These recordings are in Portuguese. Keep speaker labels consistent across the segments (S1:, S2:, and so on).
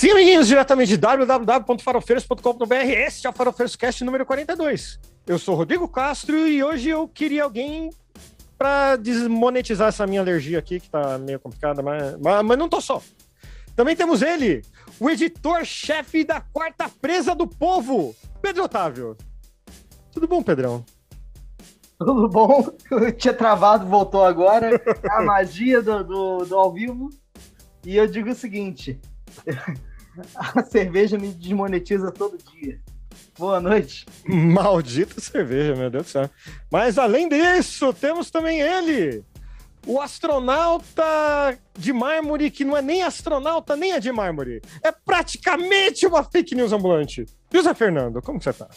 S1: Sim, amiguinhos, diretamente de www.farofeiros.com.br, este é o Farofeiros Cast número 42. Eu sou Rodrigo Castro e hoje eu queria alguém para desmonetizar essa minha alergia aqui, que tá meio complicada, mas, mas, mas não tô só. Também temos ele, o editor-chefe da Quarta Presa do Povo, Pedro Otávio. Tudo bom, Pedrão?
S2: Tudo bom? Eu tinha travado, voltou agora. É a magia do, do, do ao vivo. E eu digo o seguinte: a cerveja me desmonetiza todo dia. Boa noite.
S1: Maldita cerveja, meu Deus do céu. Mas além disso, temos também ele, o astronauta de mármore, que não é nem astronauta, nem é de mármore. É praticamente uma fake news ambulante. José Fernando, como você tá?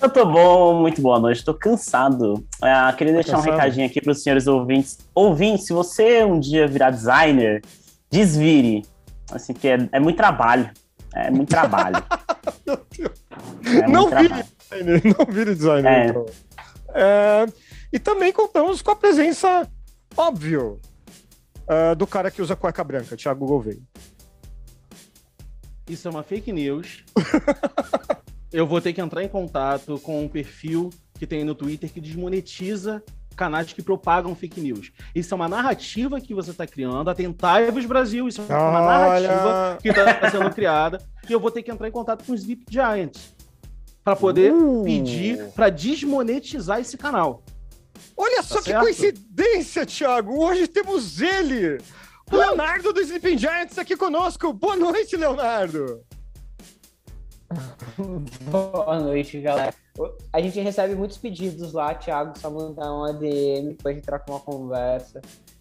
S3: Eu tô bom, muito boa noite, tô cansado. Ah, queria deixar cansado? um recadinho aqui para os senhores ouvintes. Ouvintes, se você um dia virar designer, desvire. Assim, que é, é muito trabalho. É muito trabalho.
S1: é não, muito vire designer, não vire designer, é. Então. É, e também contamos com a presença, óbvio, uh, do cara que usa cueca branca, Thiago Gouveia.
S4: Isso é uma fake news. eu vou ter que entrar em contato com um perfil que tem no Twitter que desmonetiza canais que propagam fake news. Isso é uma narrativa que você está criando. Atentaivos Brasil, isso é uma Olha... narrativa que está sendo criada. E eu vou ter que entrar em contato com os Sleep Giants para poder uh. pedir para desmonetizar esse canal.
S1: Olha tá só certo? que coincidência, Thiago! Hoje temos ele! O Leonardo do Sleeping Giants aqui conosco. Boa noite, Leonardo!
S5: Boa noite, galera. A gente recebe muitos pedidos lá, Thiago, só mandar um ADM, depois gente troca uma conversa.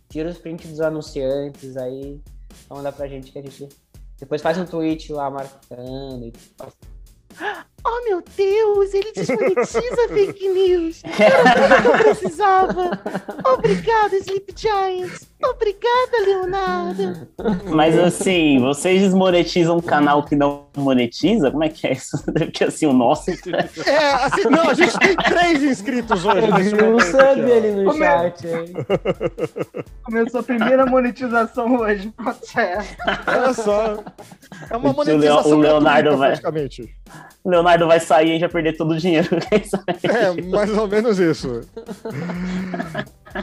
S5: Tira os prints dos anunciantes aí, só mandar pra gente que a gente depois faz um tweet lá marcando e
S6: Oh, meu Deus, ele desmonetiza fake news. Era tudo que eu precisava. Obrigada, Sleep Giants. Obrigada, Leonardo.
S3: Mas assim, vocês desmonetizam um canal que não monetiza? Como é que é isso? Porque assim, o nosso.
S1: É, assim, não, a gente tem três inscritos hoje.
S5: Eu não sabe ele no Come... chat. Hein?
S2: Começou a primeira monetização hoje.
S1: Olha só. É uma
S3: monetização. O Leonardo vai. Praticamente. O Leonardo vai sair e vai perder todo o dinheiro.
S1: é, mais ou menos isso.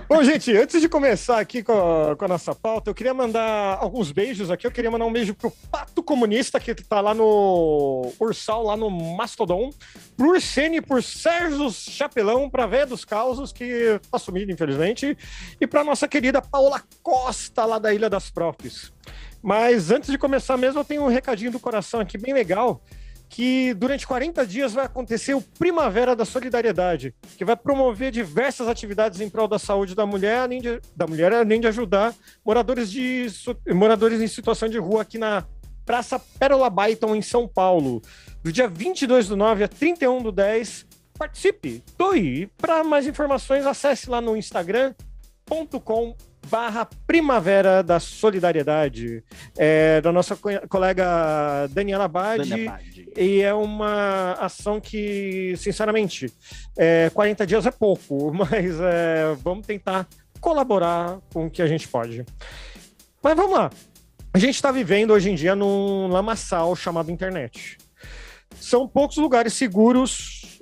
S1: Bom, gente, antes de começar aqui com a, com a, nossa pauta, eu queria mandar alguns beijos aqui. Eu queria mandar um beijo pro Pato Comunista, que tá lá no Ursal, lá no Mastodon. Pro Ursene, por Sérgio Chapelão, pra Véia dos Causos, que tá sumido, infelizmente. E pra nossa querida Paula Costa, lá da Ilha das Profs. Mas antes de começar mesmo, eu tenho um recadinho do coração aqui bem legal que durante 40 dias vai acontecer o Primavera da Solidariedade, que vai promover diversas atividades em prol da saúde da mulher, além de, da mulher, além de ajudar moradores, de, moradores em situação de rua aqui na Praça Pérola Baiton, em São Paulo. Do dia 22 do 9 a 31 do 10, participe, doe. Para mais informações, acesse lá no instagram.com barra Primavera da Solidariedade, é, da nossa colega Daniela Badi, e é uma ação que, sinceramente, é, 40 dias é pouco, mas é, vamos tentar colaborar com o que a gente pode. Mas vamos lá. A gente está vivendo hoje em dia num lamaçal chamado internet. São poucos lugares seguros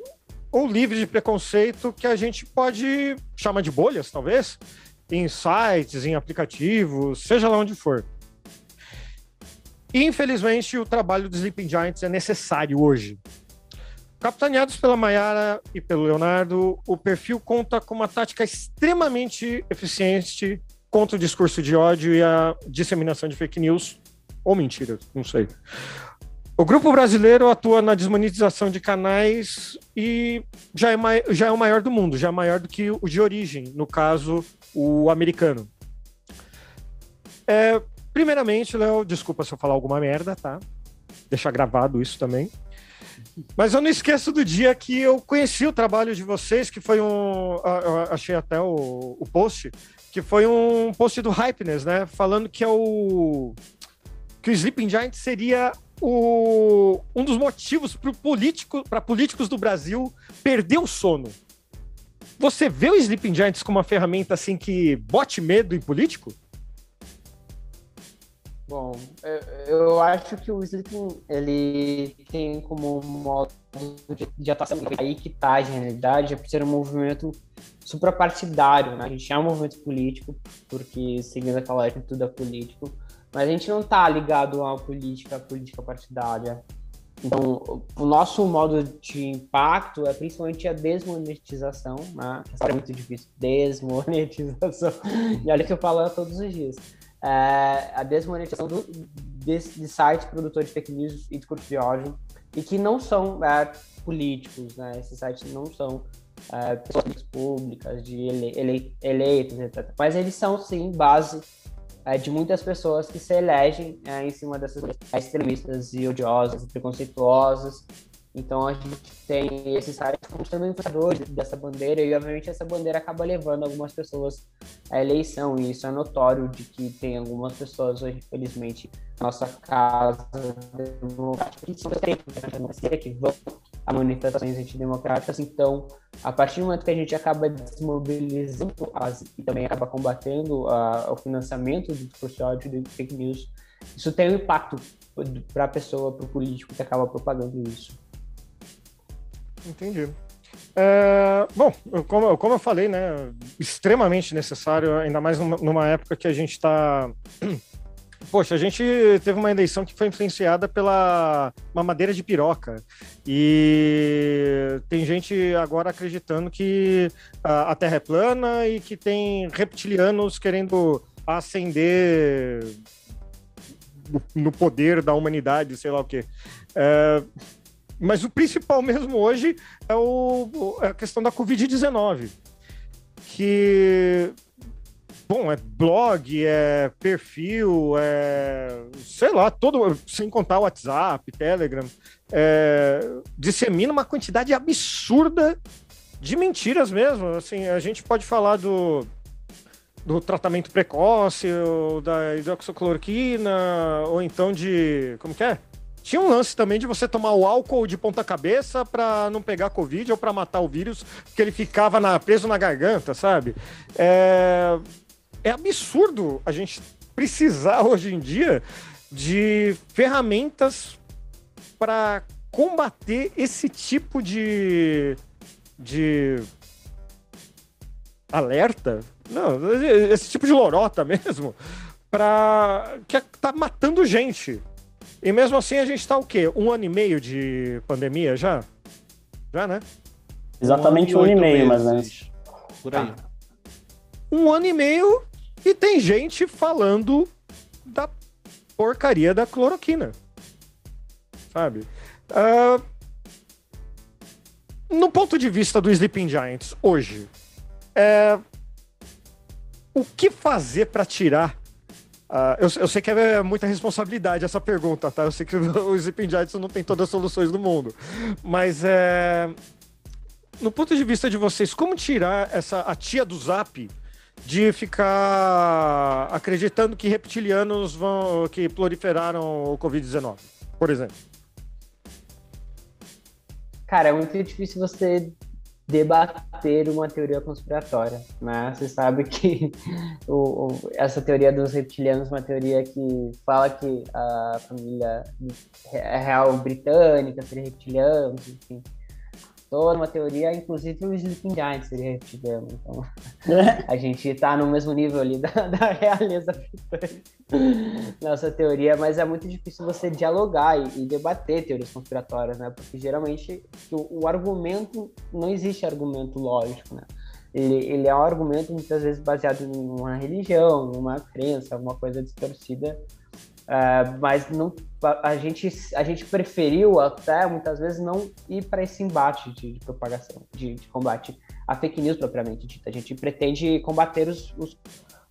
S1: ou livres de preconceito que a gente pode chamar de bolhas, talvez, em sites, em aplicativos, seja lá onde for. Infelizmente, o trabalho dos Sleeping Giants é necessário hoje. Capitaneados pela Mayara e pelo Leonardo, o perfil conta com uma tática extremamente eficiente contra o discurso de ódio e a disseminação de fake news, ou mentiras, não sei. O grupo brasileiro atua na desmonetização de canais e já é, já é o maior do mundo, já é maior do que o de origem, no caso, o americano. É, primeiramente, Léo, desculpa se eu falar alguma merda, tá? Deixar gravado isso também. Mas eu não esqueço do dia que eu conheci o trabalho de vocês, que foi um. Eu achei até o, o post, que foi um post do Hypeness, né? Falando que é o. Que o Sleeping Giant seria o, um dos motivos para político, políticos do Brasil perder o sono. Você vê o Sleeping Giants como uma ferramenta assim que bote medo em político?
S5: Bom, eu, eu acho que o Sleeping, ele tem como modo de, atuação, aí que tá a genialidade, é por ser um movimento suprapartidário, né? A gente é um movimento político, porque seguindo aquela lógica tudo é político, mas a gente não tá ligado a política, a política partidária. Então, o nosso modo de impacto é principalmente a desmonetização, né? É muito difícil, desmonetização. E olha que eu falo todos os dias é, a desmonetização do, de, de, sites produtores de fake news e discurso de ódio, e que não são é, políticos, né? Esses sites não são é, pessoas públicas, de ele, ele, eleitos, etc. Mas eles são, sim, base é, de muitas pessoas que se elegem é, em cima dessas extremistas e odiosas, preconceituosas, então a gente tem esses sites como influenciadores dessa bandeira e obviamente essa bandeira acaba levando algumas pessoas à eleição e isso é notório de que tem algumas pessoas hoje, infelizmente, nossa casa democrática que vão a manifestações antidemocráticas. Então, a partir do momento que a gente acaba desmobilizando as, e também acaba combatendo o financiamento do discurso de fake news, isso tem um impacto para a pessoa, para o político que acaba propagando isso.
S1: Entendi. É, bom, como, como eu falei, né, extremamente necessário, ainda mais numa, numa época que a gente está. Poxa, a gente teve uma eleição que foi influenciada pela mamadeira de piroca. E tem gente agora acreditando que a, a Terra é plana e que tem reptilianos querendo ascender no poder da humanidade, sei lá o quê. É, mas o principal mesmo hoje é, o, é a questão da Covid-19. Que, bom, é blog, é perfil, é. sei lá, todo. Sem contar WhatsApp, Telegram. É, dissemina uma quantidade absurda de mentiras mesmo. Assim, a gente pode falar do do tratamento precoce, ou da hidroxicloroquina, ou então de. Como que é? Tinha um lance também de você tomar o álcool de ponta cabeça para não pegar Covid ou para matar o vírus, porque ele ficava na, preso na garganta, sabe? É, é absurdo a gente precisar hoje em dia de ferramentas para combater esse tipo de, de alerta, não, esse tipo de lorota mesmo, para que tá matando gente. E mesmo assim a gente está o quê? Um ano e meio de pandemia já? Já, né?
S3: Exatamente um ano, um ano e meio, mais ou menos.
S4: Por aí.
S1: Tá. Um ano e meio e tem gente falando da porcaria da cloroquina. Sabe? Uh, no ponto de vista do Sleeping Giants, hoje, é, o que fazer para tirar Uh, eu, eu, sei que é muita responsabilidade essa pergunta, tá? Eu sei que o Zipping Giants não tem todas as soluções do mundo. Mas é. No ponto de vista de vocês, como tirar essa a tia do Zap de ficar acreditando que reptilianos vão que proliferaram o Covid-19, por exemplo?
S5: Cara, é muito difícil você debater uma teoria conspiratória, né? Você sabe que o, o, essa teoria dos reptilianos é uma teoria que fala que a família é real britânica seria reptilianos, enfim toda uma teoria, inclusive o Sleeping Giant seria reptiliano. Então, a gente está no mesmo nível ali da, da realeza nossa teoria, mas é muito difícil você dialogar e, e debater teorias conspiratórias, né? Porque geralmente o, o, argumento, não existe argumento lógico, né? Ele, ele é um argumento muitas vezes baseado em uma religião, numa crença, alguma coisa distorcida Uh, mas não, a, gente, a gente preferiu até muitas vezes não ir para esse embate de, de propagação, de, de, combate a fake news propriamente dita. A gente pretende combater os, os,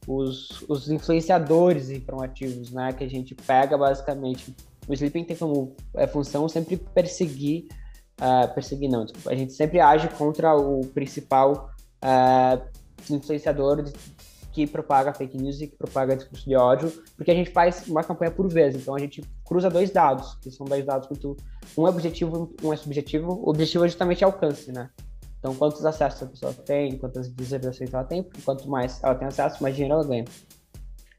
S5: os, os, influenciadores informativos, né? Que a gente pega basicamente. O Sleeping tem como é, função sempre perseguir, uh, perseguir não, desculpa, a gente sempre age contra o principal uh, influenciador que propaga fake news e que propaga discurso de ódio, porque a gente faz uma campanha por vez. Então a gente cruza dois dados, que são dois dados muito. Um é objetivo, um é subjetivo. O objetivo é justamente alcance, né? Então, quantos acessos a pessoa tem, quantas visualizações ela tem, porque quanto mais ela tem acesso, mais dinheiro ela ganha.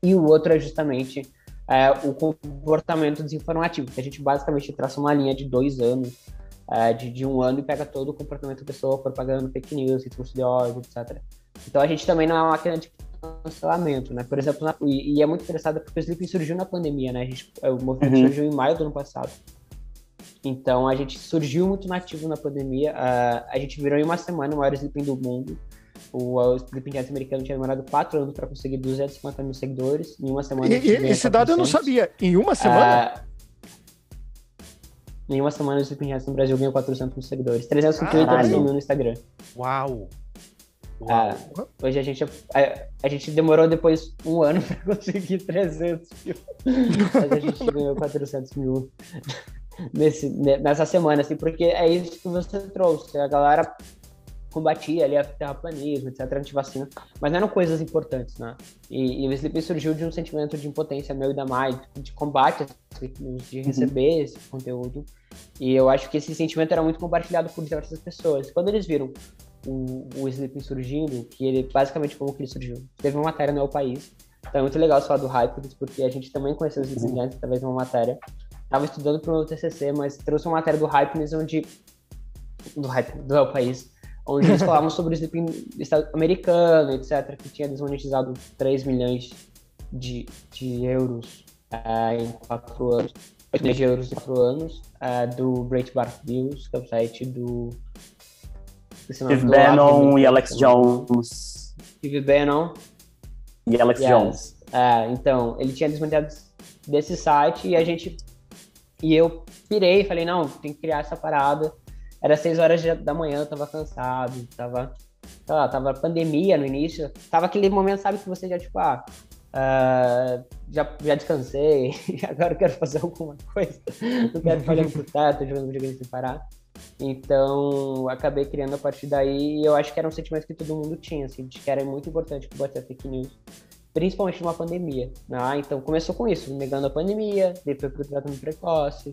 S5: E o outro é justamente é, o comportamento desinformativo, que a gente basicamente traça uma linha de dois anos, é, de, de um ano, e pega todo o comportamento da pessoa, propagando fake news, discurso de ódio, etc. Então a gente também não é uma máquina de cancelamento, né? Por exemplo, na, e, e, é muito interessante porque o Sleeping surgiu na pandemia, né? A gente, o movimento uhum. surgiu em maio do ano passado. Então a gente surgiu muito nativo na pandemia. Uh, a gente virou em uma semana o maior sleeping do mundo. O, o Sleeping Giants americano tinha demorado quatro anos para conseguir 250 mil seguidores. Em uma semana.
S1: E, esse dado eu não sabia. Em uma semana? Uh,
S5: em uma semana o Sleeping Giants no Brasil ganhou 400 mil seguidores. 350 mil no Instagram.
S4: Uau!
S5: Ah, hoje a gente, a, a, gente demorou depois um ano para conseguir 300 mil. Mas a gente ganhou 400 mil nesse, nessa semana, assim, porque é isso que você trouxe. A galera combatia ali a terraplanismo, etc., antivacina, mas não eram coisas importantes, né? E, e o Sleep surgiu de um sentimento de impotência meu e da Mai, de combate de receber uhum. esse conteúdo. E eu acho que esse sentimento era muito compartilhado por diversas pessoas. Quando eles viram o, o Sleeping surgindo, que ele basicamente como que ele surgiu. Teve uma matéria no El País, então é muito legal falar do Hyper, porque a gente também conheceu os antes, através de uma matéria. Tava estudando para o TCC, mas trouxe uma matéria do Hypeness onde do Hype, do El País, onde eles falavam sobre o Sleeping americano, etc, que tinha desmonetizado 3 milhões de, de euros uh, em 4 anos. 8 milhões de euros em 4 anos, uh, do Breitbart News, que é o site do
S3: Steve Bannon e Alex Jones.
S5: Steve Bannon.
S3: E Alex yes. Jones.
S5: É, então, ele tinha desmontado desse site e a gente. E eu pirei, falei, não, tem que criar essa parada. Era seis horas da manhã, eu tava cansado, tava. Lá, tava pandemia no início. Tava aquele momento, sabe, que você já, tipo, ah, uh, já, já descansei, agora eu quero fazer alguma coisa. Não quero ficar olhando pro teto, jogando videogame sem parar. Então, acabei criando a partir daí e eu acho que era um sentimento que todo mundo tinha, assim, de que era muito importante combater a fake news, principalmente numa pandemia. Né? Então, começou com isso, negando a pandemia, depois pro tratamento precoce,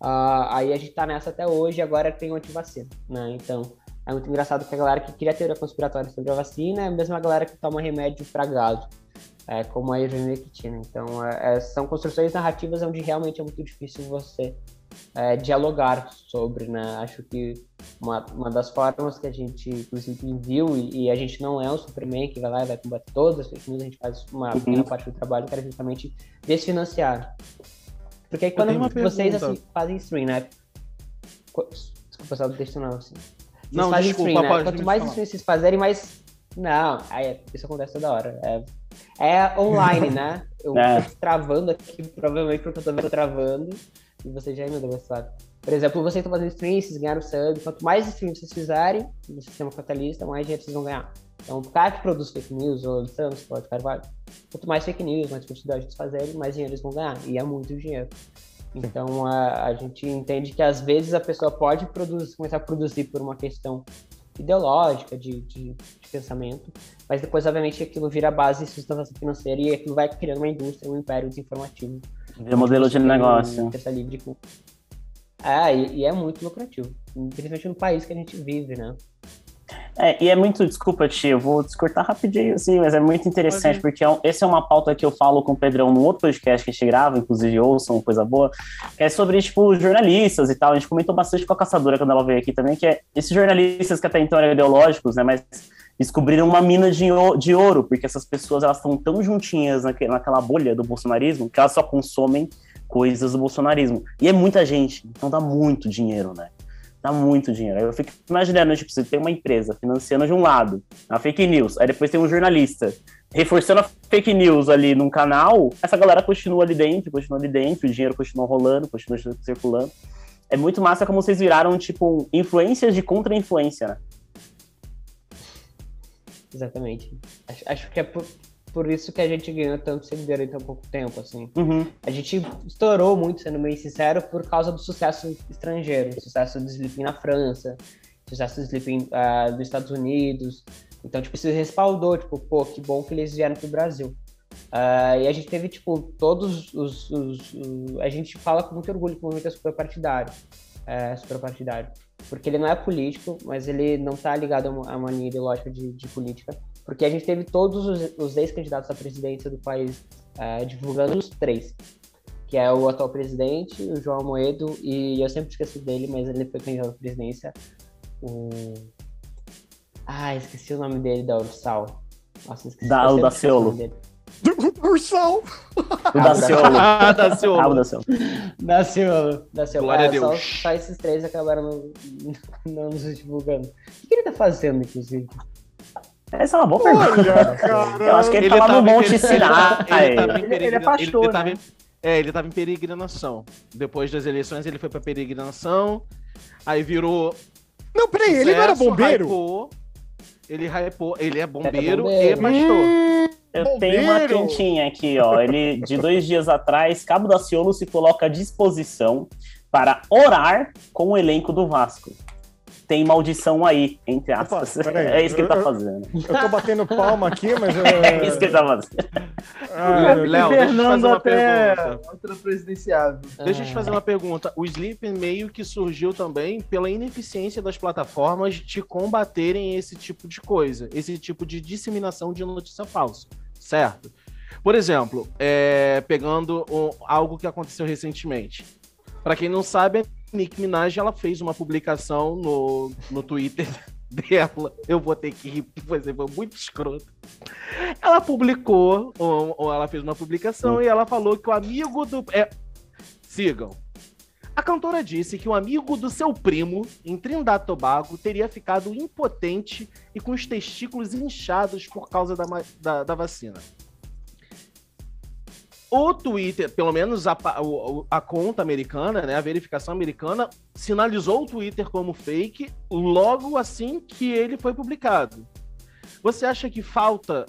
S5: uh, aí a gente tá nessa até hoje agora tem antivacina, né? Então, é muito engraçado que a galera que cria teoria conspiratória sobre a vacina é a mesma galera que toma remédio para gado, é, como a ivermectina. Então, é, é, são construções narrativas onde realmente é muito difícil você é, dialogar sobre, né? Acho que uma, uma das formas que a gente, inclusive, viu, e, e, a gente não é um Superman que vai lá e vai combater todas as fake news, a gente faz uma uhum. pequena parte do trabalho que era justamente desfinanciar. Porque aí quando vocês assim, fazem stream, né? Desculpa, só deixa não, assim. Vocês
S4: não, fazem desculpa, stream,
S5: né? Quanto mais stream vocês fazerem, mais. Não, aí, isso acontece toda hora. É, é online, né? Eu é. tô travando aqui, provavelmente porque eu também tô travando e você já emendou esse lado. Por exemplo, vocês estão fazendo streams, vocês ganharam sub. Quanto mais streams vocês fizerem no sistema capitalista, mais dinheiro vocês vão ganhar. Então, o cara que produz fake news, ou Santos, pode Carvalho, quanto mais fake news, mais quantidade eles fazerem, mais dinheiro eles vão ganhar. E é muito dinheiro. Então, a, a gente entende que às vezes a pessoa pode produzir, começar a produzir por uma questão ideológica, de, de, de, pensamento, mas depois, obviamente, aquilo vira base de sustentação financeira e aquilo vai criando uma indústria, um império desinformativo.
S3: Vira modelo de negócio.
S5: Livre com... É, e, e, é muito lucrativo, principalmente no país que a gente vive, né?
S3: É, e é muito, desculpa, tio, eu vou descortar rapidinho, assim, mas é muito interessante, porque é um, esse é uma pauta que eu falo com o Pedrão no outro podcast que a gente grava, inclusive ouçam, coisa boa, que é sobre, tipo, jornalistas e tal. A gente comentou bastante com a caçadora quando ela veio aqui também, que é esses jornalistas que até então eram ideológicos, né, mas descobriram uma mina de, de ouro, porque essas pessoas, elas estão tão juntinhas naquela bolha do bolsonarismo, que elas só consomem coisas do bolsonarismo. E é muita gente, então dá muito dinheiro, né? Dá muito dinheiro. Eu fico imaginando, tipo, você tem uma empresa financiando de um lado a fake news, aí depois tem um jornalista reforçando a fake news ali num canal, essa galera continua ali dentro, continua ali dentro, o dinheiro continua rolando, continua circulando. É muito massa como vocês viraram, tipo, influências de contra-influência, né?
S5: Exatamente. Acho, acho que é por, por isso que a gente ganhou tanto seguidor em tão pouco tempo, assim.
S3: Uhum.
S5: A gente estourou muito, sendo bem sincero, por causa do sucesso estrangeiro, sucesso do Sleeping na França, sucesso do Sleeping uh, dos Estados Unidos. Então, tipo, isso respaldou, tipo, pô, que bom que eles vieram pro Brasil. Uh, e a gente teve, tipo, todos os, os, os, A gente fala com muito orgulho que o movimento é super partidário. É, super partidário. Porque ele não é político, mas ele não está ligado a uma, a uma linha ideológica de, de política porque a gente teve todos os, os ex-candidatos à presidência do país é, divulgando os três. Que é o atual presidente, o João Moedo, e eu sempre esqueço dele, mas ele foi candidato à presidência. O... Ah, esqueci o nome dele, da Ursal. Nossa, esqueci,
S3: Da- da Ciolo.
S1: Ursal!
S3: O Daciolo.
S4: Ah, da seu.
S3: Rabo da Ciolo.
S5: Da Ciolo. Da Ciolo.
S4: Glória a
S5: É, só,
S4: Deus.
S5: só esses três acabaram não, não nos divulgando. O que ele tá fazendo, inclusive?
S3: Essa é uma boa pergunta.
S1: Olha, cara.
S3: Eu acho que ele, tava no Monte Sinai.
S4: Ele tava em
S2: Ele- ele é pastor,
S4: ele tava
S2: né?
S4: em- É, ele tava em peregrinação. Depois das eleições, ele foi pra peregrinação. Aí virou.
S1: Não, peraí, ele não era bombeiro?
S4: hypou, ele hypou. Ele é bombeiro,
S5: bombeiro.
S4: e pastor.
S1: Hum,
S3: Eu tenho uma
S1: bombeiro.
S3: quentinha aqui, ó. Ele, de dois dias atrás, Cabo Daciolo se coloca à disposição para orar com o elenco do Vasco. Tem maldição aí, entre
S1: Opa,
S3: aspas.
S1: peraí.
S3: é isso que ele tá
S1: Eu- eu-
S3: fazendo.
S1: Eu tô batendo palma aqui, mas.
S3: É isso que ele tá fazendo.
S1: Ah,
S4: Léo, deixa eu te fazer
S2: Fernando
S4: uma
S2: até
S4: pergunta.
S2: outra presidenciável.
S4: Deixa eu te fazer uma pergunta. O Sleep meio que surgiu também pela ineficiência das plataformas de combaterem esse tipo de coisa, esse tipo de disseminação de notícia falsa, certo? Por exemplo, é, pegando o- algo que aconteceu recentemente. Para quem não sabe, a Nick Minaj ela fez uma publicação no, no Twitter dela. Eu vou ter que rir, porque foi muito escroto. Ela publicou, ou, ou ela fez uma publicação e ela falou que o amigo do. É, sigam. A cantora disse que um amigo do seu primo, em Trindade Tobago, teria ficado impotente e com os testículos inchados por causa da, da, da vacina. O Twitter, pelo menos a, a conta americana, né, a verificação americana, sinalizou o Twitter como fake logo assim que ele foi publicado. Você acha que falta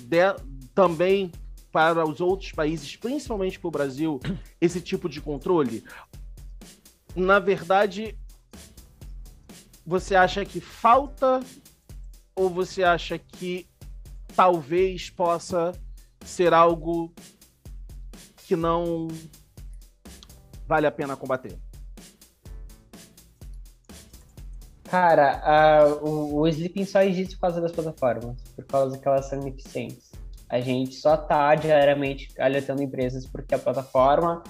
S4: de- também para os outros países, principalmente para o Brasil, esse tipo de controle? Na verdade, você acha que falta ou você acha que talvez possa ser algo que não vale a pena combater?
S5: Cara, ah, o, o Sleeping só existe por causa das plataformas, por causa que elas são ineficientes. A gente só tá diariamente alertando empresas porque a plataforma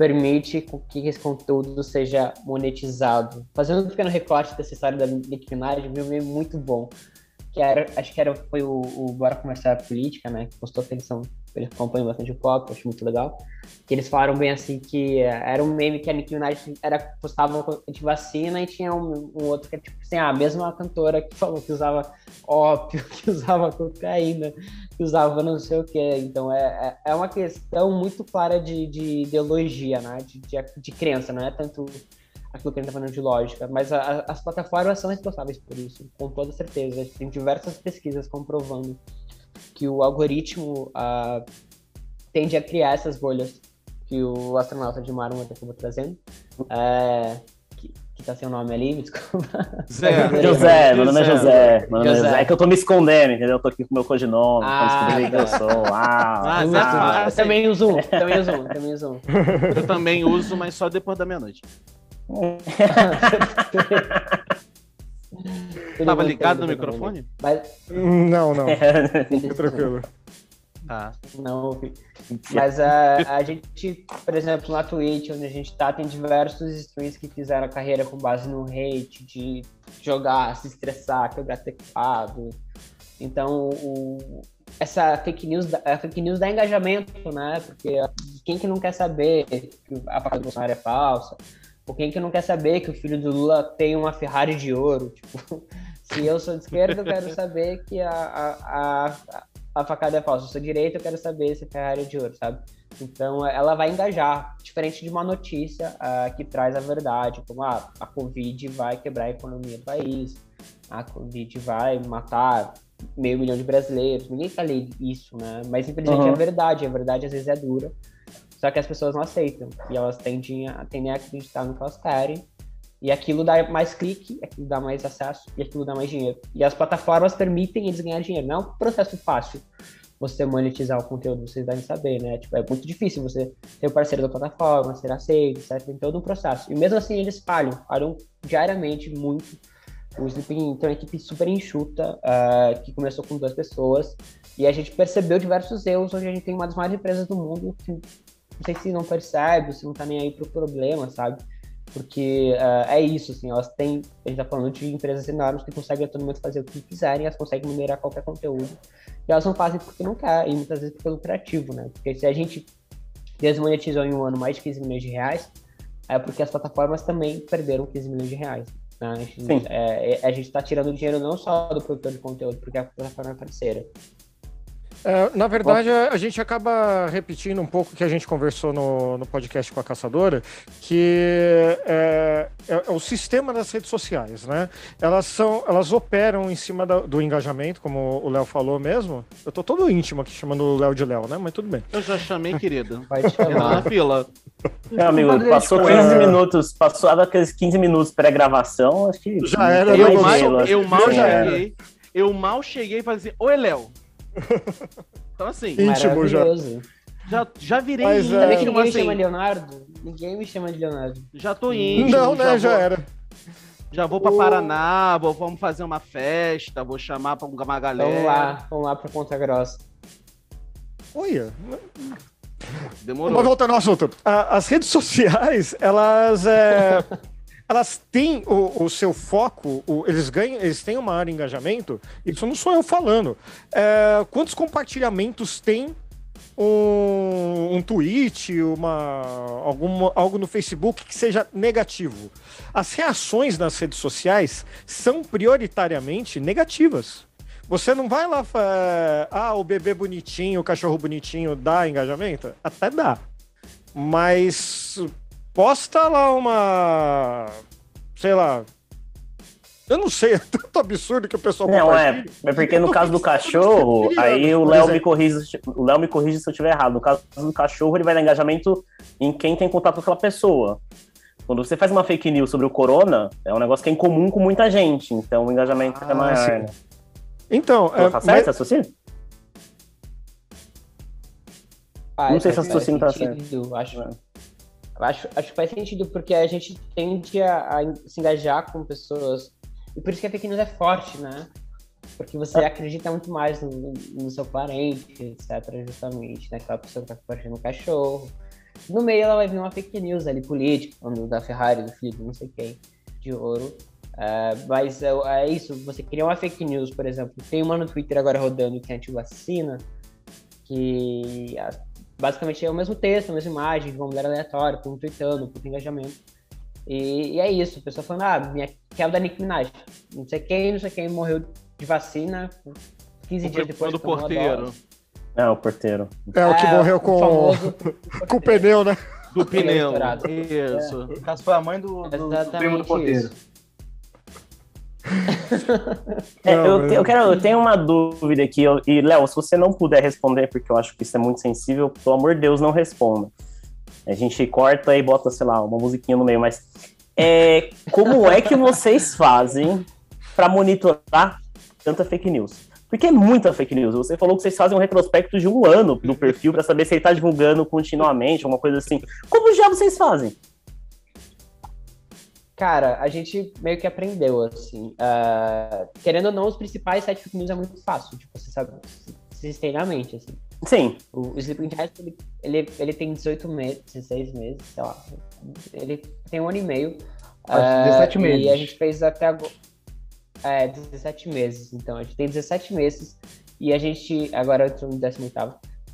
S5: permite que esse conteúdo seja monetizado. Fazendo um pequeno recorte dessa história da Minaj, viu um meme muito bom. Que era, acho que era, foi o, o Bora Conversar Política, né? Que postou eles são, eles acompanham bastante o pop, eu acho muito legal. Que eles falaram bem assim que eh, era um meme que a Nicki Minaj era, postava de vacina e tinha um, um outro que era tipo assim, ah, a mesma cantora que falou que usava ópio, que usava cocaína, que usava não sei o que. Então é, é, é uma questão muito clara de, de ideologia, né? De, de, de crença, não é tanto aquilo que a gente tá falando de lógica, mas a- as plataformas são responsáveis por isso, com toda certeza. Tem diversas pesquisas comprovando que o algoritmo ah, tende a criar essas bolhas que o astronauta de Mármore acabou trazendo. É, que, que tá sem o nome ali, me desculpa.
S4: Zé,
S3: José, meu nome é José. Meu nome é
S5: José.
S3: José. É que eu tô me escondendo, entendeu? Eu tô aqui com meu codinome,
S5: Ah,
S3: pra descobrir quem eu
S5: tá.
S3: sou. Ah,
S4: Ah,
S5: Eu
S4: ah,
S5: eu também uso um, também uso um, também uso um.
S4: Eu também uso, mas só depois da meia-noite. Tava ligado no microfone?
S5: Mas,
S1: Não, não. Fica tranquilo.
S4: Tá.
S5: Não ouvi. Mas a, a gente, por exemplo, na Twitch, onde a gente tá, tem diversos streams que fizeram a carreira com base no hate, de jogar, se estressar, quebrar teclado. Então, o, essa fake news, dá- a fake news dá engajamento, né? Porque quem que não quer saber que a facada do Bolsonaro é falsa? Ou quem que não quer saber que o filho do Lula tem uma Ferrari de ouro? Tipo, se eu sou de esquerda, eu quero saber que a, a, a, a facada é falsa. Se eu sou de direita, eu quero saber se a Ferrari é de ouro, sabe? Então, ela vai engajar, diferente de uma notícia ah, que traz a verdade, como ah, a Covid vai quebrar a economia do país, a Covid vai matar meio milhão de brasileiros. Ninguém fala isso, né? Mas, infelizmente,
S3: Uhum.
S5: é verdade. A verdade, às vezes, é dura. Só que as pessoas não aceitam. E elas tendem a, tendem a acreditar no que elas querem. E aquilo dá mais clique, aquilo dá mais acesso e aquilo dá mais dinheiro. E as plataformas permitem eles ganhar dinheiro. Não é um processo fácil você monetizar o conteúdo, vocês devem saber, né? Tipo, é muito difícil você ter o parceiro da plataforma, ser aceito, certo? Tem todo um processo. E mesmo assim eles falham, falham diariamente muito O Sleeping tem uma equipe super enxuta, uh, que começou com duas pessoas, e a gente percebeu diversos erros, onde a gente tem uma das maiores empresas do mundo, que não sei se não percebe, se não tá nem aí pro problema, sabe? Porque uh, é isso, assim, elas têm, a gente tá falando de empresas enormes que conseguem a todo momento fazer o que quiserem, elas conseguem minerar qualquer conteúdo, e elas não fazem porque não querem, e muitas vezes porque é lucrativo, né? Porque se a gente desmonetizou em um ano mais de 15 milhões de reais, é porque as plataformas também perderam 15 milhões de reais. Né? A gente é, é está tirando dinheiro não só do produtor de conteúdo, porque a plataforma é parceira,
S1: é, na verdade, a gente acaba repetindo um pouco o que a gente conversou no, no podcast com a Caçadora, que é, é, é, o sistema das redes sociais, né? Elas são, elas operam em cima da, do engajamento, como o Léo falou mesmo. Eu tô todo íntimo aqui chamando o Léo de Léo, né? Mas tudo bem.
S4: Eu já chamei, querido.
S5: Vai te chamar.
S4: na fila.
S3: Meu amigo, passou 15 minutos, passou aqueles 15 minutos pré-gravação, acho que.
S1: Já era,
S4: eu, mal, eu mal cheguei. Eu mal cheguei e falei assim: Oi, Léo. Então, assim.
S1: Íntimo já.
S4: Já, já virei
S5: Mas,
S4: íntimo.
S5: É... que ninguém
S4: assim,
S5: me chama Leonardo? Ninguém me chama de Leonardo.
S4: Já tô íntimo.
S1: Não, né? Já, já
S4: vou,
S1: era.
S4: Já vou pra Paraná, vou, vamos fazer uma festa, vou chamar pra uma galera.
S5: Vamos lá, vamos lá pra Ponta Grossa.
S1: Olha.
S4: Demorou.
S1: Mas voltando ao assunto. As redes sociais, elas. É... elas têm o, o seu foco, o, eles ganham, eles têm uma área de engajamento, isso não sou eu falando. É, quantos compartilhamentos tem um, um tweet, uma, alguma, algo no Facebook que seja negativo? As reações nas redes sociais são prioritariamente negativas. Você não vai lá, ah, o bebê bonitinho, o cachorro bonitinho dá engajamento? Até dá. Mas posta lá uma. Sei lá. Eu não sei, é tanto absurdo que o pessoal
S3: Não, é, é porque no caso do cachorro, aí o Léo me corrige, o Léo me corrige se eu estiver errado. No caso do cachorro, ele vai dar engajamento em quem tem contato com aquela pessoa. Quando você faz uma fake news sobre o corona, é um negócio que é em comum com muita gente, então o engajamento é ah, é maior, né?
S1: Então,
S3: Pô, é, tá certo mas... esse raciocínio?
S5: Ah,
S3: não sei se esse raciocínio tá certo.
S5: Acho, é. Acho, acho que faz sentido, porque a gente tende a, a, se engajar com pessoas. E por isso que a fake news é forte, né? Porque você é. acredita muito mais no, no, seu parente, etc., justamente, né? Aquela pessoa que tá compartilhando um cachorro. No meio ela vai vir uma fake news ali, política, da Ferrari, do filho, não sei quem, de ouro. É, mas é, é, isso, você cria uma fake news, por exemplo. Tem uma no Twitter agora rodando que é anti-vacina, que basicamente é o mesmo texto, a mesma imagem, de uma mulher aleatória, com um tweetando, com engajamento. E, e, é isso, a pessoa falando, ah, minha, que é o da Nick Minaj. Não sei quem, não sei quem morreu de vacina 15 o dias depois.
S4: do porteiro.
S3: É, o porteiro.
S1: É, o que é, morreu com, o, com o pneu, né?
S4: Do pneu. Isso.
S2: É, caso foi a mãe do, do, do primo do porteiro. Isso.
S3: É, eu, eu, quero, eu tenho uma dúvida aqui, e Léo, se você não puder responder, porque eu acho que isso é muito sensível, pelo amor de Deus, não responda. A gente corta e bota, sei lá, uma musiquinha no meio, mas é, como é que vocês fazem para monitorar tanta fake news? Porque é muita fake news. Você falou que vocês fazem um retrospecto de um ano do perfil para saber se ele está divulgando continuamente, alguma coisa assim. Como já vocês fazem?
S5: Cara, a gente meio que aprendeu, assim. Uh, querendo ou não, os principais sete fake news é muito fácil, tipo, você sabe, sistemicamente, assim.
S3: Sim.
S5: O, o Sleeping Giants, ele, ele, ele tem 18 meses, 16 meses, sei lá. Ele tem um ano e meio.
S2: Ah, 17 uh, meses.
S5: E a gente fez até agora. É, 17 meses. Então, a gente tem 17 meses. E a gente. Agora eu tô no 18.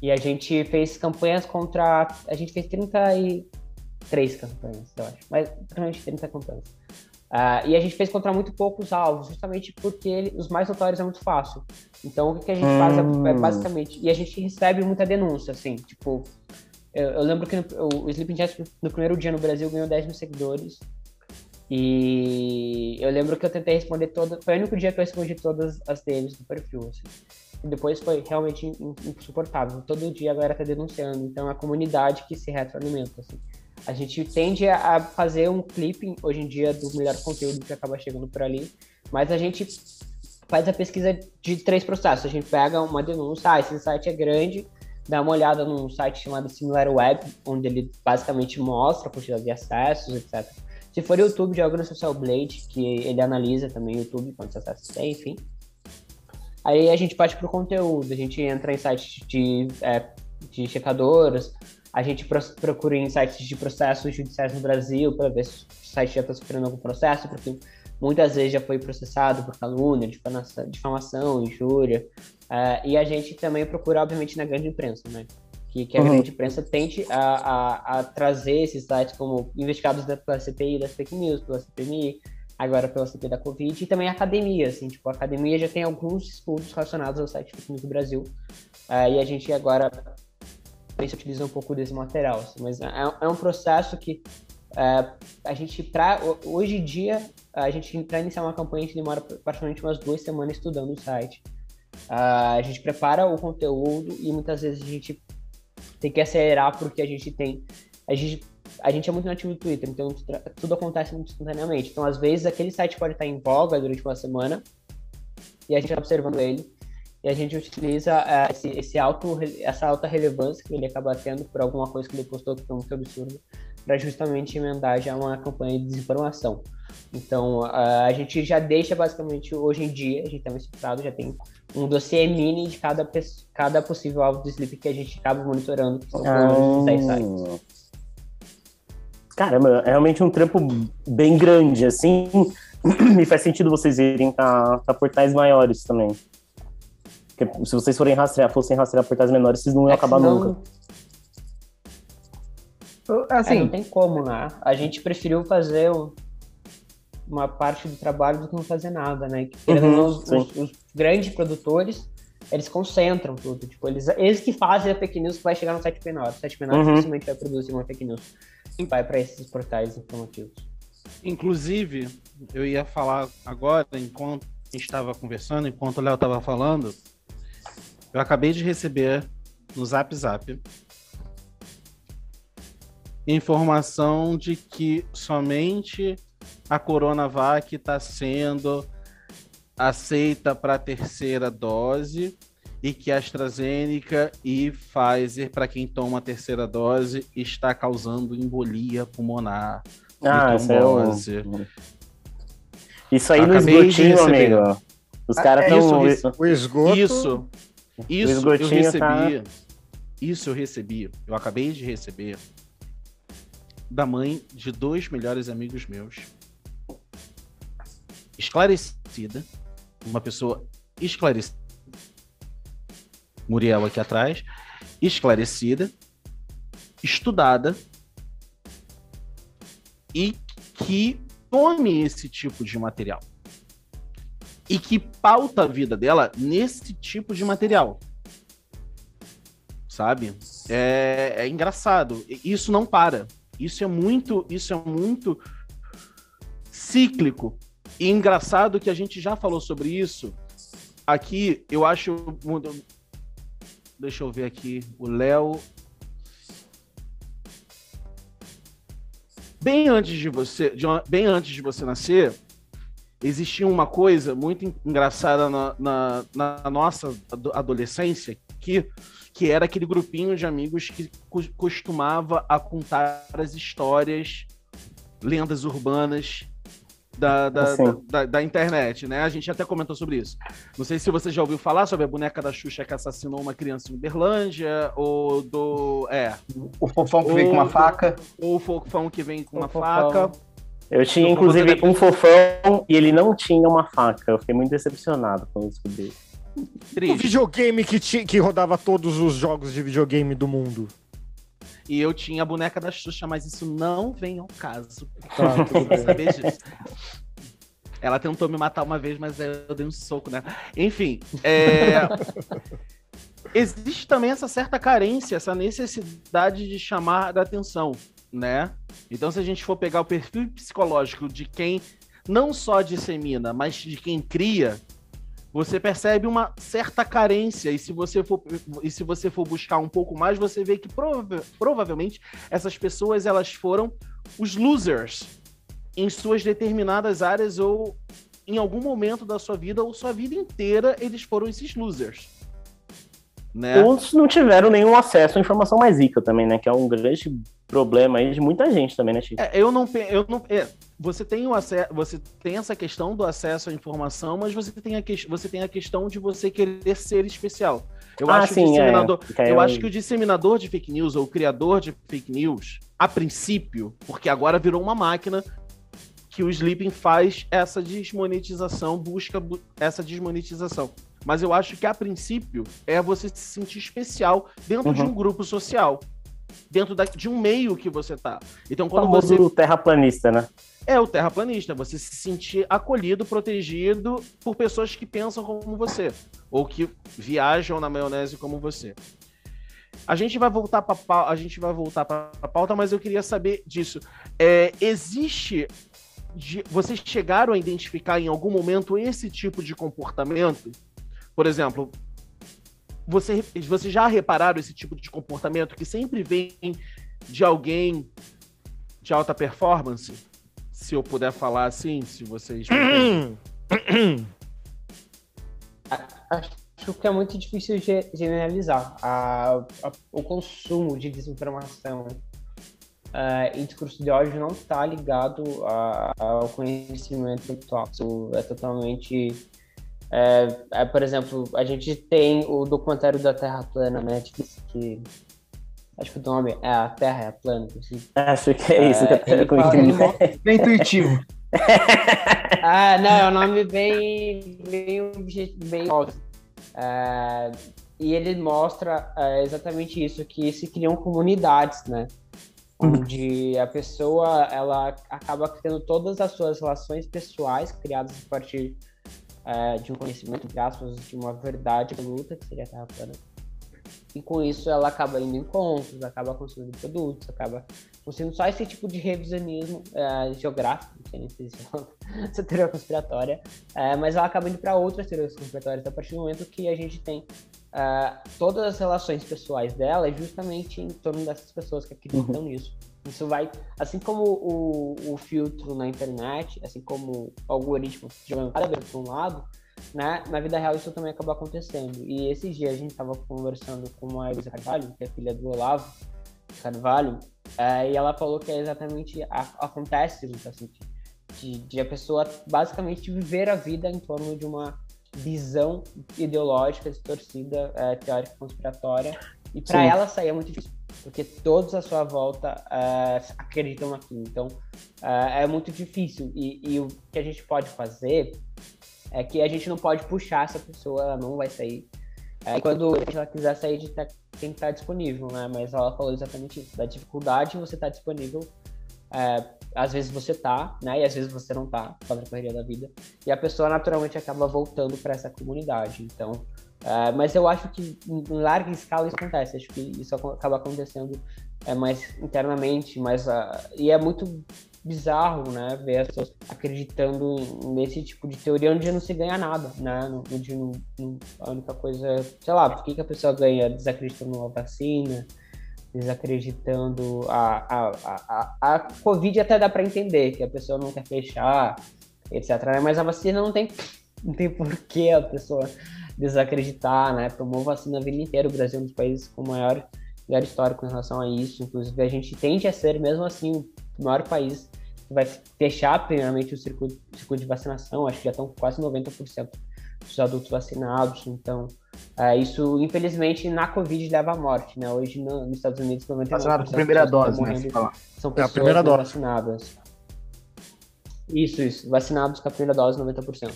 S5: E a gente fez campanhas contra. A gente fez 30 e três campanhas, eu acho, mas praticamente 30 campanhas. Uh, e a gente fez contra muito poucos alvos, justamente porque ele, os mais notórios é muito fácil. Então, o que, a gente hum. faz é, é, hum. basicamente. E a gente recebe muita denúncia, assim, tipo. Eu, eu lembro que no, o Sleeping Giants, no primeiro dia no Brasil, ganhou 10 mil seguidores. E eu lembro que eu tentei responder todas. Foi o único dia que eu respondi todas as deles do perfil, assim. E depois foi realmente insuportável. Todo dia a galera tá denunciando. Então, é a comunidade que se retroalimenta, assim. A gente tende a fazer um clipping hoje em dia do melhor conteúdo que acaba chegando por ali, mas a gente faz a pesquisa de três processos. A gente pega uma denúncia, ah, esse site é grande, dá uma olhada num site chamado SimilarWeb, onde ele basicamente mostra a quantidade de acessos, etc. Se for YouTube, joga no Social Blade, que ele analisa também o YouTube, quantos acessos tem, enfim. Aí a gente parte para o conteúdo, a gente entra em sites de, é, de checadoras, a gente procura em sites de processos judiciais no Brasil para ver se o site já está sofrendo algum processo, porque muitas vezes já foi processado por calúnia, difamação, difamação injúria. Uh, e a gente também procura, obviamente, na grande imprensa, né? Que, que a uhum. grande imprensa tente a, a, a, trazer esses sites como investigados pela CPI das fake news, pela CPMI, agora pela CPI da Covid, e também a academia, assim, tipo, a academia já tem alguns estudos relacionados ao site fake news do Brasil, uh, e a gente agora se utiliza um pouco desse material, assim, mas é, é um processo que uh, a gente, pra, hoje em dia, a gente, para iniciar uma campanha, a gente demora praticamente umas duas semanas estudando o site. Uh, a gente prepara o conteúdo e muitas vezes a gente tem que acelerar porque a gente tem. A gente, a gente é muito nativo do Twitter, então tudo acontece muito instantaneamente. Então, às vezes, aquele site pode estar em voga durante uma semana e a gente está observando ele e a gente utiliza uh, esse, esse alto, essa alta relevância que ele acaba tendo por alguma coisa que ele postou que foi muito absurdo para justamente emendar já uma campanha de desinformação. Então, a gente já deixa basicamente, hoje em dia, a gente tem um estruturado, já tem um dossiê mini de cada, cada possível alvo de sleep que a gente acaba monitorando, que são ah. 10 sites.
S3: Caramba, é realmente um trampo bem grande, assim, e faz sentido vocês irem para portais maiores também. Porque se vocês forem rastrear, fossem rastrear portais menores, vocês não iam é acabar não... nunca.
S5: Assim, é, não tem como, né? A gente preferiu fazer um, uma parte do trabalho do que não fazer nada, né? Que, uhum, os, os, os, grandes produtores, eles concentram tudo. Tipo, eles, eles que fazem a fake news que vai chegar no site menor. O site menor uhum. dificilmente vai produzir uma fake news. E vai para esses portais informativos.
S4: Inclusive, eu ia falar agora, enquanto a gente estava conversando, enquanto o Léo estava falando, eu acabei de receber no Zap Zap informação de que somente a Coronavac está sendo aceita para a terceira dose e que a AstraZeneca e Pfizer, para quem toma a terceira dose, está causando embolia pulmonar.
S3: Ah, isso é o... Isso aí no esgotinho, amigo. Os caras estão...
S4: Ah, isso, o esgoto... Isso, isso eu recebi... Tá... Isso eu recebi. Eu acabei de receber da mãe de dois melhores amigos meus. Esclarecida, uma pessoa esclarecida, Muriel aqui atrás, esclarecida, estudada. E que tome esse tipo de material e que pauta a vida dela nesse tipo de material. Sabe? É, é engraçado. Isso não para. Isso é muito, isso é muito cíclico. E engraçado que a gente já falou sobre isso. Aqui, eu acho. Deixa eu ver aqui. O Léo. Bem antes de você, de, bem antes de você nascer, existia uma coisa muito engraçada na, na, na nossa adolescência que que era aquele grupinho de amigos que costumava contar as histórias, lendas urbanas da, da, da, da, internet, né? A gente até comentou sobre isso. Não sei se você já ouviu falar sobre a boneca da Xuxa que assassinou uma criança em Uberlândia, ou do. É.
S2: O fofão que ou, vem com uma faca.
S4: Ou o fofão que vem com o uma fofão. faca.
S3: Eu tinha, inclusive, um fofão e ele não tinha uma faca. Eu fiquei muito decepcionado quando descobri.
S1: Triste. O videogame que, que rodava todos os jogos de videogame do mundo.
S4: E eu tinha a boneca da Xuxa, mas isso não vem ao caso. Tá, saber disso. Ela tentou me matar uma vez, mas eu dei um soco, né? Enfim, é... existe também essa certa carência, essa necessidade de chamar a atenção, né? Então, se a gente for pegar o perfil psicológico de quem não só dissemina, mas de quem cria, você percebe uma certa carência e se você for e se você for buscar um pouco mais, você vê que prova provavelmente essas pessoas elas foram os losers em suas determinadas áreas ou em algum momento da sua vida ou sua vida inteira eles foram esses losers. Né?
S3: Ou não tiveram nenhum acesso à informação mais rica também, né? Que é um grande problema aí de muita gente também, né, Chico?
S4: É, eu não, eu não, é, você tem o acesso, você tem essa questão do acesso à informação, mas você tem a, que, você tem a questão de você querer ser especial. Eu
S3: ah,
S4: acho que o
S3: sim, é.
S4: disseminador,
S3: aí
S4: eu
S3: é
S4: acho que o disseminador de fake news ou o criador de fake news, a princípio, porque agora virou uma máquina que o Sleeping faz essa desmonetização, busca bu- essa desmonetização. Mas eu acho que a princípio é você se sentir especial dentro de
S3: Uhum.
S4: um grupo social, dentro da- de um meio que você tá. Então
S3: O
S4: quando
S3: famoso
S4: você
S3: terraplanista, né?
S4: é o terraplanista, você se sentir acolhido, protegido por pessoas que pensam como você, ou que viajam na maionese como você. A gente vai voltar para a gente vai voltar para a pauta, mas eu queria saber disso. É, existe de- vocês chegaram a identificar em algum momento esse tipo de comportamento? Por exemplo, você, você já repararam esse tipo de comportamento que sempre vem de alguém de alta performance? Se eu puder falar assim, se vocês.
S5: Acho que é muito difícil ge- generalizar a- a- o consumo de desinformação eh, e discurso de ódio não está ligado a- ao conhecimento intelectual. É totalmente. É, é, por exemplo, a gente tem o documentário da Terra plana, né? Netflix, que acho que o nome é A Terra é plana.
S3: Acho que é isso que eu
S5: É, ele fala-
S2: Bem intuitivo.
S5: Ah, não, é um nome bem, bem, bem óbvio. Ah, e ele mostra ah, exatamente isso, que se criam comunidades, né? Onde a pessoa, ela acaba tendo todas as suas relações pessoais criadas a partir ah, de um conhecimento, entre aspas, de uma verdade absoluta, que seria a Terra plana. E com isso ela acaba indo em encontros, acaba consumindo produtos, acaba consumindo só esse tipo de revisionismo eh, geográfico, não sei nem se existe essa teoria conspiratória, eh, mas ela acaba indo para outras teorias conspiratórias a partir do momento que a gente tem eh, todas as relações pessoais dela justamente em torno dessas pessoas que acreditam nisso. Isso vai, assim como o, o filtro na internet, assim como o algoritmo jogando cada vez para um lado, né? Na vida real isso também acaba acontecendo. E esses dias a gente estava conversando com a Elisa Carvalho, que é filha do Olavo Carvalho, eh, e ela falou que é exatamente a- acontece muito assim, de, de a pessoa basicamente viver a vida em torno de uma visão ideológica distorcida, eh, teórica conspiratória, e para ela sair é muito difícil, porque todos à sua volta eh, acreditam naquilo. Então eh, é muito difícil. E, e o que a gente pode fazer é que a gente não pode puxar essa pessoa, ela não vai sair. É, quando ela quiser sair, de tá- tem que estar disponível, né? Mas ela falou exatamente isso, da dificuldade você estar disponível. É, às vezes você tá, né? E às vezes você não tá, causa da correria da vida. E a pessoa naturalmente acaba voltando para essa comunidade. Então, é, mas eu acho que em larga escala isso acontece. Acho que isso acaba acontecendo é, mais internamente, mais ah, e é muito bizarro, né, ver as pessoas acreditando nesse tipo de teoria onde não se ganha nada, né, onde não- não- a única coisa, sei lá, por que, que a pessoa ganha desacreditando na vacina, desacreditando a, a, a, a, a Covid até dá para entender, que a pessoa não quer fechar, etc, né, mas a vacina não tem, não tem porquê a pessoa desacreditar, né, tomou vacina a vida inteira, o Brasil é um dos países com maior lugar histórico em relação a isso, inclusive a gente tende a ser, mesmo assim, o maior país que vai fechar primeiramente o circuito, circuito de vacinação, acho que já estão quase 90% dos adultos vacinados, então é, isso, infelizmente, na Covid leva à morte, né? Hoje no- nos Estados Unidos, 99%
S2: Vacinado com
S5: das
S2: primeira
S5: pessoas
S2: dose, né?
S5: São
S1: É, a
S5: pessoas
S1: primeira dose.
S5: vacinadas. Isso, isso. Vacinados com a primeira dose, 90%.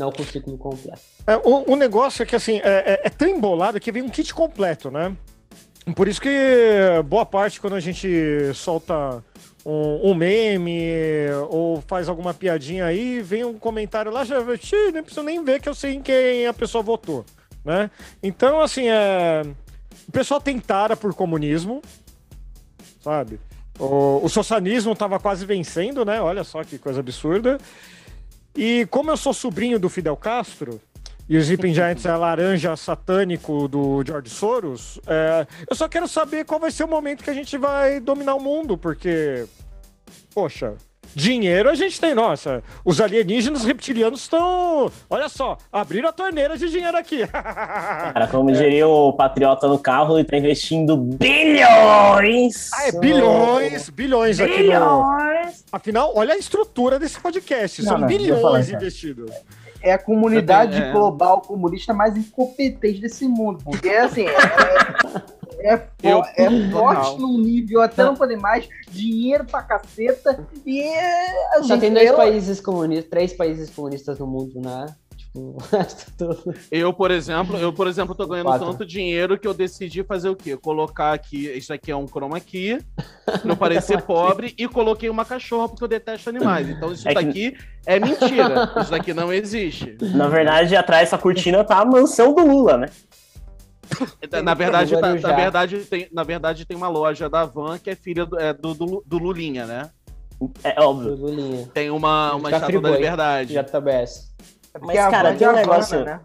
S5: Não com o ciclo completo.
S1: É, o, o negócio é que assim, é, é- é tão embolado que vem um kit completo, né? Por isso que boa parte, quando a gente solta um, um meme ou faz alguma piadinha aí, vem um comentário lá, já "Xiii, nem preciso nem ver que eu sei em quem a pessoa votou, né? Então, assim, é... o pessoal tem tara por comunismo, sabe? O, o socialismo tava quase vencendo, né? Olha só que coisa absurda. E como eu sou sobrinho do Fidel Castro, e o Sleeping Giants é laranja satânico do George Soros, é, eu só quero saber qual vai ser o momento que a gente vai dominar o mundo, porque, poxa, Dinheiro a gente tem, nossa. Os alienígenas reptilianos estão. Olha só, abriram a torneira de dinheiro aqui.
S3: Cara, como diria o patriota no carro, ele tá investindo bilhões!
S1: Ah, é bilhões, bilhões aqui no.
S3: Bilhões!
S1: Afinal, olha a estrutura desse podcast. São
S2: Não, não, vou falar,
S1: bilhões investidos.
S2: É a comunidade
S4: é.
S2: global comunista mais incompetente desse mundo. Porque, assim, é, é, fo-
S4: Eu-
S2: é forte num nível até não poder mais, dinheiro pra caceta, e é, a
S5: Só tem dois
S2: eu-
S5: países comunistas, três países comunistas no mundo, né? Tipo, o resto tudo.
S4: Eu, por exemplo, eu, por exemplo, tô ganhando
S5: Quatro.
S4: tanto dinheiro que eu decidi fazer o quê? Colocar aqui, isso aqui é um chroma key, pra eu parecer pobre, e coloquei uma cachorra porque eu detesto animais. Então isso
S3: É que-
S4: daqui é mentira. Isso daqui não existe.
S3: Na verdade, atrás dessa cortina tá a mansão do Lula, né?
S4: Na verdade, tá-
S5: Guarujá.
S4: na verdade, tem, na verdade, tem uma loja da Van que é filha do, é, do, do, do Lulinha, né?
S3: É óbvio.
S5: Do Lulinha.
S4: Tem uma, uma estátua da liberdade.
S5: JBS.
S2: É
S3: Mas, cara, tem um
S2: é
S3: negócio-
S2: né?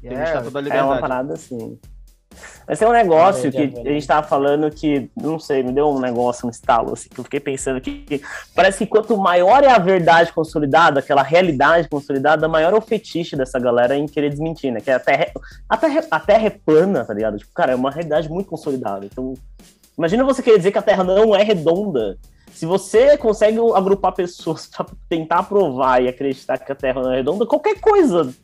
S4: Tem uma
S2: É,
S4: estátua da
S3: É uma
S4: liberdade.
S3: parada assim. Mas tem um negócio que a gente tava falando que, não sei, me deu um negócio, um estalo, assim, que eu fiquei pensando que parece que quanto maior é a verdade consolidada, aquela realidade consolidada, maior é o fetiche dessa galera em querer desmentir, né? Que a terra, a terra, a terra é plana, tá ligado? Tipo, cara, é uma realidade muito consolidada. Então, imagina você querer dizer que a terra não é redonda. Se você consegue agrupar pessoas pra tentar provar e acreditar que a terra não é redonda, qualquer coisa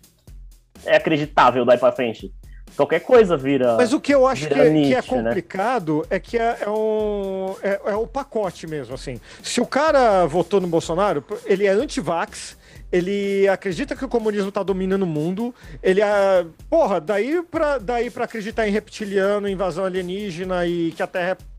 S3: é acreditável daí pra frente. Qualquer coisa vira.
S1: Mas o que eu acho que, que é
S3: Nietzsche, né?
S1: complicado é que é, é um, é, é o pacote mesmo, assim. Se o cara votou no Bolsonaro, ele é anti-vax, ele acredita que o comunismo tá dominando o mundo, ele é... Porra, daí pra, daí pra acreditar em reptiliano, invasão alienígena e que a Terra é...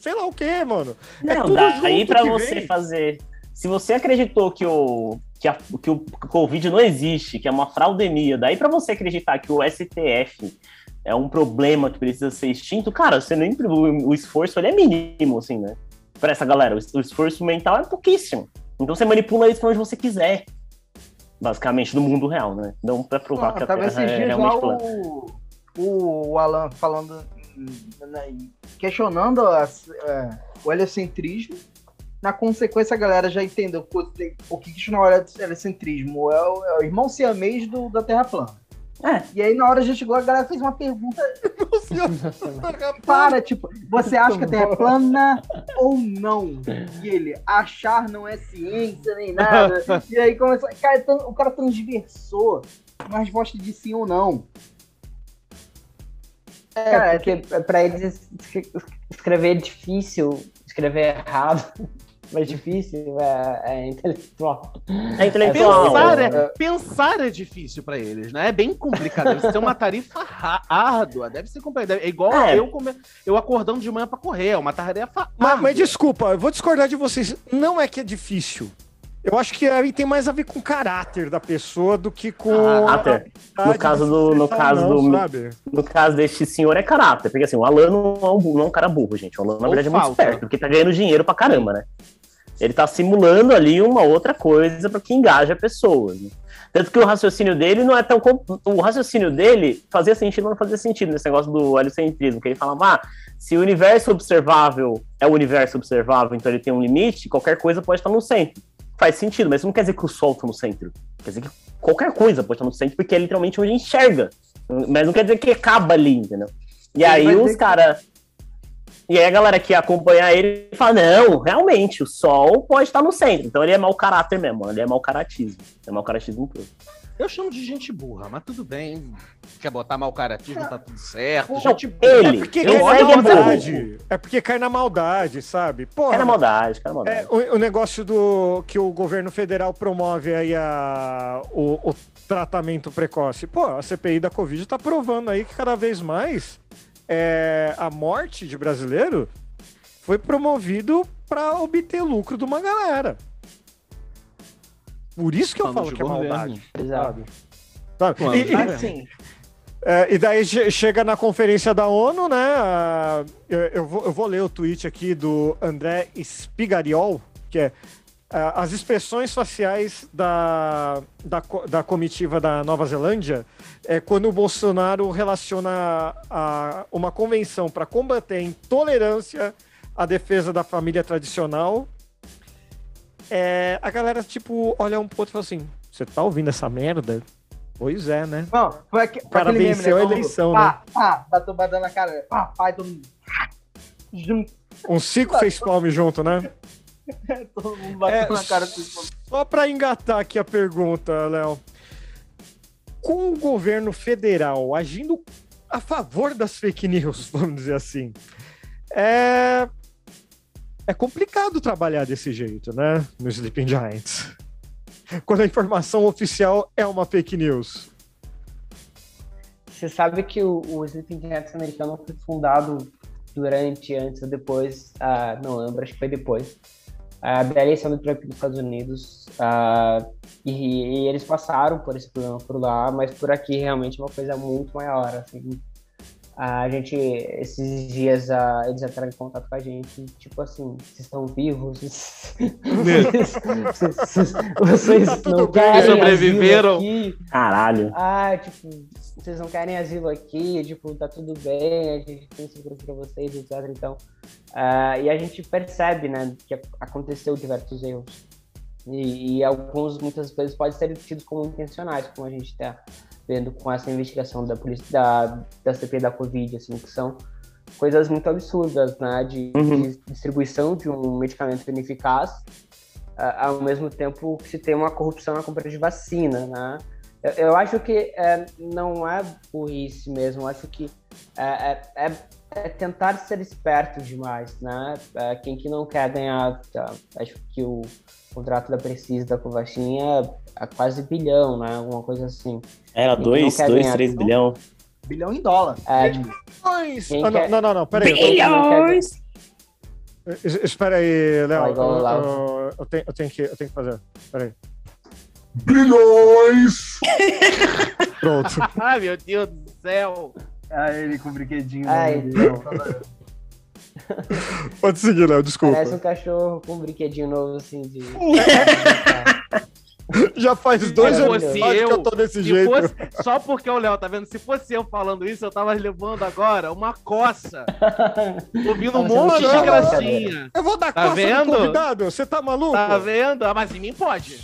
S1: Sei lá o quê, mano. É
S3: Não,
S1: tudo
S3: daí
S1: que
S3: você
S1: vem.
S3: fazer. Se você acreditou que o, que, a- que o Covid não existe, que é uma fraudemia, daí pra você acreditar que o STF é um problema que precisa ser extinto, cara, você nem o, esforço ele é mínimo, assim, né? Pra essa galera, o, esforço mental é pouquíssimo. Então você manipula isso pra onde você quiser. Basicamente, no mundo real, né? Não pra provar
S2: Não,
S3: que a
S2: tava
S3: Terra é realmente plana.
S2: o, o Alan falando, né, questionando as- é, o heliocentrismo. Na consequência, a galera já entendeu o que- o que isso não é heliocentrismo. É o, é o irmão siamês do, da Terra plana.
S3: É.
S2: E aí, na hora já chegou, a galera fez uma pergunta para, tipo, você acha que a Terra é plana ou não? E ele, achar não é ciência nem nada. E aí começou, cara, o cara transversou uma resposta de sim ou não.
S5: É,
S2: Cara,
S5: porque pra eles es- escrever é difícil, escrever errado, mas difícil é, é intelectual.
S3: É intelectual.
S4: Pensar
S3: é.
S4: é, pensar é difícil pra eles, né? É bem complicado. Deve ser uma tarefa árdua. Deve ser complicado. É igual
S3: É.
S4: eu, come... eu acordando de manhã pra correr. É uma tarefa
S1: Mas,
S4: árdua.
S1: mas desculpa, eu vou discordar de vocês. Não é que é difícil. Eu acho que aí tem mais a ver com o caráter da pessoa do que com.
S4: Ah,
S1: habilidade
S3: No caso do- no caso
S1: falar
S3: do-
S1: sabe?
S3: No caso deste senhor é caráter, porque assim, o Alan não é um, não é um cara burro, gente. O Alan, na
S4: Ou
S3: verdade, é muito
S4: falta.
S3: esperto, porque tá ganhando dinheiro pra caramba, né? Ele tá simulando ali uma outra coisa pra que engaje a pessoa. né? Tanto que o raciocínio dele não é tão. O raciocínio dele fazia sentido, mas não fazia sentido nesse negócio do heliocentrismo, que ele falava, ah, se o universo observável é o universo observável, então ele tem um limite, qualquer coisa pode estar no centro. Faz sentido, mas isso não quer dizer que o Sol está no centro. Quer dizer que qualquer coisa pode estar no centro, porque é literalmente onde enxerga. Mas não quer dizer que acaba ali, entendeu? E aí os
S2: dizer que-
S3: caras. E aí a galera que acompanha ele fala: não, realmente, o Sol pode estar no centro. Então ele é mau caráter mesmo, ele é mau caratismo. É mau caratismo puro.
S4: Eu chamo de gente burra, mas tudo bem. Quer botar mal caratismo, tá tudo certo.
S3: Não,
S4: Gente burra.
S3: ele,
S1: É porque
S3: ele
S1: cai na
S3: é burro.
S1: maldade. É porque cai na maldade, sabe? Porra,
S3: Cai na maldade, cai na maldade.
S1: É, o, o negócio do que o governo federal promove aí a, o, o tratamento precoce. Pô, a CPI da Covid tá provando aí que cada vez mais é, a morte de brasileiro foi promovido para obter lucro de uma galera. Por isso que eu
S4: Planos
S1: falo que é maldade.
S5: Exato.
S1: Sabe? E- e-.
S2: Assim,
S1: é, e daí che- chega na conferência da ONU, né? a- eu, eu vou, eu vou ler o tweet aqui do André Spigariol, que é as expressões faciais da, da, da comitiva da Nova Zelândia é quando o Bolsonaro relaciona a, uma convenção para combater a intolerância à defesa da família tradicional é, a galera, tipo, olha um pro outro e fala assim: você tá ouvindo essa merda? Pois é, né?
S2: Não, foi, aque, foi
S1: cara venceu a
S2: Todo mundo,
S1: eleição,
S2: pá, Pá, dá tombada na cara. Pá, pá, todo mundo.
S1: Um cinco fez palme junto, né?
S2: todo mundo batendo
S1: É,
S2: na cara.
S1: Só para engatar aqui a pergunta, Léo. Com o governo federal agindo a favor das fake news, vamos dizer assim, é, é complicado trabalhar desse jeito, né? No Sleeping Giants. Quando a informação oficial é uma fake news.
S5: Você sabe que o, o Sleeping Giants americano foi fundado durante, antes ou depois, ah, não lembro, acho que foi depois, da eleição do Trump nos Estados Unidos. ah, e, e eles passaram por esse problema por lá, mas por aqui realmente é uma coisa muito maior. Assim. A gente, esses dias, ah, eles entraram em contato com a gente, tipo assim, vocês estão vivos? Vocês, vocês- vocês
S1: Tá
S5: não querem asilo
S4: Sobreviveram?
S5: aqui?
S3: Caralho.
S5: Ah, tipo, vocês não querem asilo aqui, tipo, tá tudo bem, a gente tem segurança pra vocês, etc. Então, ah, e a gente percebe, né, que ac- aconteceu diversos erros. E, e alguns, muitas vezes, podem ser tidos como intencionais, como a gente tá vendo com essa investigação da polícia, da, da CP da Covid, assim, que são coisas muito absurdas, né, de,
S3: Uhum.
S5: de distribuição de um medicamento ineficaz, ao mesmo tempo que se tem uma corrupção na compra de vacina, né? Eu, eu acho que é, não é burrice mesmo, eu acho que é, é- é- é tentar ser esperto demais, né? É, quem que não quer ganhar, tá, acho que o contrato da Precisa da Covaxin é, é quase bilhão, né? Alguma coisa assim.
S3: Era
S5: Quem que
S3: 2,
S5: não quer
S3: 2,
S5: ganhar,
S3: 3
S5: então?
S3: bilhão.
S2: Bilhão em dólar.
S5: É, tipo. Quem
S1: Ah, não,
S5: quer-
S1: não, não, não, peraí.
S3: Bilhões!
S1: Es- Espera aí, Léo. Eu, eu- eu tenho, eu, tenho que, eu tenho que fazer. Peraí.
S7: Bilhões!
S1: Pronto.
S4: Ai, meu Deus do céu.
S2: Ah, ele com o brinquedinho.
S5: Ai,
S2: né?
S5: então.
S1: Pode seguir, Léo, desculpa.
S5: Parece um cachorro com um brinquedinho novo, assim, de...
S1: Já faz dois
S5: Se
S1: anos que eu tô desse
S4: Se
S1: jeito.
S4: fosse, só porque o Léo, tá vendo? Se fosse eu falando isso, eu tava levando agora uma coça. Ouvindo um monte
S1: não
S4: de gracinha.
S1: Eu vou dar
S4: Tá
S1: coça
S4: vendo?
S1: no convidado. Você tá maluco?
S4: Tá vendo? Ah, mas em mim pode.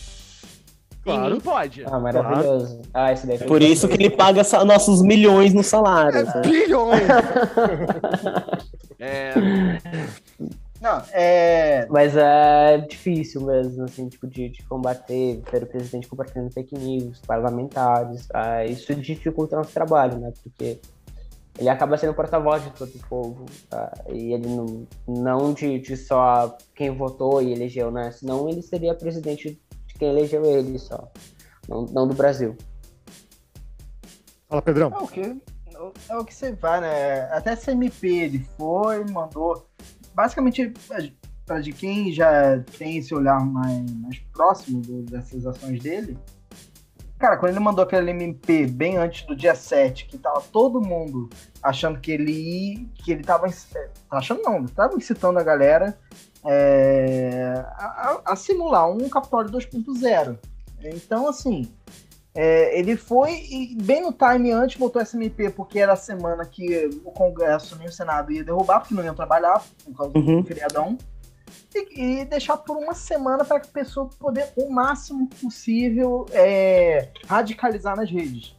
S1: Claro.
S4: Em mim pode.
S5: Ah, maravilhoso. Ah, esse daí foi
S3: Por isso que ele paga nossos milhões no salário.
S1: É bilhões.
S4: É,
S2: Não, é.
S5: Mas é difícil mesmo, assim, tipo, de, de combater, ter o presidente compartilhando fake news, parlamentares, ah, isso dificulta o nosso trabalho, né? Porque ele acaba sendo porta-voz de todo o povo, tá? e ele não, não de, de só quem votou e elegeu, né? Senão ele seria presidente de quem elegeu ele só, não, não do Brasil.
S1: Fala, Pedrão.
S2: É o que, é o que você vai, né? Até essa MP ele foi, mandou. Basicamente, para de quem já tem esse olhar mais, mais próximo do- dessas ações dele. Cara, quando ele mandou aquele MP bem antes do dia 7, que tava todo mundo achando que ele que ele tava. é, Achando não, tava incitando a galera é, a- a simular um Capitólio 2.0. Então, assim, é, ele foi e bem no time antes botou essa MP, porque era a semana que o Congresso nem o Senado ia derrubar, porque não iam trabalhar por causa
S3: Uhum.
S2: do feriadão. E, e deixar por uma semana para que a pessoa poder, o máximo possível, é, radicalizar nas redes.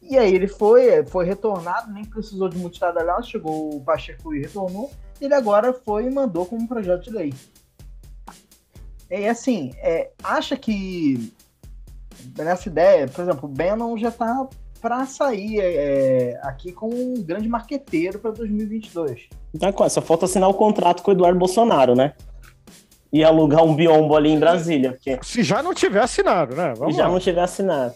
S2: E aí ele foi, foi retornado, nem precisou de muito estradalhado, chegou o Pacheco e retornou. Ele agora foi e mandou como projeto de lei. E assim, é, acha que nessa ideia, por exemplo, o Bannon já tá para sair é, aqui como um grande marqueteiro para 2022.
S3: Tá quase, só falta assinar o contrato com o Eduardo Bolsonaro, né? E alugar um biombo ali em Brasília, porque
S1: Se já não tiver assinado, né? Vamos
S3: já
S1: lá.
S3: não tiver assinado.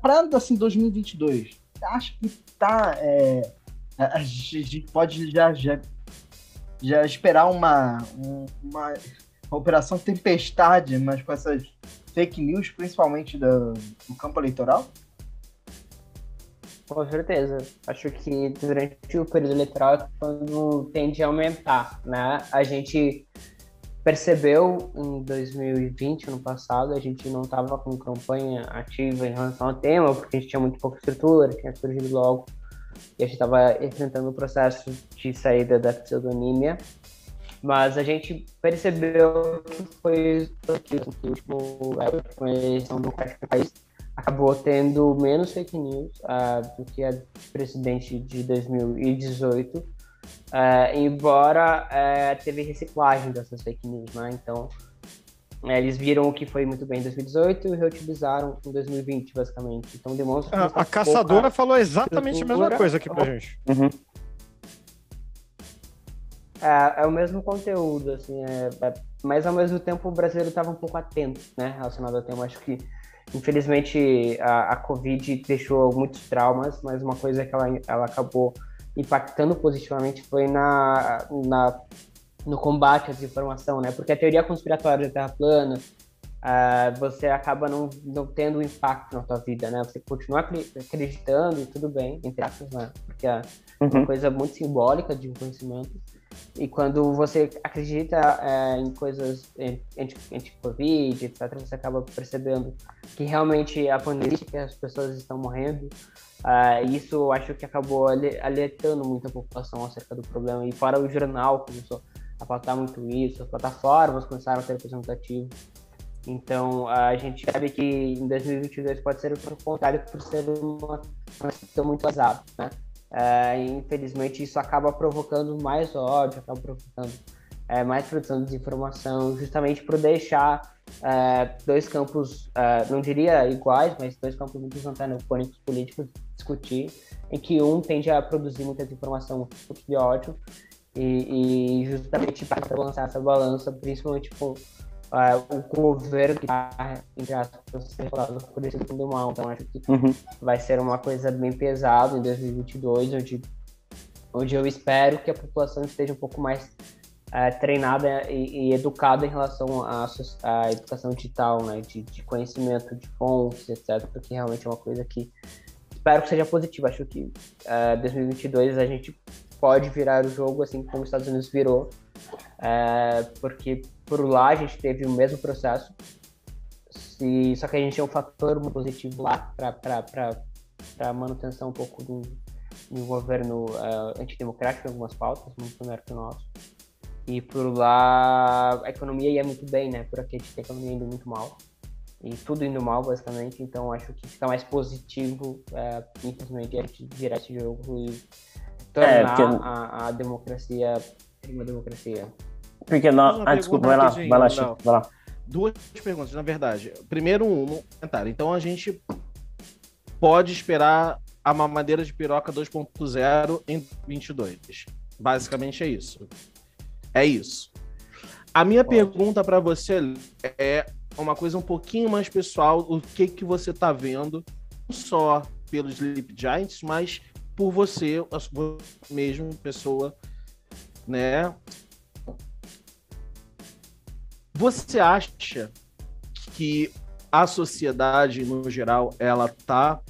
S2: Para assim 2022, você acha que tá é, a gente pode já, já, já esperar uma, um- uma operação tempestade, mas com essas fake news, principalmente do, do campo eleitoral?
S5: Com certeza. Acho que durante o período eleitoral é quando tende a aumentar, né? A gente percebeu em 2020, ano passado, a gente não estava com campanha ativa em relação ao tema, porque a gente tinha muito pouca estrutura, tinha surgido logo, e a gente estava enfrentando o processo de saída da pseudonímia. Mas a gente percebeu que foi que o último a última eleição do país acabou tendo menos fake news uh, do que a de presidente de 2018, uh, embora uh, teve reciclagem dessas fake news, né? Então é, eles viram o que foi muito bem em 2018 e reutilizaram em 2020, basicamente. Então demonstra.
S1: A, a caçadora falou exatamente a mesma coisa aqui pra gente.
S3: Uhum.
S5: É, é, o mesmo conteúdo, assim, é, é, mas ao mesmo tempo o brasileiro estava um pouco atento, né, relacionado ao tema. Acho que, infelizmente, a, a Covid deixou muitos traumas, mas uma coisa que ela, ela acabou impactando positivamente foi na, na no combate à desinformação, né? Porque a teoria conspiratória da Terra plana, uh, você acaba não, não tendo impacto na tua vida, né? Você continua acreditando e tudo bem, entre aspas, né? Porque é uma uhum. coisa muito simbólica de um conhecimento. E quando você acredita é, em coisas anti-Covid, etc., você acaba percebendo que realmente a pandemia, que as pessoas estão morrendo, uh, isso acho que acabou alertando muito a população acerca do problema. E fora o jornal começou a pautar muito isso, as plataformas começaram a ser representativas. Então, a gente sabe que em 2022 pode ser o contrário por ser uma, situação muito pesada, né? É, infelizmente, isso acaba provocando mais ódio, acaba provocando é, mais produção de desinformação, justamente por deixar é, dois campos, é, não diria iguais, mas dois campos muito antagônicos políticos discutir, em que um tende a produzir muita desinformação, muito de ódio, e, e justamente para lançar essa balança, principalmente com uh, o governo que está, entre aspas, por esse do mal. Então, acho que uhum. vai ser uma coisa bem pesada em 2022, onde, onde eu espero que a população esteja um pouco mais uh, treinada e, e, educada em relação à, à educação digital, né, de, de conhecimento de fontes, etc., porque realmente é uma coisa que espero que seja positiva. Acho que uh, 2022 a gente pode virar o jogo assim como os Estados Unidos virou, é, porque por lá a gente teve o mesmo processo, se, só que a gente tinha um fator positivo lá para a manutenção um pouco do, governo uh, antidemocrático em algumas pautas, muito menor que o nosso. E por lá a economia ia muito bem, né? Por aqui a gente tem a economia indo muito mal. E tudo indo mal, basicamente. Então acho que fica mais positivo, uh, infelizmente, a gente virar esse jogo e tornar é, porque... a, a democracia uma democracia.
S3: Porque não. Ah, desculpa, vai lá, vai lá, vai lá.
S4: Duas perguntas, na verdade. Primeiro, um comentário. Então a gente pode esperar a mamadeira de piroca 2.0 em 22. Basicamente é isso. É isso. A minha pergunta para você é uma coisa um pouquinho mais pessoal. O que que você tá vendo, não só pelos Sleep Giants, mas por você, a sua mesmo pessoa, né? Você acha que a sociedade no geral ela tá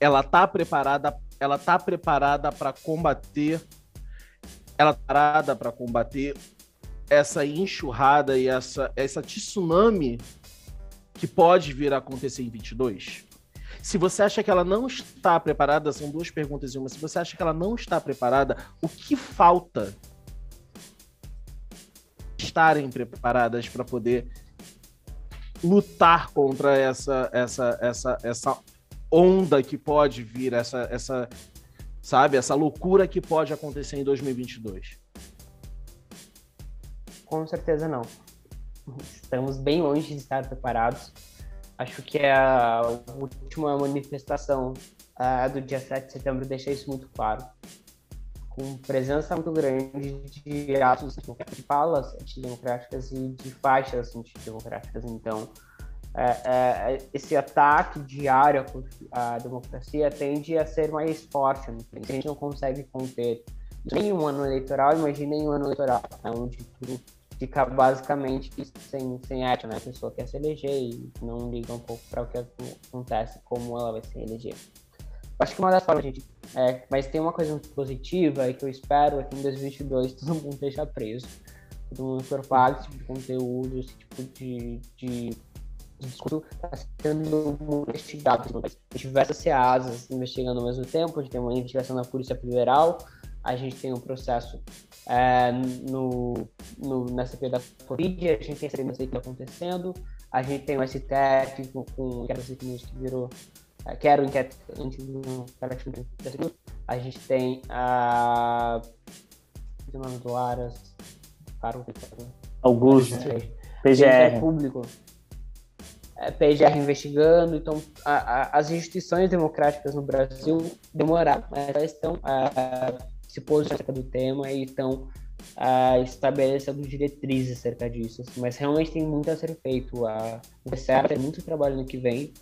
S4: ela tá preparada, ela tá preparada para combater ela tá preparada para combater essa enxurrada e essa essa tsunami que pode vir a acontecer em 22? Se você acha que ela não está preparada, são duas perguntas em uma. Se você acha que ela não está preparada, o que falta estarem preparadas para poder lutar contra essa essa essa essa onda que pode vir, essa essa sabe, essa loucura que pode acontecer em 2022?
S5: Com certeza não. Estamos bem longe de estar preparados acho que é a última manifestação uh, do dia 7 de setembro deixa isso muito claro. Com presença muito grande de atos de falas antidemocráticas e de faixas antidemocráticas. Então, é, é, esse ataque diário à democracia tende a ser mais forte. Né? A gente não consegue conter nem um ano eleitoral, imagina em um ano eleitoral, né? onde fica basicamente sem, sem ética, né? A pessoa quer se eleger e não liga um pouco para o que acontece, como ela vai se eleger. Acho que uma das formas, gente, é, mas tem uma coisa positiva e que eu espero é que em 2022 todo mundo esteja preso, todo mundo propague esse tipo de conteúdo, esse tipo de, de discurso está sendo investigado. Diversas CEASas investigando ao mesmo tempo, a gente tem uma investigação na Polícia Federal, a gente tem um processo é, no, no, na CPI da Covid, a gente tem denúncia que está acontecendo, a gente tem o STF com, com news que virou, é, que era o inquérito a gente tem a. O nome do Aras, o
S3: Augusto, PGR.
S5: Público. É, PGR investigando, então a, a, as instituições democráticas no Brasil demoraram, mas elas estão a, se posicionando do tema e estão a estabelecendo diretrizes acerca disso. Assim, mas realmente tem muito a ser feito. A, o tem muito trabalho no que vem,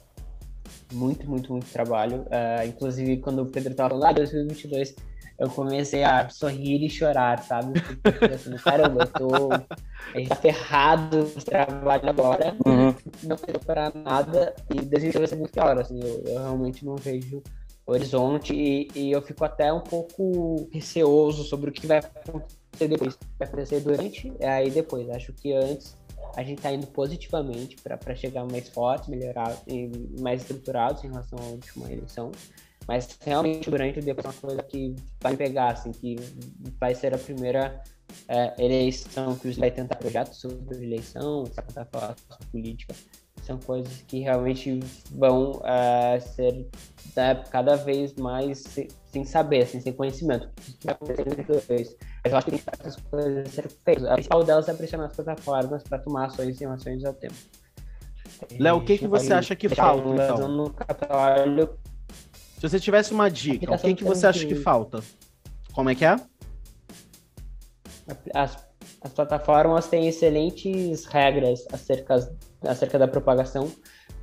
S5: muito, muito, muito trabalho. Uh, inclusive, quando o Pedro estava falando, ah, 2022, eu comecei a sorrir e chorar, sabe? Porque, assim, caramba, eu tô. A gente tá ferrado trabalho agora, uhum. não quero para nada, e 2022 vai ser muito pior, assim, eu, eu realmente não vejo horizonte e, e, eu fico até um pouco receoso sobre o que vai acontecer depois. Vai acontecer durante, e aí depois. Acho que antes a gente está indo positivamente para chegar mais forte, melhorar e mais estruturados em relação à última eleição. Mas realmente durante o depois é uma coisa que vai pegar, assim, que vai ser a primeira é, eleição que vai tentar projetos sobre eleição, tentar falar sobre política. São coisas que realmente vão é, ser né, cada vez mais sem saber, assim, sem conhecimento. Mas eu acho que essas coisas serem feitas. A principal delas é pressionar as plataformas para tomar ações em relação ao tempo.
S4: Léo, o que, que você acha que falta, então? No Se você tivesse uma dica, o que, que você acha que falta? Como é que é?
S5: As, as plataformas têm excelentes regras acerca, acerca da propagação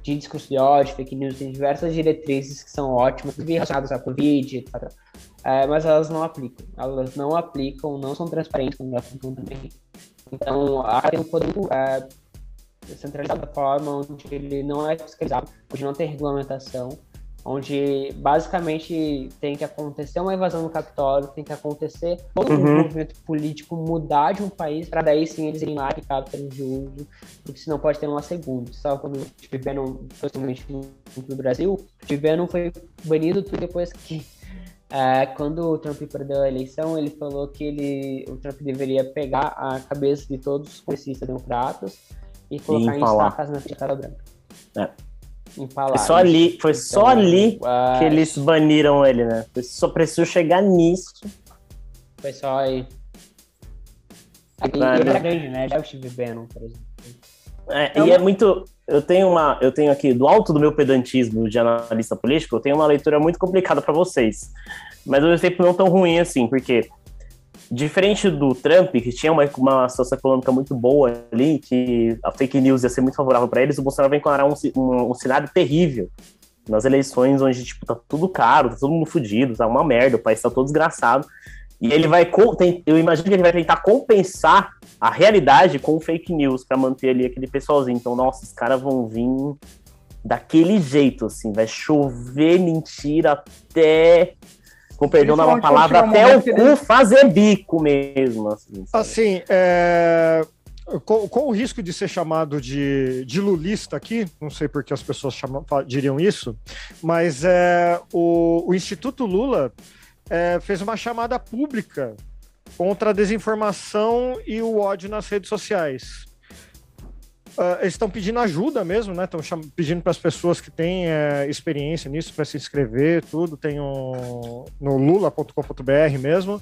S5: de discurso de ódio, fake news, tem diversas diretrizes que são ótimas, relacionadas à Covid, etc é, mas elas não aplicam. Elas não aplicam, não são transparentes quando aplicam também. Então, tem um poder é, centralizado da forma onde ele não é fiscalizado, onde não tem regulamentação, onde basicamente tem que acontecer uma invasão no Capitólio, tem que acontecer todo uhum. um movimento político mudar de um país para daí sim eles irem lá e captarem de uso, porque senão pode ter uma segunda. Só quando o Venom, principalmente no Brasil, o Venom foi banido tudo depois que é, quando o Trump perdeu a eleição, ele falou que ele, o Trump deveria pegar a cabeça de todos os congressistas democratas e colocar em estacas na ficada branca.
S3: É. Foi só ali, foi então, só ali que eles baniram ele, né? Só precisou chegar nisso.
S5: Foi só aí. Era grande, né? Já o Steve Bannon, por exemplo.
S3: É, então, e é muito. Eu tenho uma, eu tenho aqui do alto do meu pedantismo de analista político, eu tenho uma leitura muito complicada para vocês, mas eu sei não tão ruim assim, porque diferente do Trump, que tinha uma, uma situação econômica muito boa ali, que a fake news ia ser muito favorável para eles, o Bolsonaro vai encarar um, um, um, cenário terrível nas eleições, onde tipo tá tudo caro, tá todo mundo fudido, tá uma merda, o país tá todo desgraçado. E ele vai, eu imagino que ele vai tentar compensar a realidade com fake news para manter ali aquele pessoalzinho. Então, nossa, os caras vão vir daquele jeito, assim, vai chover mentira até, com perdão da palavra, até o cu fazer bico mesmo. Assim,
S1: assim é... Com, com, o risco de ser chamado de, de lulista aqui, não sei por que as pessoas chamam, diriam isso, mas é, o, o Instituto Lula é, fez uma chamada pública contra a desinformação e o ódio nas redes sociais. Uh, eles estão pedindo ajuda mesmo, né? Estão pedindo para as pessoas que têm é, experiência nisso para se inscrever, tudo. Tem um, no lula.com.br mesmo.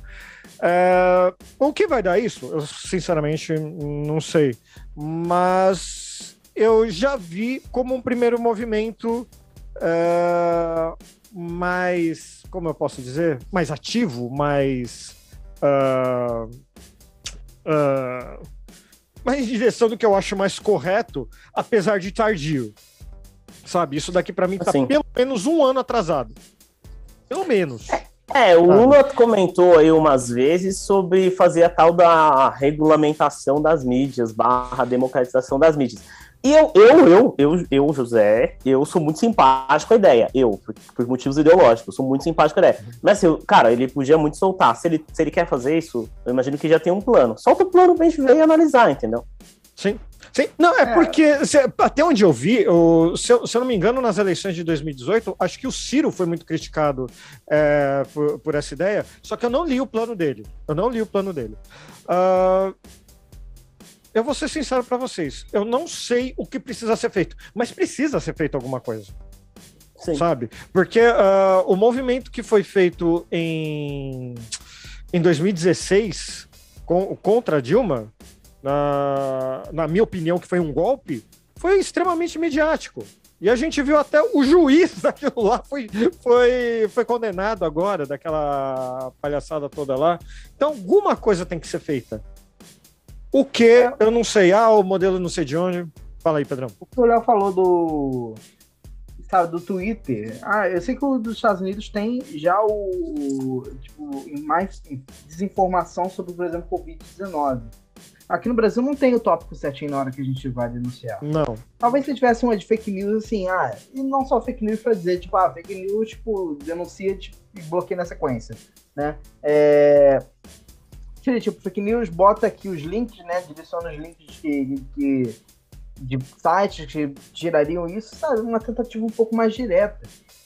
S1: É, o que vai dar isso? Eu sinceramente não sei. Mas eu já vi como um primeiro movimento é, mais, como eu posso dizer, mais ativo, mais uh, uh, mais em direção do que eu acho mais correto, apesar de tardio. Sabe? Isso daqui para mim tá assim. pelo menos um ano atrasado. Pelo menos.
S3: É, o Lula comentou aí umas vezes sobre fazer a tal da regulamentação das mídias, barra democratização das mídias. E eu, eu, eu, eu, eu, José, eu sou muito simpático com a ideia. Eu, por, por motivos ideológicos, sou muito simpático com a ideia. Mas assim, cara, ele podia muito soltar. Se ele, se ele quer fazer isso, eu imagino que já tem um plano. Solta o plano pra gente ver e analisar, entendeu?
S1: Sim. Sim, não, é,
S2: É.
S1: porque se- até onde eu vi, o- se, eu, se eu não me engano, nas eleições de 2018, acho que o Ciro foi muito criticado é, por, por essa ideia, só que eu não li o plano dele. Eu não li o plano dele. Ah, eu vou ser sincero para vocês, eu não sei o que precisa ser feito, mas precisa ser feito alguma coisa
S3: Sim.
S1: sabe? Porque ah, o movimento que foi feito em, em 2016 com, contra a Dilma, na, na minha opinião, que foi um golpe, foi extremamente midiático. E a gente viu até o juiz daquilo lá foi, foi, foi condenado agora, daquela palhaçada toda lá. Então, alguma coisa tem que ser feita. O que? Eu não sei. Ah, o modelo não sei de onde. Fala aí, Pedrão.
S2: O que o Léo falou do. Sabe, do Twitter. Ah, eu sei que o dos Estados Unidos tem já o. Tipo, mais desinformação sobre, por exemplo, Covid-19. Aqui no Brasil não tem o tópico certinho na hora que a gente vai denunciar.
S1: Não.
S2: Talvez se tivesse uma de fake news, assim, ah, e não só fake news pra dizer, tipo, ah, fake news, tipo, denuncia tipo, e bloqueia na sequência, né? É... Seria, tipo, fake news, bota aqui os links, né? Direciona os links que, que, de sites que tirariam isso, sabe? Uma tentativa um pouco mais direta.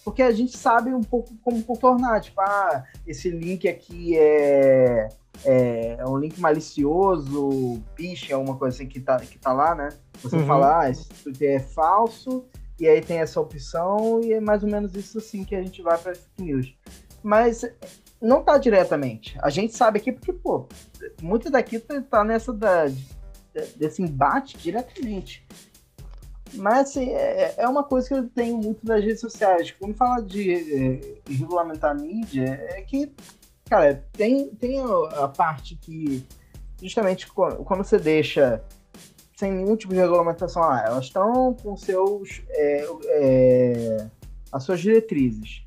S2: Porque a gente sabe um pouco como contornar, tipo, ah, esse link aqui é, é, é um link malicioso, phishing, alguma coisa assim que tá, que tá lá, né? Você
S1: Uhum.
S2: fala, ah, esse Twitter é falso, e aí tem essa opção, e é mais ou menos isso assim que a gente vai para fake news. Mas não tá diretamente. A gente sabe aqui porque, pô, muito daqui tá, tá nessa da, desse embate diretamente. Mas assim, é, é uma coisa que eu tenho muito das redes sociais. Quando fala de é, regulamentar mídia, é que, cara, tem, tem a, parte que, justamente, quando, você deixa sem nenhum tipo de regulamentação, ah, elas estão com seus. É, é, as suas diretrizes.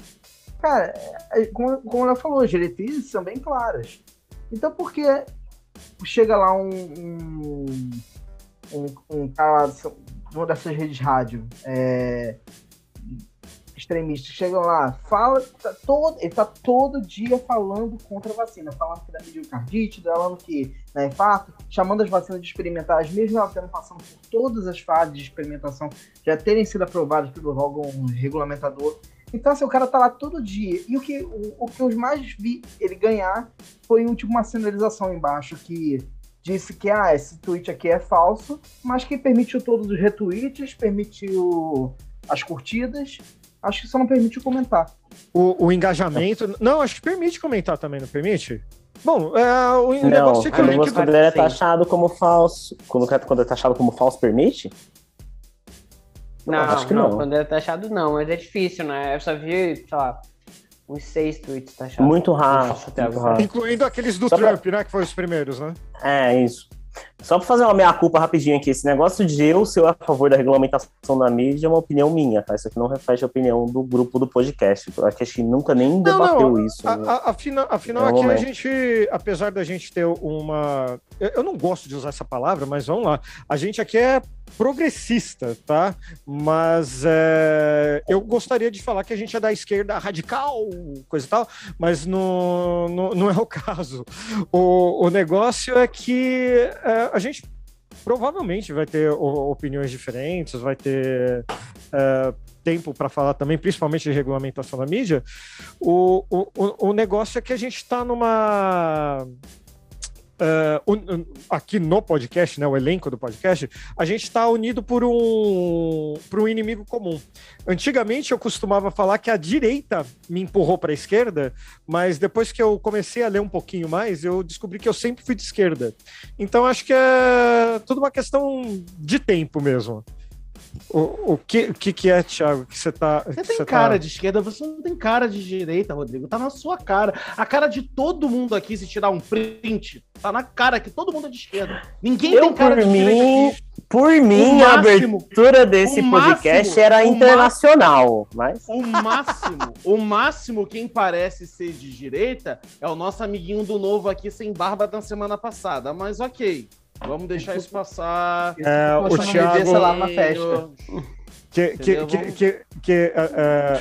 S2: Cara, é, como, como ela falou, as diretrizes são bem claras. Então, por que chega lá um, um, um, um cara lá de uma dessas redes de rádio é, extremistas chegam lá, fala, tá todo, ele tá todo dia falando contra a vacina, falando que dá miocardite, falando que dá infarto, chamando as vacinas de experimentais, mesmo elas tendo passando por todas as fases de experimentação, já terem sido aprovadas pelo órgão regulamentador. Então, assim, o cara tá lá todo dia. E o que, o, o que eu mais vi ele ganhar foi um, tipo, uma sinalização embaixo que disse que ah, esse tweet aqui é falso, mas que permitiu todos os retweets, permitiu as curtidas, acho que só não permitiu comentar.
S1: O, o engajamento. Não, acho que permite comentar também, não permite? Bom, é, o
S3: Não,
S1: negócio é que o
S3: quando,
S1: link
S3: quando ele é taxado como falso, quando, quando é taxado como falso, permite?
S5: Não,
S3: acho que
S5: não,
S3: não.
S5: quando é taxado não, mas é difícil, né? Eu só vi, sei lá, uns seis tweets taxados.
S3: Muito raro. Muito
S5: agora.
S3: raro.
S1: Incluindo aqueles do
S3: Só pra-
S1: Trump, né? Que foram os primeiros, né?
S3: É, isso. Só pra fazer uma meia-culpa rapidinho aqui, esse negócio de eu ser a favor da regulamentação da mídia é uma opinião minha, tá? Isso aqui não reflete a opinião do grupo do podcast. Eu acho que a gente nunca nem debateu isso.
S1: A-
S3: né?
S1: a- Afinal, afinal
S3: É o
S1: aqui a
S3: momento.
S1: gente, apesar da gente ter uma. Eu, eu não gosto de usar essa palavra, mas vamos lá. A gente aqui é progressista, tá? Mas é, eu gostaria de falar que a gente é da esquerda radical, coisa e tal, mas não, não, não é o caso. O, o negócio é que é, a gente provavelmente vai ter opiniões diferentes, vai ter é, tempo para falar também, principalmente de regulamentação da mídia. O, o- o negócio é que a gente está numa. Un- aqui no podcast, né, o elenco do podcast, a gente está unido por um, por um inimigo comum. Antigamente eu costumava falar que a direita me empurrou para a esquerda, mas depois que eu comecei a ler um pouquinho mais, eu descobri que eu sempre fui de esquerda. Então acho que é tudo uma questão de tempo mesmo. O, o que, o que, que é, Thiago, que você tá.
S4: Você tem
S1: tá-
S4: cara de esquerda, você não tem cara de direita, Rodrigo. Tá na sua cara. A cara de todo mundo aqui, se tirar um print, tá na cara que todo mundo é de esquerda. Ninguém
S3: Eu,
S4: tem cara
S3: por
S4: de direita
S3: mim,
S4: aqui.
S3: por mim,
S4: O
S3: a
S4: máximo-
S3: abertura desse podcast
S4: máximo-
S3: era
S4: o
S3: internacional, mas
S4: O máximo, o máximo quem parece ser de direita é o nosso amiguinho do novo aqui sem barba da semana passada. Mas ok, vamos deixar isso passar.
S1: É, o Thiago-
S2: lá, na festa.
S1: Que, que, que, que, que, é, é,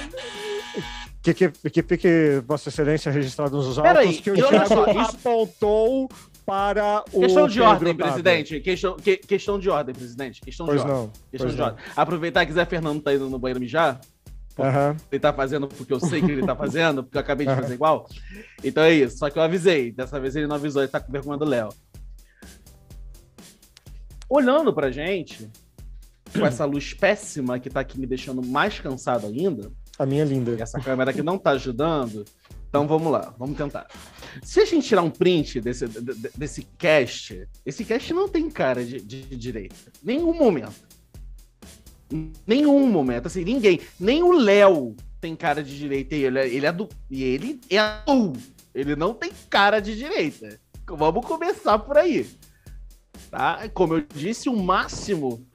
S1: que, que, que fique Vossa Excelência registrado nos autos
S4: Peraí,
S1: que o Thiago apontou para o.
S4: Questão de
S1: Pedro
S4: ordem,
S1: Otávio.
S4: presidente. Questão, que- questão de ordem, presidente. Questão
S1: Pois
S4: de ordem.
S1: não.
S4: Questão
S1: Pois
S4: de
S1: não.
S4: ordem. Aproveitar que Zé Fernando tá indo no banheiro mijar.
S1: Aham.
S4: Ele tá fazendo porque eu sei que ele tá fazendo, porque eu acabei de
S1: Aham.
S4: fazer igual. Então é isso. Só que eu avisei. Dessa vez ele não avisou, ele tá com vergonha do Léo. Olhando pra gente, com essa luz péssima que tá aqui me deixando mais cansado ainda,
S1: A minha linda.
S4: e essa câmera aqui não tá ajudando, então vamos lá, vamos tentar. Se a gente tirar um print desse, de- de- desse cast, esse cast não tem cara de, de direita. Nenhum momento. Nenhum momento. Assim, ninguém. Nem o Léo tem cara de direita. E ele, é- ele é do. E ele é azul. Ele não tem cara de direita. Vamos começar por aí. Tá? Como eu disse, o máximo,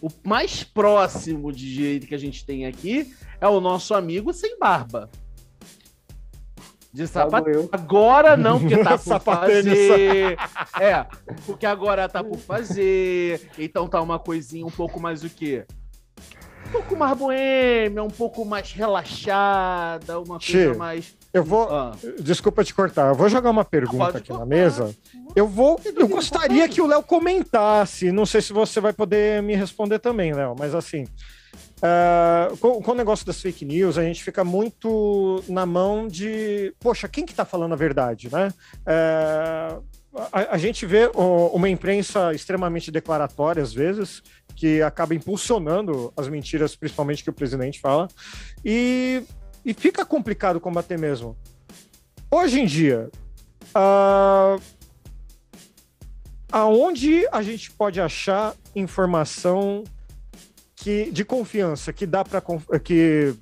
S4: o mais próximo de direita que a gente tem aqui é o nosso amigo sem barba. De sapato. Agora não, porque tá por fazer. É, porque agora tá por fazer. Então tá uma coisinha um pouco mais o quê? Um pouco mais boêmia, um pouco mais relaxada, uma coisa
S1: Che,
S4: mais.
S1: Eu vou.
S4: Ah,
S1: Desculpa te cortar. Eu vou jogar uma pergunta
S4: Pode
S1: aqui na
S4: cortar.
S1: mesa. Eu vou. Eu gostaria que o Léo comentasse. Não sei se você vai poder me responder também, Léo, mas assim. ah, com, com o negócio das fake news, a gente fica muito na mão de. Poxa, quem que tá falando a verdade, né? É, a, a gente vê ó, uma imprensa extremamente declaratória, às vezes, que acaba impulsionando as mentiras, principalmente que o presidente fala. E e fica complicado combater mesmo. Hoje em dia, ah, aonde a gente pode achar informação que de confiança que dá para que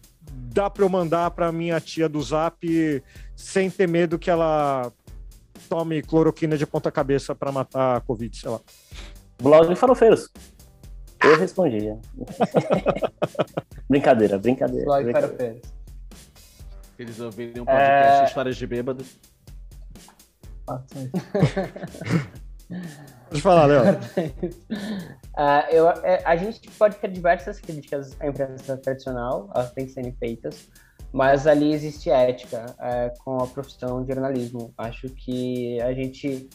S1: dá para eu mandar para minha tia do Zap sem ter medo que ela tome cloroquina de ponta cabeça para matar a covid, sei lá.
S3: Blog Farofeiros. Eu respondi. já. brincadeira, brincadeira.
S5: Blog
S3: brincadeira.
S5: Farofeiros.
S4: Eles ouvirem um podcast
S5: É.
S4: Histórias de Bêbado.
S1: Pode falar, Léo.
S5: Ah, eu, é, a gente pode ter diversas críticas à imprensa tradicional, elas têm que serem feitas, mas ali existe ética é, com a profissão de jornalismo. Acho que a gente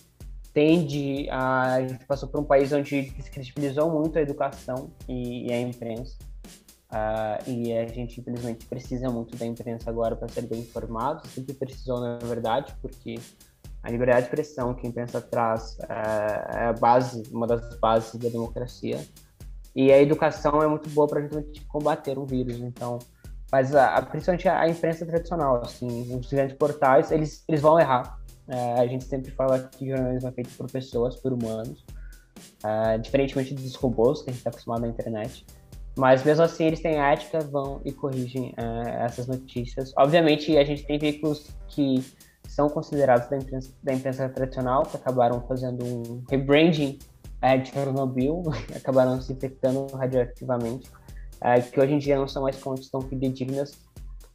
S5: tende a. A gente passou por um país onde descredibilizou muito a educação e, e a imprensa. Ah, e a gente, infelizmente, precisa muito da imprensa agora para ser bem informado. Sempre precisou, na verdade, porque a liberdade de expressão que a imprensa traz é, é a base, uma das bases da democracia. E a educação é muito boa para a gente combater um vírus. Então, mas a, a- principalmente a imprensa tradicional, assim, os grandes portais, eles, eles vão errar. É, a gente sempre fala que jornalismo é feito por pessoas, por humanos, diferentemente dos robôs que a gente está acostumado na internet. Mas mesmo assim, eles têm ética, vão e corrigem é, essas notícias. Obviamente, a gente tem veículos que são considerados da imprensa, da imprensa tradicional, que acabaram fazendo um rebranding é, de Chernobyl, acabaram se infectando radioativamente, é, que hoje em dia não são mais fontes tão fidedignas,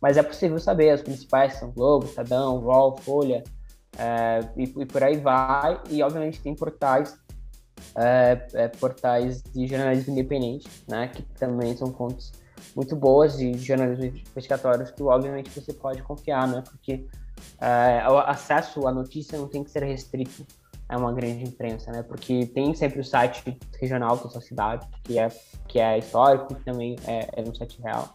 S5: mas é possível saber, as principais são Globo, Estadão, UOL, Folha, e, e por aí vai, e obviamente tem portais é, é, portais de jornalismo independente, né, que também são fontes muito boas de jornalismo investigatórios que obviamente você pode confiar, né, porque é, o acesso à notícia não tem que ser restrito a uma grande imprensa, né, porque tem sempre o site regional da sua cidade, que é, que é histórico, que também é, é um site real,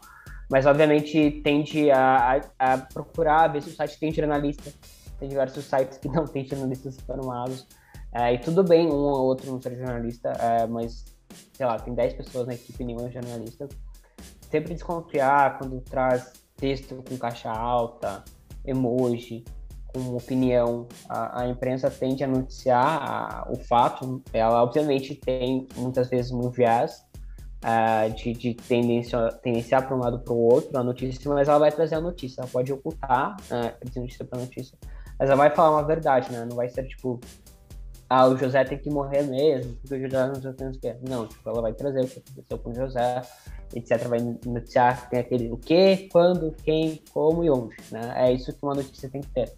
S5: mas obviamente tende a, a, a procurar ver se o site tem jornalista, tem diversos sites que não tem jornalistas formados, é, e tudo bem um ou outro não ser jornalista, é, mas, sei lá, tem 10 pessoas na equipe e nenhum é jornalista. Sempre desconfiar quando traz texto com caixa alta, emoji, com opinião. A, a imprensa tende a noticiar a- o fato, ela obviamente tem muitas vezes um viés é, de, de tendência, tendenciar para um lado para o outro a notícia, mas ela vai trazer a notícia, ela pode ocultar é, de notícia para notícia, mas ela vai falar uma verdade, né? Não vai ser tipo ah, o José tem que morrer mesmo, porque o José não tem o que. Não, tipo, ela vai trazer o que aconteceu com o José, etc. Vai noticiar tem aquele o que, quando, quem, como e onde, né? É isso que uma notícia tem que ter.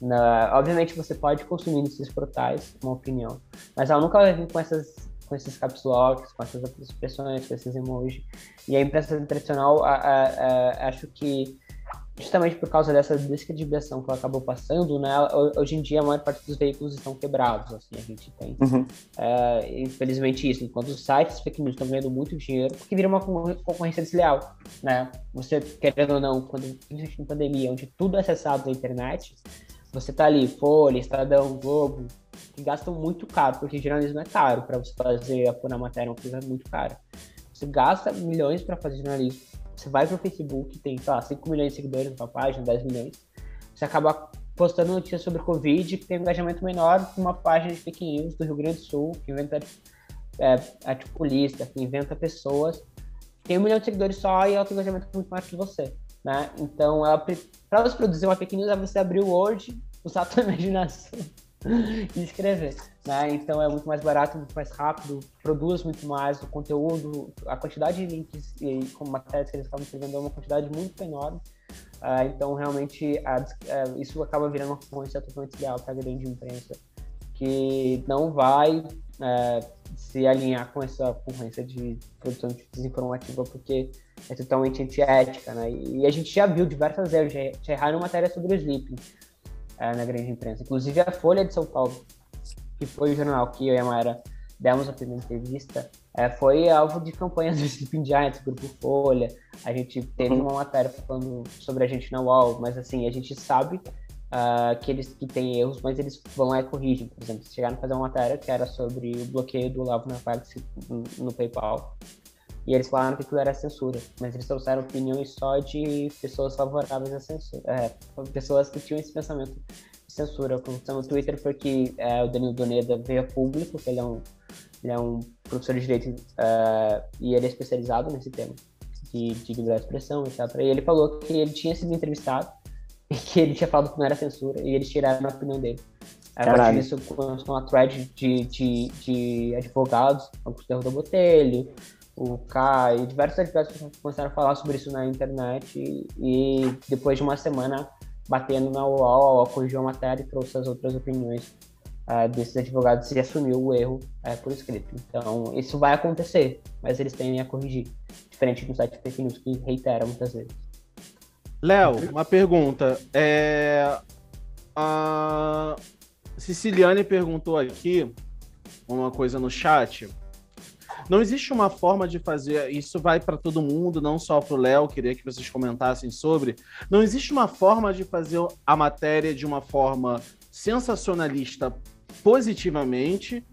S5: Na- obviamente você pode consumir nesses portais uma opinião, mas ela nunca vai vir com essas com esses caps locks, com essas expressões, com esses emojis. E a imprensa tradicional, a- a- a- acho que justamente por causa dessa descredibilização que ela acabou passando, né, hoje em dia a maior parte dos veículos estão quebrados, assim, a gente tem,
S3: Uhum.
S5: é, infelizmente isso, enquanto os sites fake news estão ganhando muito dinheiro, porque vira uma concorrê- concorrência desleal, né, você, querendo ou não, quando, principalmente em pandemia, onde tudo é acessado na internet, você tá ali, Folha, Estadão, Globo, que gastam muito caro, porque jornalismo é caro, para você fazer, apurar matéria, é uma coisa muito cara. Você gasta milhões para fazer jornalismo, você vai pro Facebook, tem, sei lá, 5 milhões de seguidores na sua página, 10 milhões, você acaba postando notícias sobre Covid que tem um engajamento menor que uma página de fake news do Rio Grande do Sul, que inventa é, articulista, que inventa pessoas, tem um milhão de seguidores só e ela tem um engajamento muito maior que você, né? Então, para você produzir uma fake news, é você abrir o Word, usar a sua imaginação e escrever, né? Então, é muito mais barato, muito mais rápido, produz muito mais o conteúdo, a quantidade de links e como matérias que eles estavam escrevendo é uma quantidade muito enorme. Ah, então, realmente, a eh, isso acaba virando uma concorrência totalmente leal para a grande imprensa, que não vai eh, se alinhar com essa concorrência de produção de desinformativa, porque é totalmente antiética, né? E a gente já viu diversas vezes, já, já erraram matéria sobre o sleeping na grande imprensa. Inclusive, a Folha de São Paulo, que foi o jornal que eu e a Mayra demos a primeira entrevista, eh, foi alvo de campanhas do Sleeping Giants, Grupo Folha, a gente teve
S3: Uhum.
S5: uma matéria falando sobre a gente na UOL, mas assim, a gente sabe ah, que eles que têm erros, mas eles vão lá e corrigem. Por exemplo, chegaram a fazer uma matéria que era sobre o bloqueio do Olavo na parte no, no PayPal. E eles falaram que aquilo era censura, mas eles trouxeram opiniões só de pessoas favoráveis à censura. É, pessoas que tinham esse pensamento de censura. O que aconteceu no Twitter foi que é, o Danilo Doneda veio a público, que ele é um, ele é um professor de direito é, e ele é especializado nesse tema de, de liberdade de expressão, etc. E ele falou que ele tinha sido entrevistado e que ele tinha falado que não era censura e eles tiraram a opinião dele. A partir
S3: Caralho.
S5: disso, começou uma thread de, de, de advogados, Augusto Botelho, o K e diversos advogados começaram a falar sobre isso na internet e, e depois de uma semana batendo na UOL, a UOL corrigiu a matéria e trouxe as outras opiniões ah, desses advogados e assumiu o erro eh, por escrito. Então, isso vai acontecer, mas eles tendem a corrigir, diferente do site fake news que reitera muitas vezes.
S4: Léo, uma pergunta. É, A Siciliane perguntou aqui uma coisa no chat. Não existe uma forma de fazer. Isso vai para todo mundo, não só para o Léo. Queria que vocês comentassem sobre. Não existe uma forma de fazer a matéria de uma forma sensacionalista positivamente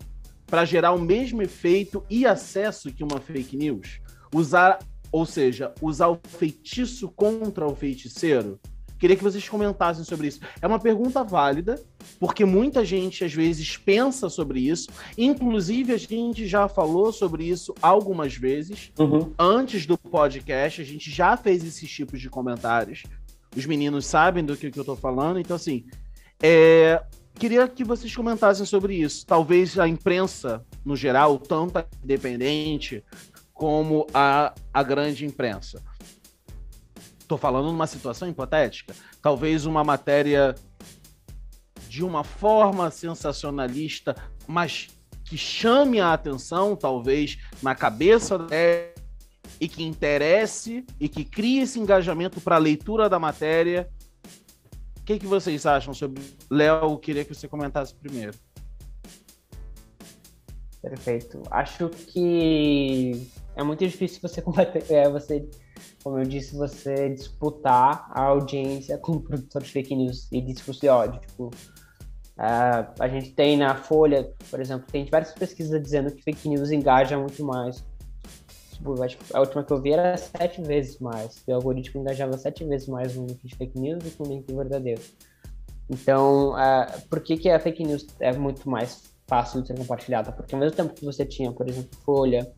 S4: para gerar o mesmo efeito e acesso que uma fake news. Usar, ou seja, usar o feitiço contra o feiticeiro. Queria que vocês comentassem sobre isso. É uma pergunta válida, porque muita gente às vezes pensa sobre isso. Inclusive, a gente já falou sobre isso algumas vezes.
S3: Uhum.
S4: Antes do podcast, a gente já fez esses tipos de comentários. Os meninos sabem do que, que eu tô falando. Então, assim, é, queria que vocês comentassem sobre isso. Talvez a imprensa, no geral, tanto a independente como a, a grande imprensa. Tô falando numa situação hipotética. Talvez uma matéria de uma forma sensacionalista, mas que chame a atenção, talvez, na cabeça dela, e que interesse e que crie esse engajamento para a leitura da matéria. O que, que vocês acham sobre. Léo, queria que você comentasse primeiro.
S5: Perfeito. Acho que é muito difícil você combater, é, você, como eu disse, você disputar a audiência com o produtor de fake news e discurso de ódio. Tipo, é, a gente tem na Folha, por exemplo, tem diversas pesquisas dizendo que fake news engaja muito mais. Tipo, a última que eu vi era sete vezes mais. O algoritmo engajava sete vezes mais no link de fake news do que no link verdadeiro. Então, é, por que, que a fake news é muito mais fácil de ser compartilhada? Porque ao mesmo tempo que você tinha, por exemplo, Folha,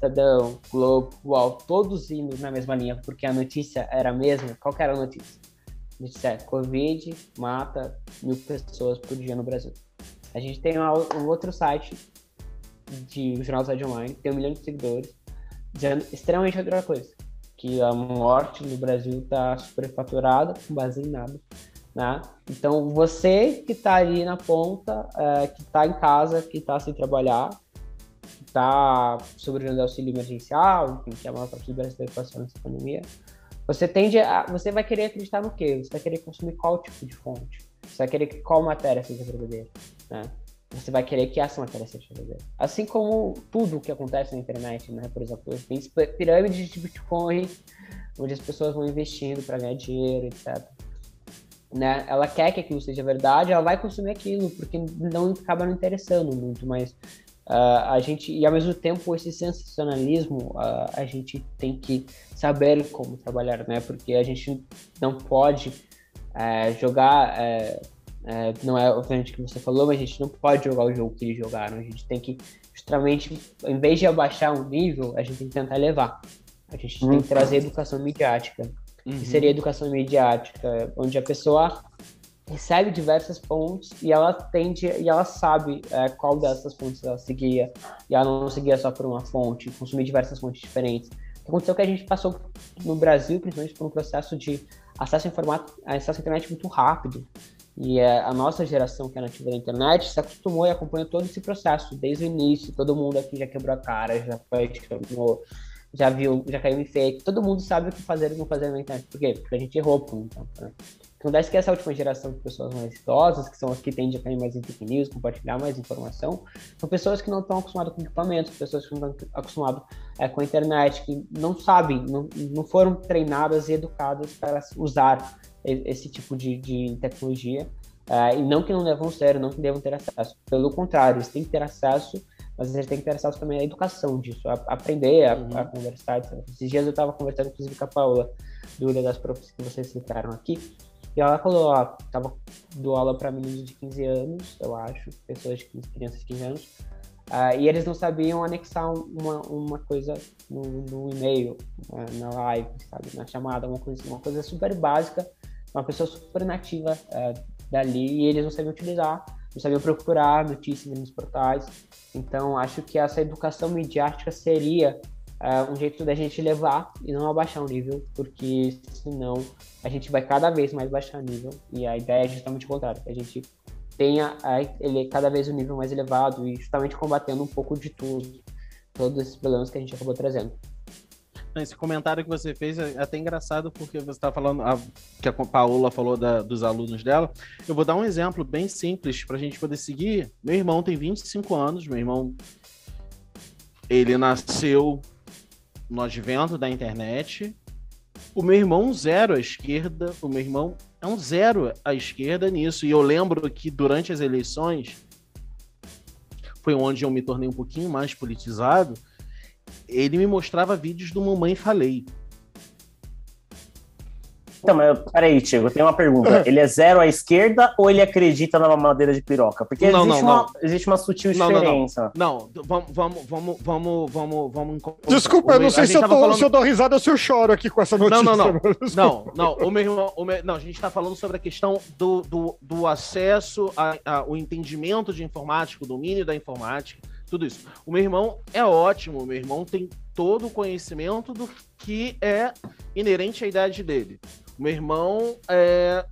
S5: Estadão, Globo, UOL, todos indo na mesma linha, porque a notícia era a mesma, qual era a notícia? A notícia é Covid mata mil pessoas por dia no Brasil. A gente tem um, um outro site de o Jornal Cidade Online, tem um milhão de seguidores, dizendo extremamente outra coisa, que a morte no Brasil está superfaturada, com base em nada. Né? Então, você que está ali na ponta, é, que está em casa, que está sem trabalhar, está sobrevivendo ao auxílio emergencial, enfim, que a maior parte do brasileiro passou nessa pandemia, Você tende a. Você vai querer acreditar no quê? Você vai querer consumir qual tipo de fonte? Você vai querer que qual matéria seja verdadeira, né? Você vai querer que essa matéria seja verdadeira. Assim como tudo o que acontece na internet, né? Por exemplo, tem pirâmides de Bitcoin, onde as pessoas vão investindo para ganhar dinheiro, etc. Né? Ela quer que aquilo seja verdade, ela vai consumir aquilo, porque não acaba não interessando muito, mas Uh, a gente e ao mesmo tempo esse sensacionalismo uh, a gente tem que saber como trabalhar né porque a gente não pode uh, jogar é, é, não é obviamente que você falou mas a gente não pode jogar o jogo que eles jogaram a gente tem que justamente em vez de abaixar um nível a gente tem que tentar elevar a gente uhum. tem que trazer educação midiática uhum. que seria educação midiática onde a pessoa recebe diversas fontes e ela tende e ela sabe é, qual dessas fontes ela seguia e ela não seguia só por uma fonte, consumir diversas fontes diferentes. O que aconteceu é que a gente passou no Brasil, principalmente por um processo de acesso à, acesso à internet muito rápido. E é, a nossa geração que é nativa da internet se acostumou e acompanhou todo esse processo desde o início. Todo mundo aqui já quebrou a cara, já foi, já viu, já caiu em fake. Todo mundo sabe o que fazer e não fazer na internet. Por quê? Porque a gente errou por então. Né? Acontece que essa última geração de pessoas mais idosas, que são as que tendem a cair mais em fake news, compartilhar mais informação, são pessoas que não estão acostumadas com equipamentos, pessoas que não estão acostumadas é, com a internet, que não sabem, não, não foram treinadas e educadas para usar esse tipo de, de tecnologia. É, e não que não devam ser, não que devam ter acesso. Pelo contrário, eles têm que ter acesso, mas eles têm que ter acesso também à educação disso, a, aprender a, uhum. a conversar. Etc. Esses dias eu estava conversando, inclusive, com a Paula, do Ilha das Profs, que vocês citaram aqui, e ela falou, ó, tava do aula para meninos de 15 anos, eu acho, pessoas de 15, crianças de 15 anos, uh, e eles não sabiam anexar uma, uma coisa no, no e-mail, uh, na live, sabe, na chamada, uma coisa, uma coisa super básica, uma pessoa super nativa uh, dali, e eles não sabiam utilizar, não sabiam procurar notícias nos portais. Então, acho que essa educação midiática seria uh, um jeito da gente levar e não abaixar o nível, porque senão a gente vai cada vez mais baixar o nível. E a ideia é justamente o contrário, a gente tenha ele cada vez um nível mais elevado e justamente combatendo um pouco de tudo, todos esses problemas que a gente acabou trazendo.
S4: Esse comentário que você fez é até engraçado porque você está falando a, que a Paola falou da, dos alunos dela. Eu vou dar um exemplo bem simples para a gente poder seguir. Meu irmão tem 25 anos, meu irmão ele nasceu no advento da internet. O meu irmão, zero à esquerda. O meu irmão é um zero à esquerda nisso. E eu lembro que durante as eleições foi onde eu me tornei um pouquinho mais politizado. Ele me mostrava vídeos do Mamãe Falei.
S3: Então, mas peraí, Tiago, eu tenho uma pergunta. Ele é zero à esquerda ou ele acredita na mamadeira de piroca? Porque não, existe, não, uma, não. existe uma sutil diferença.
S4: Não, vamos, vamos, vamos, vamos, vamos, vamos.
S1: Desculpa, eu não sei se eu, tô, falando... se eu dou risada ou se eu choro aqui com essa notícia.
S4: Não, não, não. não, não, o meu irmão, o meu, não, a gente está falando sobre a questão do, do, do acesso ao entendimento de informática, o domínio da informática, tudo isso. O meu irmão é ótimo, o meu irmão tem todo o conhecimento do que é inerente à idade dele. Meu irmão é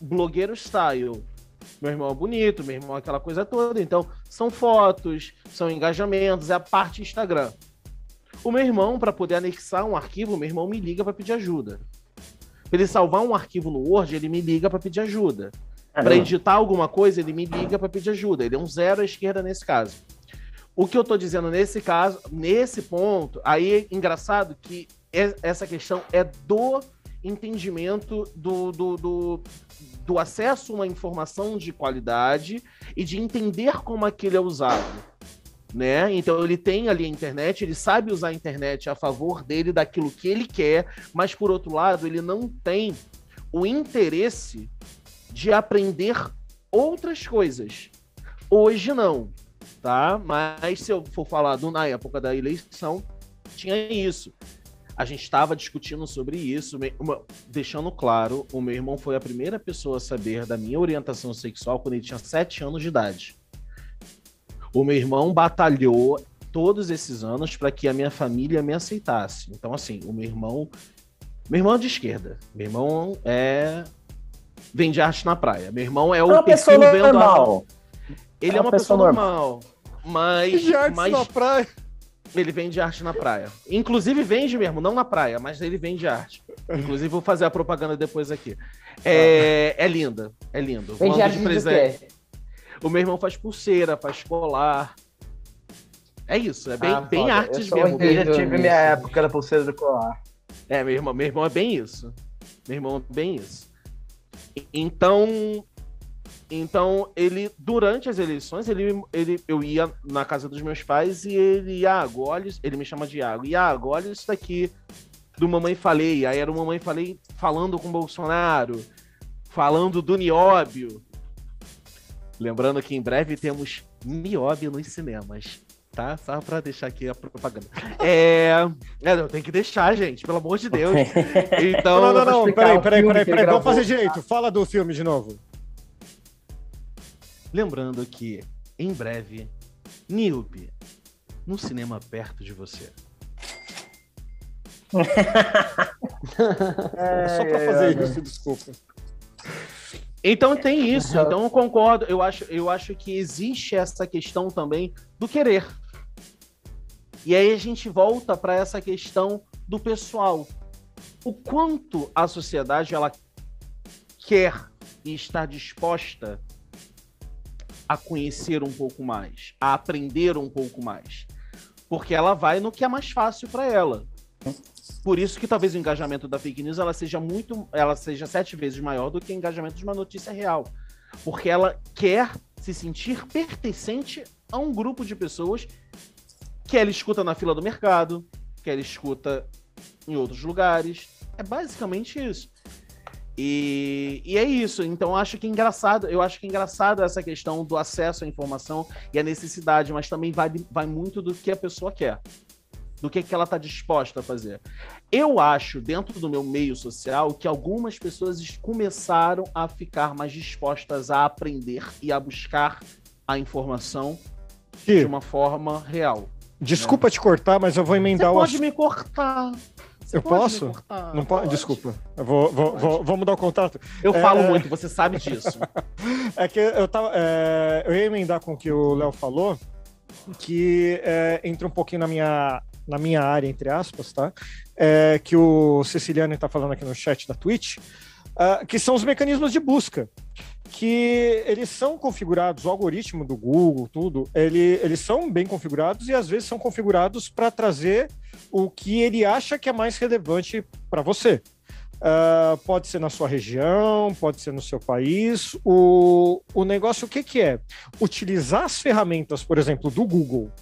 S4: blogueiro style. Meu irmão é bonito, meu irmão é aquela coisa toda. Então, são fotos, são engajamentos, é a parte Instagram. O meu irmão, para poder anexar um arquivo, meu irmão me liga para pedir ajuda. Para ele salvar um arquivo no Word, ele me liga para pedir ajuda. Para editar alguma coisa, ele me liga para pedir ajuda. Ele é um zero à esquerda nesse caso. O que eu estou dizendo nesse caso, nesse ponto, aí é engraçado que essa questão é do entendimento do, do, do, do acesso a uma informação de qualidade e de entender como aquele é usado. Né? Então ele tem ali a internet, ele sabe usar a internet a favor dele, daquilo que ele quer, mas por outro lado, ele não tem o interesse de aprender outras coisas. Hoje não, tá? Mas se eu for falar do, na época da eleição, tinha isso. A gente estava discutindo sobre isso, deixando claro, o meu irmão foi a primeira pessoa a saber da minha orientação sexual quando ele tinha sete anos de idade. O meu irmão batalhou todos esses anos para que a minha família me aceitasse. Então, assim, o meu irmão. Meu irmão é de esquerda. Meu irmão é. Vende arte na praia. Meu irmão é o
S3: é perfil normal.
S4: Ele é uma, é uma pessoa, pessoa normal. normal. Mas.
S1: Vende arte
S4: mas...
S1: na praia.
S4: Ele vende arte na praia. Inclusive vende mesmo, não na praia, mas ele vende arte. Inclusive vou fazer a propaganda depois aqui. É, é linda, é lindo.
S5: Vende
S4: Mando
S5: arte
S4: de presente. O meu irmão faz pulseira, faz colar. É isso, é bem,
S5: Ah,
S4: bem
S5: foda.
S4: artes
S5: Eu
S4: mesmo.
S2: Eu já tive
S5: nisso.
S2: minha época da pulseira do colar.
S4: É, meu irmão, meu irmão é bem isso. Meu irmão é bem isso. Então, então ele durante as eleições, ele, ele eu ia na casa dos meus pais e ele, Iago, olha, isso- ele me chama de Iago. Iago, olha isso daqui do Mamãe Falei. Aí era o Mamãe Falei falando com o Bolsonaro, falando do Nióbio. Lembrando que em breve temos Nióbio nos cinemas. Tá? Só pra deixar aqui a propaganda. É. É, eu tenho que deixar, gente, pelo amor de Deus. Então.
S1: não, não, não, peraí, peraí, peraí, peraí, vamos fazer direito. Fala do filme de novo.
S4: Lembrando que, em breve, Nilpe, no cinema perto de você.
S1: É só pra
S2: Ai,
S1: fazer
S2: ai,
S1: isso, desculpa.
S4: Então tem isso, então eu concordo. Eu acho, eu acho que existe essa questão também do querer. E aí a gente volta para essa questão do pessoal. O quanto a sociedade ela quer e está disposta a conhecer um pouco mais, a aprender um pouco mais. Porque ela vai no que é mais fácil para ela. Por isso que talvez o engajamento da fake news ela seja muito, ela seja sete vezes maior do que o engajamento de uma notícia real, porque ela quer se sentir pertencente a um grupo de pessoas que ela escuta na fila do mercado, que ela escuta em outros lugares. É basicamente isso. E, e é isso. Então eu acho que é engraçado. Eu acho que é engraçado essa questão do acesso à informação e a necessidade, mas também vai, vai muito do que a pessoa quer do que, que ela está disposta a fazer. Eu acho, dentro do meu meio social, que algumas pessoas es- começaram a ficar mais dispostas a aprender e a buscar a informação de uma forma real.
S1: desculpa te cortar, mas eu vou
S4: Você
S1: emendar o
S4: pode me cortar. Você
S1: Eu posso? Não pode? Desculpa. Eu vou, vou, vou, vou mudar o contato.
S4: Eu
S1: É.
S4: falo muito, você sabe disso.
S1: É que eu tava. é, eu ia emendar com o que o Léo falou, que é, entra um pouquinho na minha, na minha área, entre aspas, tá? É, que o Ceciliano está falando aqui no chat da Twitch, ah, que são os mecanismos de busca. Que eles são configurados, o algoritmo do Google, tudo, ele, eles são bem configurados e às vezes são configurados para trazer o que ele acha que é mais relevante para você. Ah, pode ser na sua região, pode ser no seu país. O, o negócio, o que, que é? Utilizar as ferramentas, por exemplo, do Google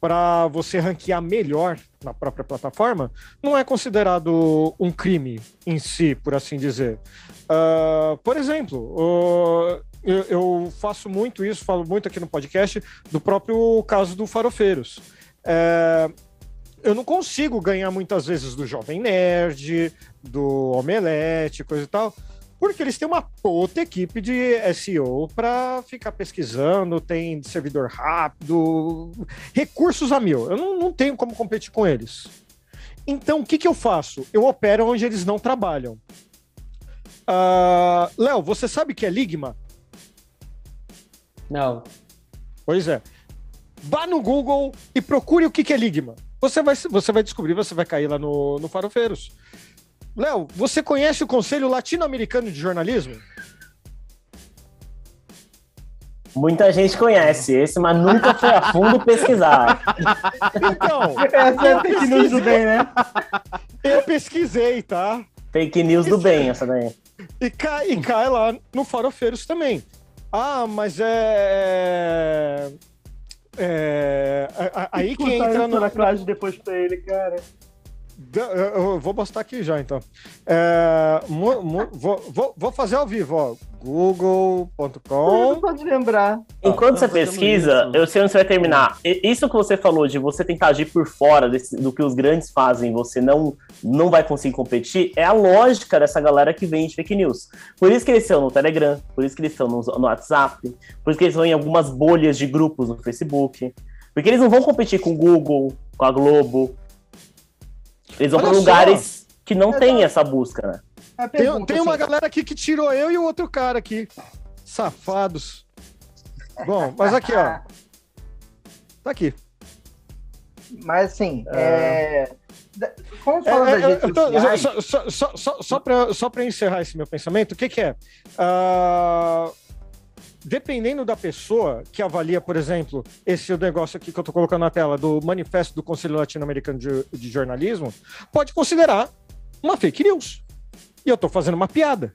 S1: para você ranquear melhor na própria plataforma, não é considerado um crime em si, por assim dizer. Ah, por exemplo, o- eu, eu faço muito isso, falo muito aqui no podcast, do próprio caso do Farofeiros. É, eu não consigo ganhar muitas vezes do Jovem Nerd, do Omelete, coisa e tal, porque eles têm uma puta equipe de SEO para ficar pesquisando, tem servidor rápido, recursos a mil. Eu não, não tenho como competir com eles. Então, o que, que eu faço? Eu opero onde eles não trabalham. Ah, Léo, você sabe o que é Ligma?
S5: Não.
S1: Pois é. Vá no Google e procure o que, que é Ligma. Você vai, você vai descobrir, você vai cair lá no, no Farofeiros. Léo, você conhece o Conselho Latino-Americano de Jornalismo?
S3: Muita gente conhece esse, mas nunca foi a fundo pesquisar.
S1: Então,
S2: Essa é a fake news do bem, né?
S1: eu pesquisei, tá?
S3: Fake news do bem, essa daí.
S1: E cai, e cai lá no Farofeiros também. Ah, mas é. É. a- Aí que entra no.
S2: na classe depois pra ele, cara.
S1: Eu vou postar aqui já, então. É, mu- mu- vou, vou- vou fazer ao vivo, ó.
S2: Não
S1: google.com.
S2: pode lembrar.
S3: Enquanto
S4: tá
S3: você pesquisa,
S4: isso.
S3: eu sei onde você vai terminar. Isso que você falou de você tentar agir por fora desse- do que os grandes fazem, você não, não vai conseguir competir, é a lógica dessa galera que vende fake news. Por isso que eles estão no Telegram, por isso que eles estão no, no WhatsApp, por isso que eles estão em algumas bolhas de grupos no Facebook. Porque eles não vão competir com o Google, com a Globo. Eles vão
S1: Olha
S3: para
S1: só.
S3: lugares que não
S2: Exato.
S3: tem essa busca, né?
S2: A
S1: Tem,
S2: pergunta,
S1: tem uma
S2: assim,
S1: galera aqui que tirou eu e o outro cara aqui. Safados. Bom, mas aqui, ó. Tá aqui.
S2: Mas assim, é...
S1: É,
S2: falar
S1: é, tô-
S2: sociais.
S1: só só, só, só, só para encerrar esse meu pensamento, o que, que é? Ah, dependendo da pessoa que avalia, por exemplo, esse negócio aqui que eu estou colocando na tela, do Manifesto do Conselho Latino-Americano de, de Jornalismo, pode considerar uma fake news. E eu estou fazendo uma piada.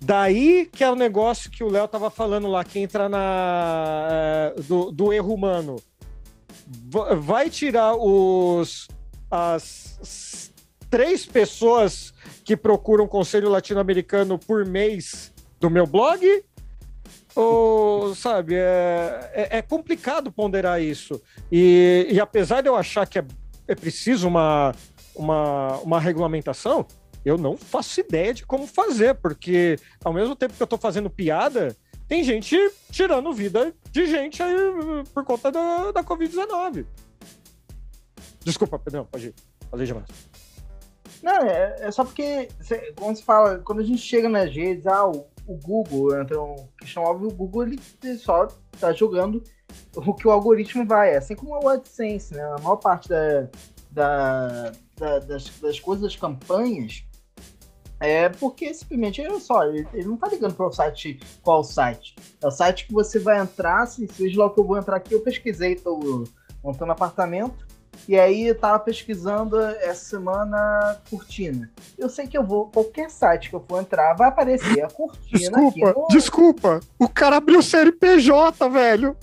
S1: Daí que é o negócio que o Léo estava falando lá, que entra na eh, do, do erro humano. Va- Vai tirar os as três pessoas que procuram conselho latino-americano por mês do meu blog? Ou, sabe, é, é, é complicado ponderar isso. E, e apesar de eu achar que é, é preciso uma, uma, uma regulamentação, eu não faço ideia de como fazer, porque ao mesmo tempo que eu tô fazendo piada, tem gente tirando vida de gente aí uh, por conta da, da Covid-19. Desculpa, Pedrão, pode ir. Falei demais.
S2: Não, é, é só porque, cê- quando se fala, quando a gente chega nas redes, ah, o, o Google, então, questão óbvia, o Google ele, só tá jogando o que o algoritmo vai, assim como o AdSense, né? A maior parte da, da- da- das, das coisas, das campanhas, é porque simplesmente, olha só, ele, ele não tá ligando para o site, qual site. É o site que você vai entrar, se seja lá que eu vou entrar aqui, eu pesquisei, tô montando apartamento, e aí eu tava pesquisando essa semana cortina. Eu sei que eu vou, qualquer site que eu for entrar, vai aparecer a cortina
S1: Desculpa,
S2: aqui. no-
S1: desculpa. O cara abriu CNPJ, velho.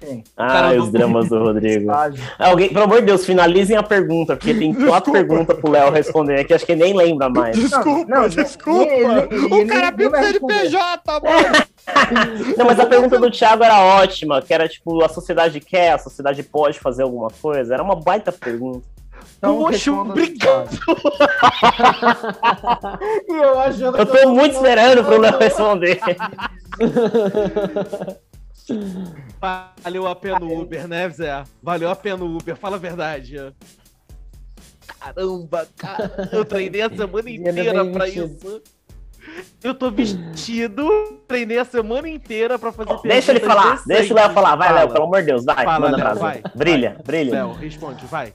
S2: Sim.
S3: Ah,
S4: Cara,
S3: os dramas do Rodrigo. Alguém, pelo amor de Deus, finalizem a pergunta, porque tem quatro
S1: Desculpa.
S3: perguntas pro Léo responder aqui, acho que ele nem lembra mais.
S1: Desculpa,
S2: não, não,
S1: desculpa.
S2: ele- ele-
S1: o
S2: ele
S1: cara
S2: nem
S1: abriu
S2: responder.
S1: CNPJ, mano.
S3: Não, mas a pergunta do Thiago era ótima, que era tipo, a sociedade quer, a sociedade pode fazer alguma coisa? Era uma baita pergunta.
S2: Então,
S4: Poxa, obrigado.
S2: E eu achando
S3: Eu
S2: que
S3: tô muito esperando pro Léo responder.
S4: Valeu a pena o Uber, né, Zé? Valeu a pena o Uber, fala a verdade. Caramba, cara, eu treinei a semana
S5: Dia
S4: inteira pra isso. Eu tô vestido, treinei a semana inteira pra fazer
S3: Deixa ele falar, deixa o Léo falar. Vai,
S4: Fala.
S3: Léo, pelo amor de Deus, vai.
S4: Fala,
S3: manda
S4: Léo,
S3: brasa.
S4: vai,
S3: Brilha, brilha.
S4: Léo, responde, vai.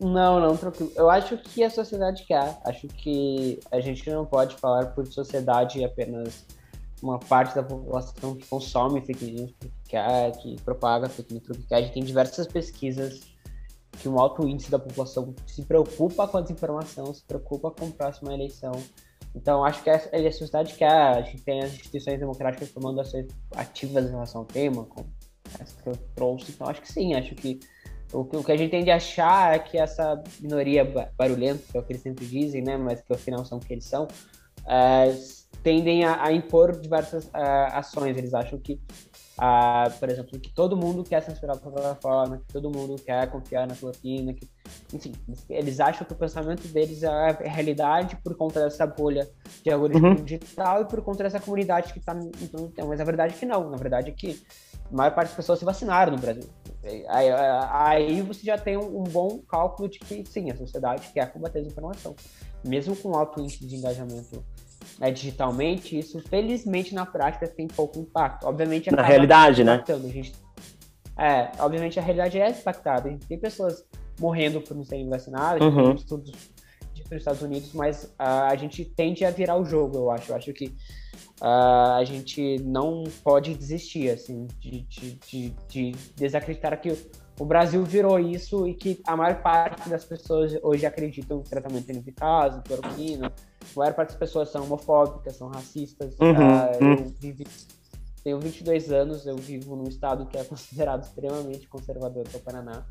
S5: Não, não, tranquilo. Eu acho que a sociedade quer. Acho que a gente não pode falar por sociedade apenas uma parte da população que consome fake news porque quer, que propaga fake news porque quer. A gente tem diversas pesquisas que um alto índice da população se preocupa com a desinformação, se preocupa com a próxima eleição. Então, acho que a, a sociedade quer. A gente tem as instituições democráticas tomando ações ativas em relação ao tema, como essa que eu trouxe. Então, acho que sim, acho que o que, que a gente tende a achar é que essa minoria ba- barulhenta, que é o que eles sempre dizem, né, mas que afinal são o que eles são, é, tendem a, a impor diversas ah, ações. Eles acham que, por exemplo, que todo mundo quer censurar a plataforma, que todo mundo quer confiar na cloroquina, que, enfim, eles- acham que o pensamento deles é a realidade por conta dessa bolha de algoritmo
S3: Uhum.
S5: digital e por conta dessa comunidade que está então, mas a verdade é que não, na verdade é que a maior parte das pessoas se vacinaram no Brasil. Aí, aí você já tem um, um bom cálculo de que sim, a sociedade quer combater a desinformação. Mesmo com alto índice de engajamento né, digitalmente, isso felizmente na prática tem pouco impacto. Obviamente
S3: Na realidade, né?
S5: impactando. A gente, é, obviamente a realidade é impactada. A gente tem pessoas morrendo por não serem vacinadas,
S3: Uhum.
S5: tem estudos nos Estados Unidos, mas ah, a gente tende a virar o jogo, eu acho. Eu acho que ah, a gente não pode desistir, assim, de, de, de, de desacreditar que o- Brasil virou isso e que a maior parte das pessoas hoje acreditam em tratamento ineficaz, em cloroquina. A maior parte das pessoas são homofóbicas, são racistas.
S3: Uhum, uhum.
S5: eu vivi, tenho 22 anos, eu vivo num estado que é considerado extremamente conservador, que é o Paraná.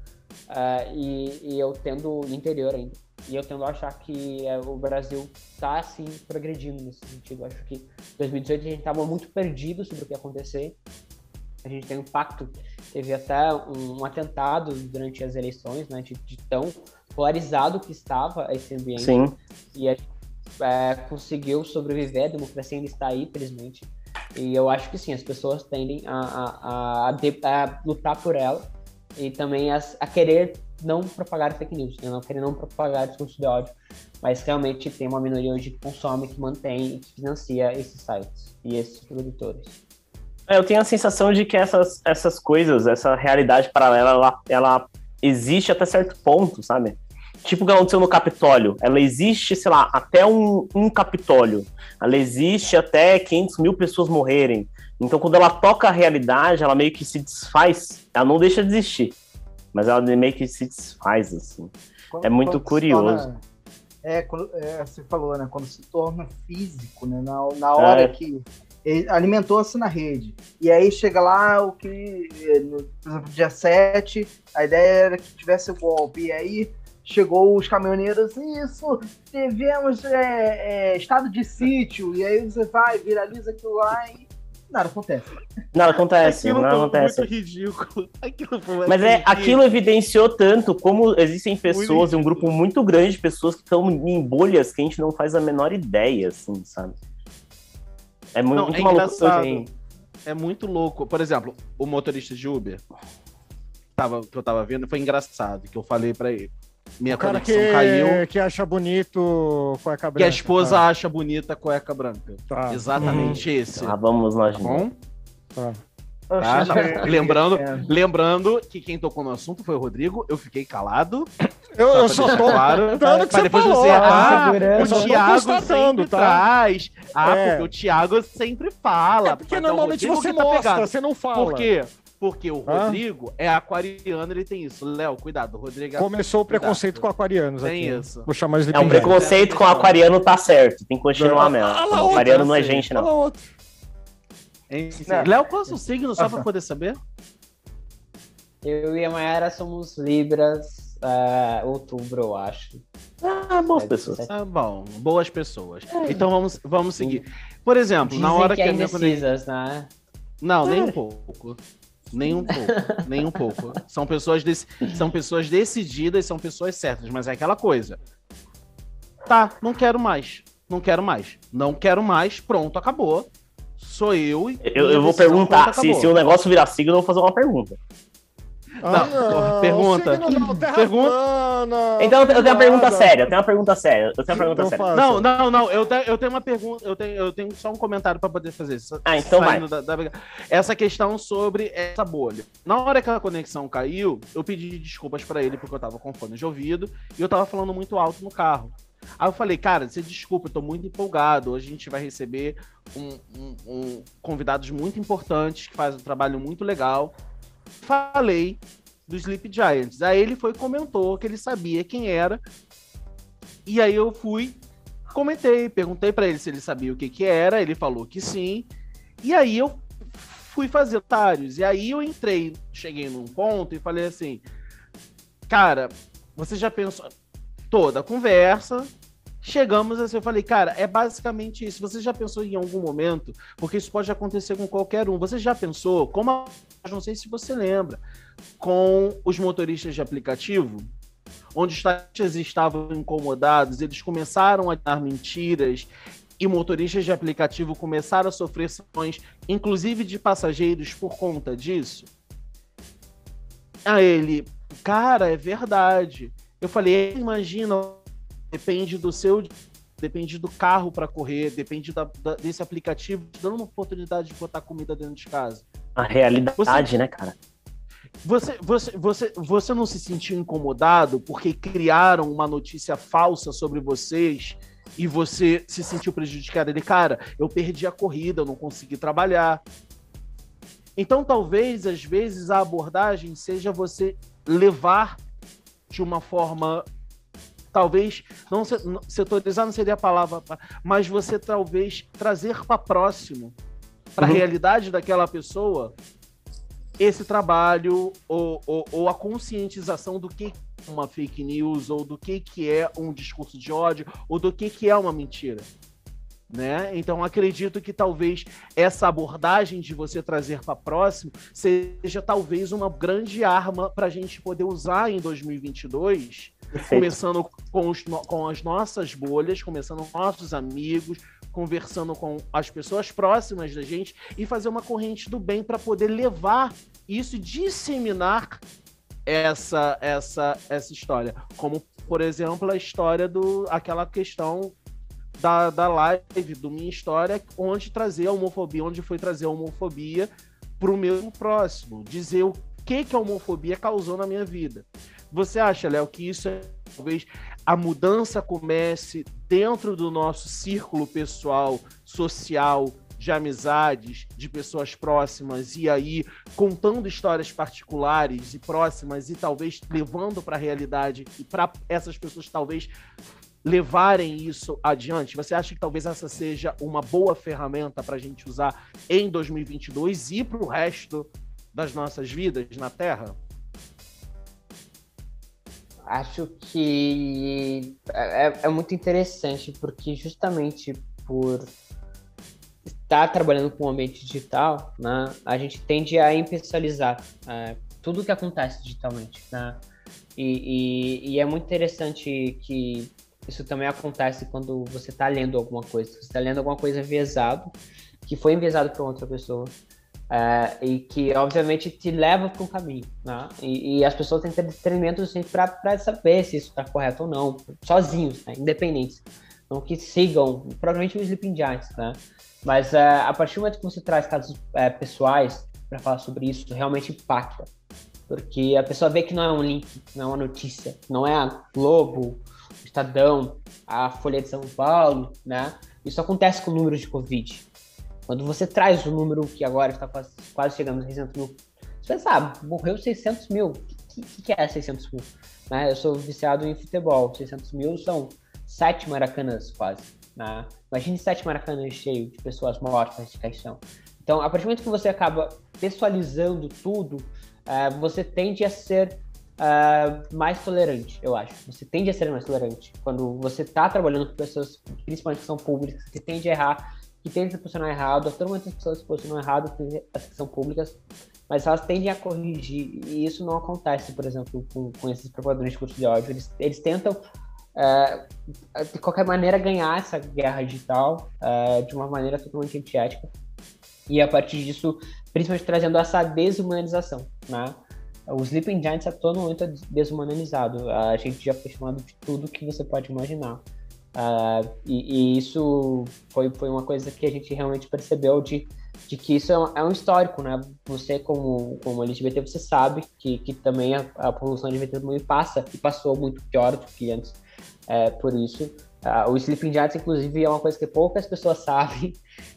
S5: Ah, e, e eu tendo interior ainda. E eu tendo a achar que é, o Brasil está assim progredindo nesse sentido. Acho que em 2018 a gente estava muito perdido sobre o que ia acontecer. A gente tem um pacto, teve até um, um atentado durante as eleições, né, de, de tão polarizado que estava esse ambiente
S3: Sim.
S5: e a gente é, conseguiu sobreviver, a democracia ainda está aí, felizmente. E eu acho que sim, as pessoas tendem a, a, a, de- a lutar por ela e também a, a querer não propagar fake news, né? não querer não propagar discurso de ódio, mas realmente tem uma minoria hoje que consome, que mantém e que financia esses sites e esses produtores.
S3: É, Eu tenho a sensação de que essas, essas coisas, essa realidade paralela, ela, ela existe até certo ponto, sabe? Tipo o que aconteceu no Capitólio. Ela existe, sei lá, até um, um Capitólio. Ela existe até 500 mil pessoas morrerem. Então, quando ela toca a realidade, ela meio que se desfaz. Ela não deixa de existir. Mas ela meio que se desfaz, assim.
S2: Quando-
S3: É muito curioso.
S2: torna- é, quando, é, você falou, né? Quando se torna físico, né? Na, na hora
S3: É.
S2: que alimentou-se na rede. E aí chega lá o que, eh, por exemplo, dia 7, a ideia era que tivesse o golpe. E aí chegou os caminhoneiros, isso, devemos é, é, estado de sítio. E aí você vai, viraliza aquilo lá e nada acontece.
S3: Não acontece,
S4: Aquilo
S3: não
S4: foi
S3: acontece.
S4: muito ridículo. Aquilo foi
S3: Mas é,
S4: ridículo.
S3: aquilo evidenciou tanto como existem pessoas, um grupo muito grande de pessoas que estão em bolhas que a gente não faz a menor ideia, assim, sabe? É muito,
S4: Não,
S3: muito
S4: é
S3: maluco.
S4: engraçado.
S3: assim.
S4: É muito louco. Por exemplo, o motorista de Uber tava, que eu tava vendo foi engraçado, que eu falei pra ele. Minha
S1: O cara
S4: conexão
S1: que,
S4: caiu.
S1: que acha bonito cueca branca.
S4: Que a esposa
S1: tá?
S4: acha bonita a cueca branca.
S1: Tá.
S4: Exatamente esse.
S3: Ah, vamos nós.
S4: Tá bom?
S1: Tá.
S4: Tá? Não, lembrando,
S2: É.
S4: lembrando que quem tocou no assunto foi o Rodrigo. Eu fiquei calado.
S1: Eu, eu só tô
S4: claro,
S1: dando que você
S4: depois
S1: falou.
S4: dizer, ah, o Thiago sempre
S1: tá?
S4: traz. Ah,
S1: É.
S4: porque o Thiago sempre fala.
S1: É porque
S4: Mas é o
S1: normalmente você
S4: tá
S1: mostra,
S4: pegado.
S1: você não fala.
S4: Por quê? Porque o
S1: Hã?
S4: Rodrigo é aquariano, ele tem isso. Léo, cuidado, o Rodrigo é
S1: Começou o preconceito com aquarianos
S4: Tem
S1: aqui.
S4: isso.
S1: Vou chamar eles de
S3: É um preconceito com o aquariano tá certo. Tem que continuar mesmo.
S1: Ah,
S3: O aquariano não é
S4: assim.
S3: gente, não.
S1: Fala outro.
S4: Léo, qual é o seu signo, só pra poder saber?
S5: Eu e a Mayara somos Libras, é, outubro, eu acho.
S3: Ah, boas pessoas.
S4: Tá bom, boas pessoas. Então vamos, vamos seguir. Por exemplo,
S5: Dizem
S4: na hora que,
S5: que é
S4: a minha conexão.
S5: né?
S4: Não, nem um pouco. Nem um pouco, nem um pouco. São pessoas, dec- são pessoas decididas, são pessoas certas, mas é aquela coisa. Tá, não quero mais. Não quero mais. Não quero mais, pronto, acabou. Sou eu. e
S3: Eu, eu vou perguntar.
S4: pronto,
S3: Se, se o negócio virar signo, eu vou fazer uma pergunta.
S4: Não, pergunta.
S1: signo não, terra
S4: Pergunta.
S3: Então eu tenho uma pergunta séria. Eu tenho uma pergunta séria. Eu tenho uma pergunta
S1: Então
S3: séria.
S1: faça.
S4: Não, não, não. Eu, te- eu tenho uma pergunta. Eu tenho, eu tenho só um comentário para poder fazer. Só-
S3: Ah, então
S4: saindo da- da- essa questão sobre essa bolha. Na hora que a conexão caiu, eu pedi desculpas para ele porque eu tava com fone de ouvido e eu tava falando muito alto no carro. Aí eu falei, cara, você desculpa, eu tô muito empolgado. Hoje a gente vai receber um, um- um- convidados muito importantes que fazem um trabalho muito legal. Falei do Sleep Giants. Aí ele foi comentou que ele sabia quem era. E aí eu fui, comentei, perguntei pra ele se ele sabia o que que era, ele falou que sim. E aí eu fui fazer otários. E aí eu entrei, cheguei num ponto e falei assim: "Cara, você já pensou toda a conversa, Chegamos assim, eu falei, cara, é basicamente isso. Você já pensou em algum momento, porque isso pode acontecer com qualquer um. Você já pensou, como não sei se você lembra, com os motoristas de aplicativo, onde os taxistas estavam incomodados, eles começaram a dar mentiras e motoristas de aplicativo começaram a sofrer sanções, inclusive de passageiros, por conta disso? A ele, cara, é verdade. Eu falei, imagina, depende do seu. Depende do carro para correr, depende da, da, desse aplicativo dando uma oportunidade de botar comida dentro de casa.
S3: A realidade, você, né, cara?
S4: Você, você, você, você não se sentiu incomodado porque criaram uma notícia falsa sobre vocês e você se sentiu prejudicado? Ele, cara, eu perdi a corrida, eu não consegui trabalhar. Então, talvez, às vezes, a abordagem seja você levar de uma forma talvez não setorizar não seria a palavra, mas você talvez trazer para próximo, para a uhum. realidade daquela pessoa, esse trabalho ou, ou, ou, a conscientização do que é uma fake news ou do que, que é um discurso de ódio ou do que, que é uma mentira. Né? Então acredito que talvez essa abordagem de você trazer para próximo seja talvez uma grande arma para a gente poder usar em 2022 Perfeito. começando com, os, com as nossas bolhas, começando com nossos amigos, conversando com as pessoas próximas da gente e fazer uma corrente do bem para poder levar isso e disseminar essa, essa, essa história. Como, por exemplo, a história do aquela questão da, da live, do Minha História, onde trazer a homofobia, onde foi trazer a homofobia para o meu próximo, dizer o que, que a homofobia causou na minha vida. Você acha, Léo, que isso é talvez a mudança comece dentro do nosso círculo pessoal, social, de amizades, de pessoas próximas, e aí contando histórias particulares e próximas, e talvez levando para a realidade, e para essas pessoas talvez levarem isso adiante? Você acha que talvez essa seja uma boa ferramenta para a gente usar em 2022 e para o resto das nossas vidas na Terra?
S5: Acho que é, é, é muito interessante, porque justamente por estar trabalhando com o ambiente digital, né, a gente tende a impessoalizar é, tudo que acontece digitalmente. Né? E, e, e, é muito interessante que isso também acontece quando você está lendo alguma coisa. Você está lendo alguma coisa enviesado, que foi enviesado para outra pessoa. É, e que obviamente te leva para um caminho, né? E, e, as pessoas têm que ter discernimento para saber se isso está correto ou não, sozinhos, né? independentes. Não que sigam, provavelmente o Sleeping Giants, né? Mas é, a partir do momento que você traz casos é, pessoais para falar sobre isso, realmente impacta. Porque a pessoa vê que não é um link, não é uma notícia, não é a Globo, Estadão, a Folha de São Paulo, né? Isso acontece com números de Covid. Quando você traz o número que agora está quase, quase chegando a 600 mil, você pensa, ah, morreu 600 mil. O que, que, que, é 600 mil? Né? Eu sou viciado em futebol. 600 mil são sete maracanãs quase. Né? Imagine sete maracanãs cheios de pessoas mortas de caixão. Então, a partir do momento que você acaba pessoalizando tudo, uh, você tende a ser uh, mais tolerante, eu acho. Você tende a ser mais tolerante. Quando você está trabalhando com pessoas, principalmente que são públicas, você tende a errar que tendem a se posicionar errado, a todo momento as pessoas se posicionam errado, as que são públicas, mas elas tendem a corrigir, e isso não acontece, por exemplo, com, com esses propagadores de curso de ódio. Eles, eles tentam, é, de qualquer maneira, ganhar essa guerra digital é, de uma maneira totalmente antiética, e a partir disso, principalmente trazendo essa desumanização, né? O Sleeping Giants a todo momento é desumanizado. A gente já foi chamado de tudo que você pode imaginar. Uh, e, e, isso foi, foi uma coisa que a gente realmente percebeu de, de que isso é um, é um histórico, né? Você, como, como LGBT, você sabe que, que também a, a população LGBT também passa e passou muito pior do que antes. É, por isso, uh, o Sleeping Giants, inclusive, é uma coisa que poucas pessoas sabem,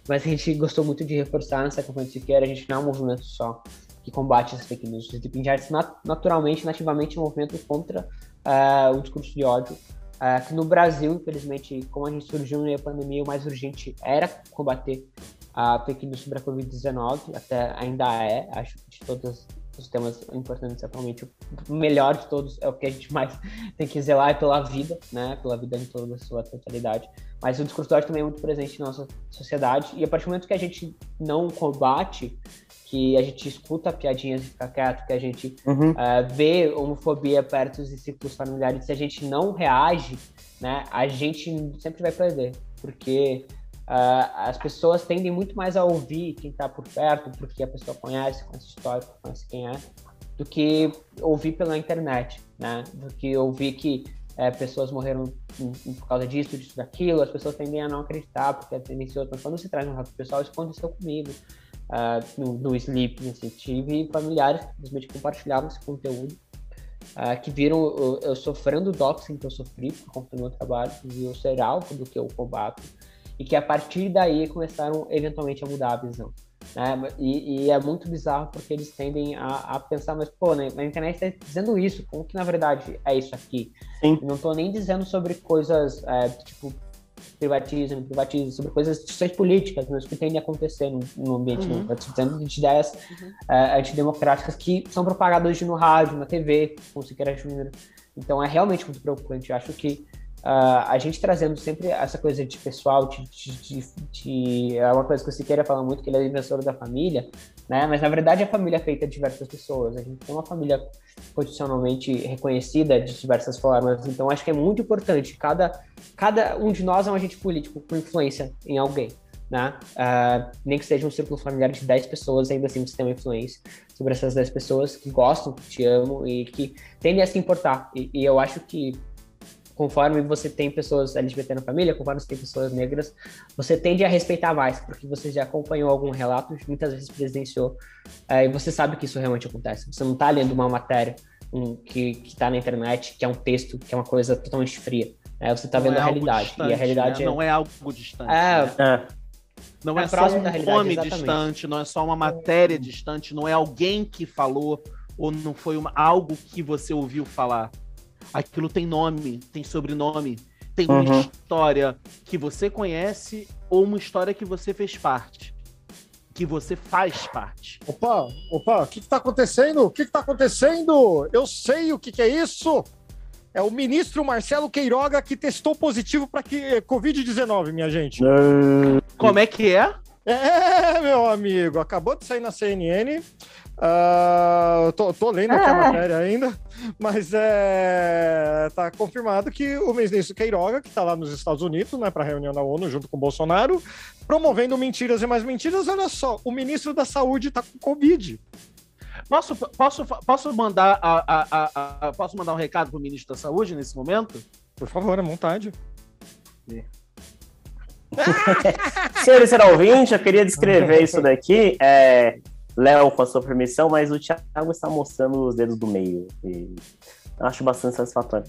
S5: mas a gente gostou muito de reforçar nessa campanha de Siqueira. A gente não é um movimento só que combate as fake news. O Sleeping Giants, naturalmente, nativamente, movimento contra uh, o discurso de ódio Uh, que no Brasil, infelizmente, como a gente surgiu na pandemia, o mais urgente era combater a fake news sobre a Covid-19, até ainda é, acho que de todos os temas importantes atualmente, o melhor de todos é o que a gente mais tem que zelar é pela vida, né, pela vida em toda a sua totalidade. Mas o discurso de ódio também é muito presente na nossa sociedade, e a partir do momento que a gente não combate que a gente escuta piadinhas e fica quieto, que a gente uhum. uh, vê homofobia perto dos ciclos familiares, se a gente não reage, né, a gente sempre vai perder, porque uh, as pessoas tendem muito mais a ouvir quem está por perto, porque a pessoa conhece, conhece história, conhece quem é, do que ouvir pela internet, né, do que ouvir que é, pessoas morreram por causa disso, disso, daquilo, as pessoas tendem a não acreditar, porque é tendencioso, mas quando se traz um relato pessoal, isso aconteceu comigo, uh, no, no Sleep, assim, tive familiares que simplesmente compartilhavam esse conteúdo, uh, que viram eu, eu, sofrendo o doxing que eu sofri por conta do meu trabalho, que viu ser alvo do que eu combato, e que a partir daí começaram eventualmente a mudar a visão. Né? E, e, é muito bizarro porque eles tendem a, a pensar, mas pô, né, na internet está dizendo isso, como que na verdade é isso aqui? Sim. Não estou nem dizendo sobre coisas é, tipo privatizam, privatizam, sobre coisas, discussões políticas, mas que tendem a acontecer no, no ambiente, uhum. dizendo de ideias uhum. uh, antidemocráticas que são propagadas hoje no rádio, na TV, com Siqueira Júnior. Então é realmente muito preocupante. Eu acho que uh, a gente trazendo sempre essa coisa de pessoal, de, de, de, é uma coisa que o Siqueira fala muito, que ele é defensor da família, né? Mas na verdade a família é feita de diversas pessoas. A gente tem uma família constitucionalmente reconhecida de diversas formas. Então acho que é muito importante. Cada, cada um de nós é um agente político com influência em alguém. Né? Uh, nem que seja um círculo familiar de 10 pessoas, ainda assim você tem uma influência sobre essas 10 pessoas que gostam, que te amam e que tendem a se importar. E, e eu acho que conforme você tem pessoas LGBT na família, conforme você tem pessoas negras, você tende a respeitar mais, porque você já acompanhou algum relato, muitas vezes presenciou, é, e você sabe que isso realmente acontece. Você não está lendo uma matéria um, que está na internet, que é um texto, que é uma coisa totalmente fria. É, você está vendo
S4: é
S5: a realidade.
S4: distante,
S5: e a realidade
S4: né?
S5: é.
S4: não é algo distante.
S5: É,
S4: né?
S3: É.
S4: Não é,
S5: É
S4: só um nome
S5: exatamente.
S4: distante, não é só uma matéria distante, não é alguém que falou ou não foi uma- algo que você ouviu falar. Aquilo tem nome, tem sobrenome, tem uma
S3: Uhum.
S4: história que você conhece ou uma história que você fez parte. Que você faz parte.
S1: Opa, opa, o que, que tá acontecendo? O que, que tá acontecendo? Eu sei o que, que é isso. É o ministro Marcelo Queiroga que testou positivo para que Covid-19, minha gente.
S4: Como é que é?
S1: É, meu amigo, acabou de sair na CNN. Ah, tô, tô lendo aqui a matéria ainda, mas é, tá confirmado que o ministro Queiroga, que está lá nos Estados Unidos, né, para reunião da ONU junto com o Bolsonaro, promovendo mentiras e mais mentiras. Olha só, o ministro da Saúde tá com Covid.
S4: Posso, posso, posso, mandar, a, a- a- a- posso mandar um recado pro ministro da Saúde nesse momento?
S1: Por favor, à vontade.
S3: Senhores será ouvinte, eu queria descrever isso daqui. É, Léo, com a sua permissão, mas o Thiago está mostrando os dedos do meio. E eu acho bastante satisfatório.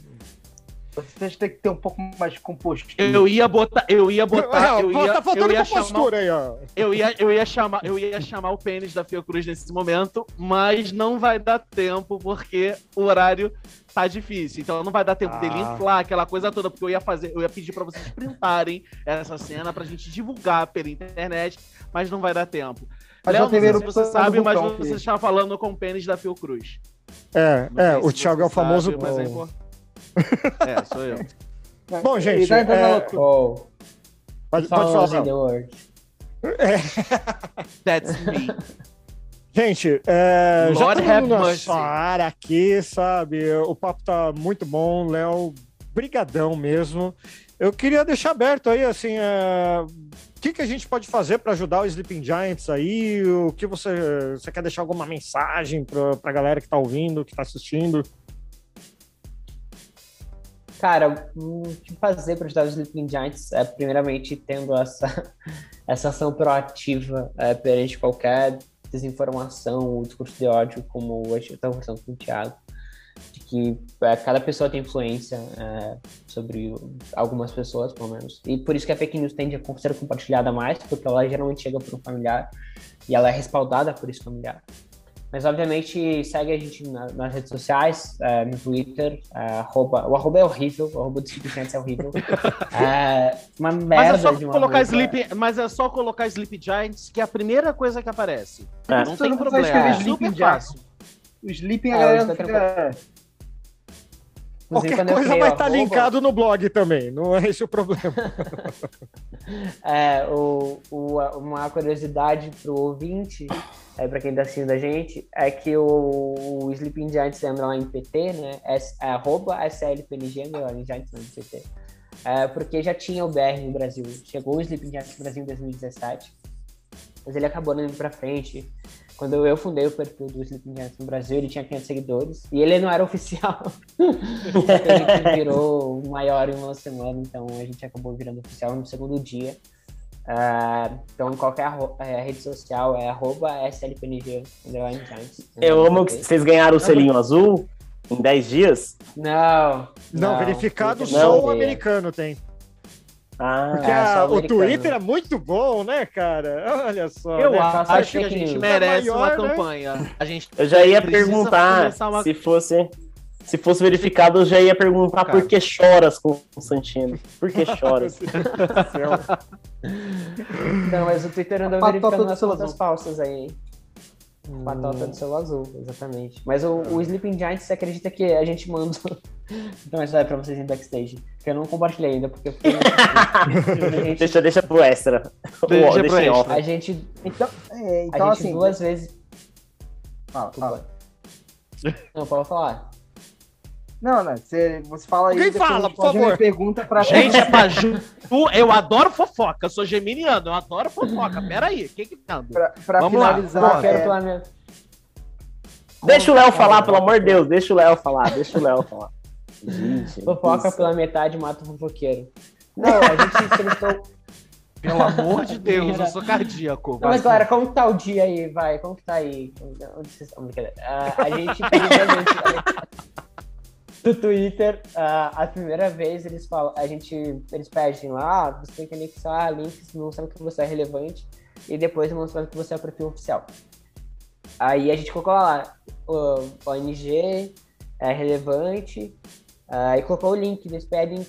S2: Você tem que ter um pouco mais de compostura.
S4: Eu ia botar, eu ia botar, eu ia,
S1: tá
S4: eu
S1: faltando
S4: ia chamar,
S1: compostura aí, ó.
S4: eu ia, eu ia chamar, eu ia chamar o pênis da Fiocruz nesse momento, mas não vai dar tempo porque o horário tá difícil. Então não vai dar tempo dele
S1: Ah.
S4: inflar aquela coisa toda, porque eu ia fazer, eu ia pedir pra vocês printarem essa cena pra gente divulgar pela internet, mas não vai dar tempo.
S2: Mas
S4: Léo, não sei
S2: primeiro
S4: se você sabe, mas
S2: Vulcão,
S4: você está falando com o pênis da Fiocruz.
S1: É,
S4: Não
S1: é, o Thiago é o famoso.
S4: sabe, mas é impor- É, sou eu.
S1: Bom, gente,
S2: tá
S1: é-.
S5: Oh,
S1: Pode, pode falar.
S5: world.
S4: That's me.
S1: Gente, é, já estamos na
S4: mercy.
S1: sua área aqui, sabe? O papo tá muito bom, Léo. Brigadão mesmo. Eu queria deixar aberto aí, assim, é, que, que a gente pode fazer para ajudar o Sleeping Giants aí? O que você, você quer deixar alguma mensagem para a galera que tá ouvindo, que tá assistindo?
S5: Cara, o que fazer para ajudar os Sleeping Giants é, primeiramente, tendo essa, essa ação proativa é, perante qualquer desinformação ou discurso de ódio, como eu estava conversando com o Thiago, que é, cada pessoa tem influência é, sobre algumas pessoas, pelo menos. E por isso que a fake news tende a ser compartilhada mais, porque ela geralmente chega por um familiar e ela é respaldada por esse familiar. Mas, obviamente, segue a gente na- nas redes sociais, é, no Twitter, é, arroba, o arroba é horrível, o arroba do Sleeping Giants é horrível. É uma
S4: Mas
S5: merda
S4: é só
S5: de uma
S4: colocar. Sleep, mas é só colocar Sleep Giants, que é a primeira coisa que aparece.
S3: É.
S4: Não
S2: Você
S4: tem problema. É
S2: Sleeping
S4: super
S2: Giants.
S4: fácil.
S2: O Sleeping,
S5: É,
S2: a galera
S5: hoje tá
S2: fica...
S5: Inclusive,
S1: Qualquer coisa vai
S5: o
S1: estar
S5: arroba-
S1: linkado no blog também, não é esse o problema.
S5: É, o, o- uma curiosidade pro ouvinte, é, para quem tá assistindo a gente, é que o, o Sleeping Giants lembra lá em PT, né? S, é, arroba SLPNG, melhor, em Giants não, em PT. É, porque já tinha o BR no Brasil. Chegou o Sleeping Giants no Brasil em 2017, mas ele acabou não indo pra frente. Quando eu fundei o perfil do Sleeping Giants no Brasil, ele tinha 500 seguidores e ele não era oficial. A gente virou o maior em uma semana, então a gente acabou virando oficial no segundo dia. Ah, então, qualquer eh, rede social é arroba SLPNG. underline Giants.
S3: Eu amo que vocês ganharam o selinho azul em 10 dias.
S5: Não.
S1: Não, verificado
S5: não,
S1: só o americano tem.
S3: Ah,
S1: Porque
S5: É,
S1: a-
S5: o.
S1: Twitter é muito bom, né, cara? Olha só.
S4: Eu
S1: né?
S4: acho
S5: Faz
S4: que a gente merece
S1: É
S4: uma
S1: maior, né?
S4: campanha. A gente
S3: eu já ia perguntar
S4: uma-
S3: se fosse. Se fosse verificado, eu já ia perguntar
S4: Cara.
S3: por que choras com o Santino. Por que choras?
S5: Não, mas o Twitter andou
S2: A patota
S5: verificando
S2: selo
S5: contas falsas aí. Patota do selo azul, exatamente. Mas o, o Sleeping Giants, você acredita que a gente manda. Então, isso vai pra vocês em backstage. Que eu não compartilhei ainda, porque eu fiquei. a gente,
S3: deixa, deixa pro extra.
S4: Deixa pro
S3: deixa em off.
S5: a gente,
S2: Então, é,
S5: a
S2: então
S5: gente
S2: assim...
S5: duas vezes.
S2: Fala, fala.
S5: Não, pode falar.
S2: Não, não, você, você fala aí...
S1: Alguém
S2: depois
S1: fala,
S2: a gente
S1: por favor.
S2: pergunta pra...
S4: Gente, é pra Ju. Eu adoro fofoca. Eu sou geminiano, eu adoro fofoca. Pera aí, o que que tá?
S2: pra, pra
S4: Vamos lá.
S2: finalizar...
S5: Quero
S2: é,
S5: planeta.
S3: Deixa o Léo falar, pelo amor de Deus. Deixa o Léo falar. Deixa o Léo falar. Gente,
S5: Fofoca
S3: isso.
S5: pela metade mata o fofoqueiro. Não, a gente selecionou.
S4: Pelo amor de Deus, eu sou cardíaco.
S5: Não, mas galera, como que tá o dia aí? Vai, como que tá aí? Onde vocês estão? Brincadeira. Ah, a gente pediu pra gente- do Twitter, ah, a primeira vez eles falam, a gente, eles pedem lá, ah, você tem que anexar links mostrando que você é relevante e depois mostrando que você é perfil oficial. Aí a gente colocou lá, o ONG é relevante, ah, e colocou o link, eles pedem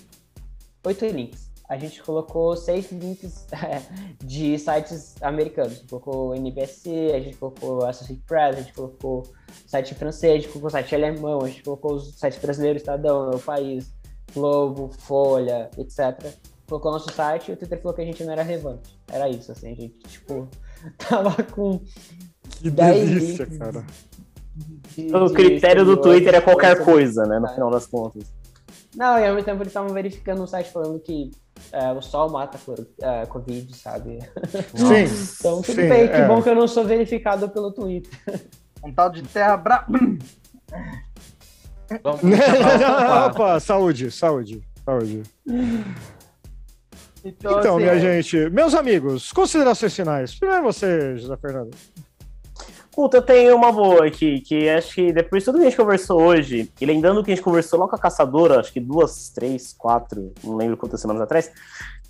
S5: oito links. A gente colocou seis links de sites americanos. Colocou NBC, a gente colocou Associated Press, a gente colocou site francês, a gente colocou site alemão, a gente colocou os sites brasileiros, Estadão, O País, Globo, Folha, etc. Colocou nosso site e o Twitter falou que a gente não era relevante. Era isso, assim, a gente, tipo, tava com
S1: Que
S5: Dez
S1: delícia,
S5: links.
S1: cara.
S5: de-
S3: O
S5: de
S3: critério do Twitter é qualquer
S5: coisa.
S3: né? No
S5: É.
S3: final das contas.
S5: Não, e ao mesmo tempo eles estavam verificando no site falando que é, o sol mata cor- é, Covid, sabe?
S1: Sim.
S5: Então, tudo
S1: Sim,
S5: bem, que
S1: é.
S5: bom que eu não sou verificado pelo Twitter.
S2: Um tal de terra bra...
S4: Vamos.
S1: Opa, saúde, saúde, saúde.
S2: Então,
S1: Então,
S2: assim,
S1: minha
S2: é,
S1: gente, meus amigos, considerações finais. Primeiro você, José Fernando.
S3: Puta, eu tenho uma boa aqui, que acho que depois de tudo que a gente conversou hoje, e lembrando que a gente conversou lá com a caçadora, acho que duas, três, quatro, não lembro quantas semanas atrás,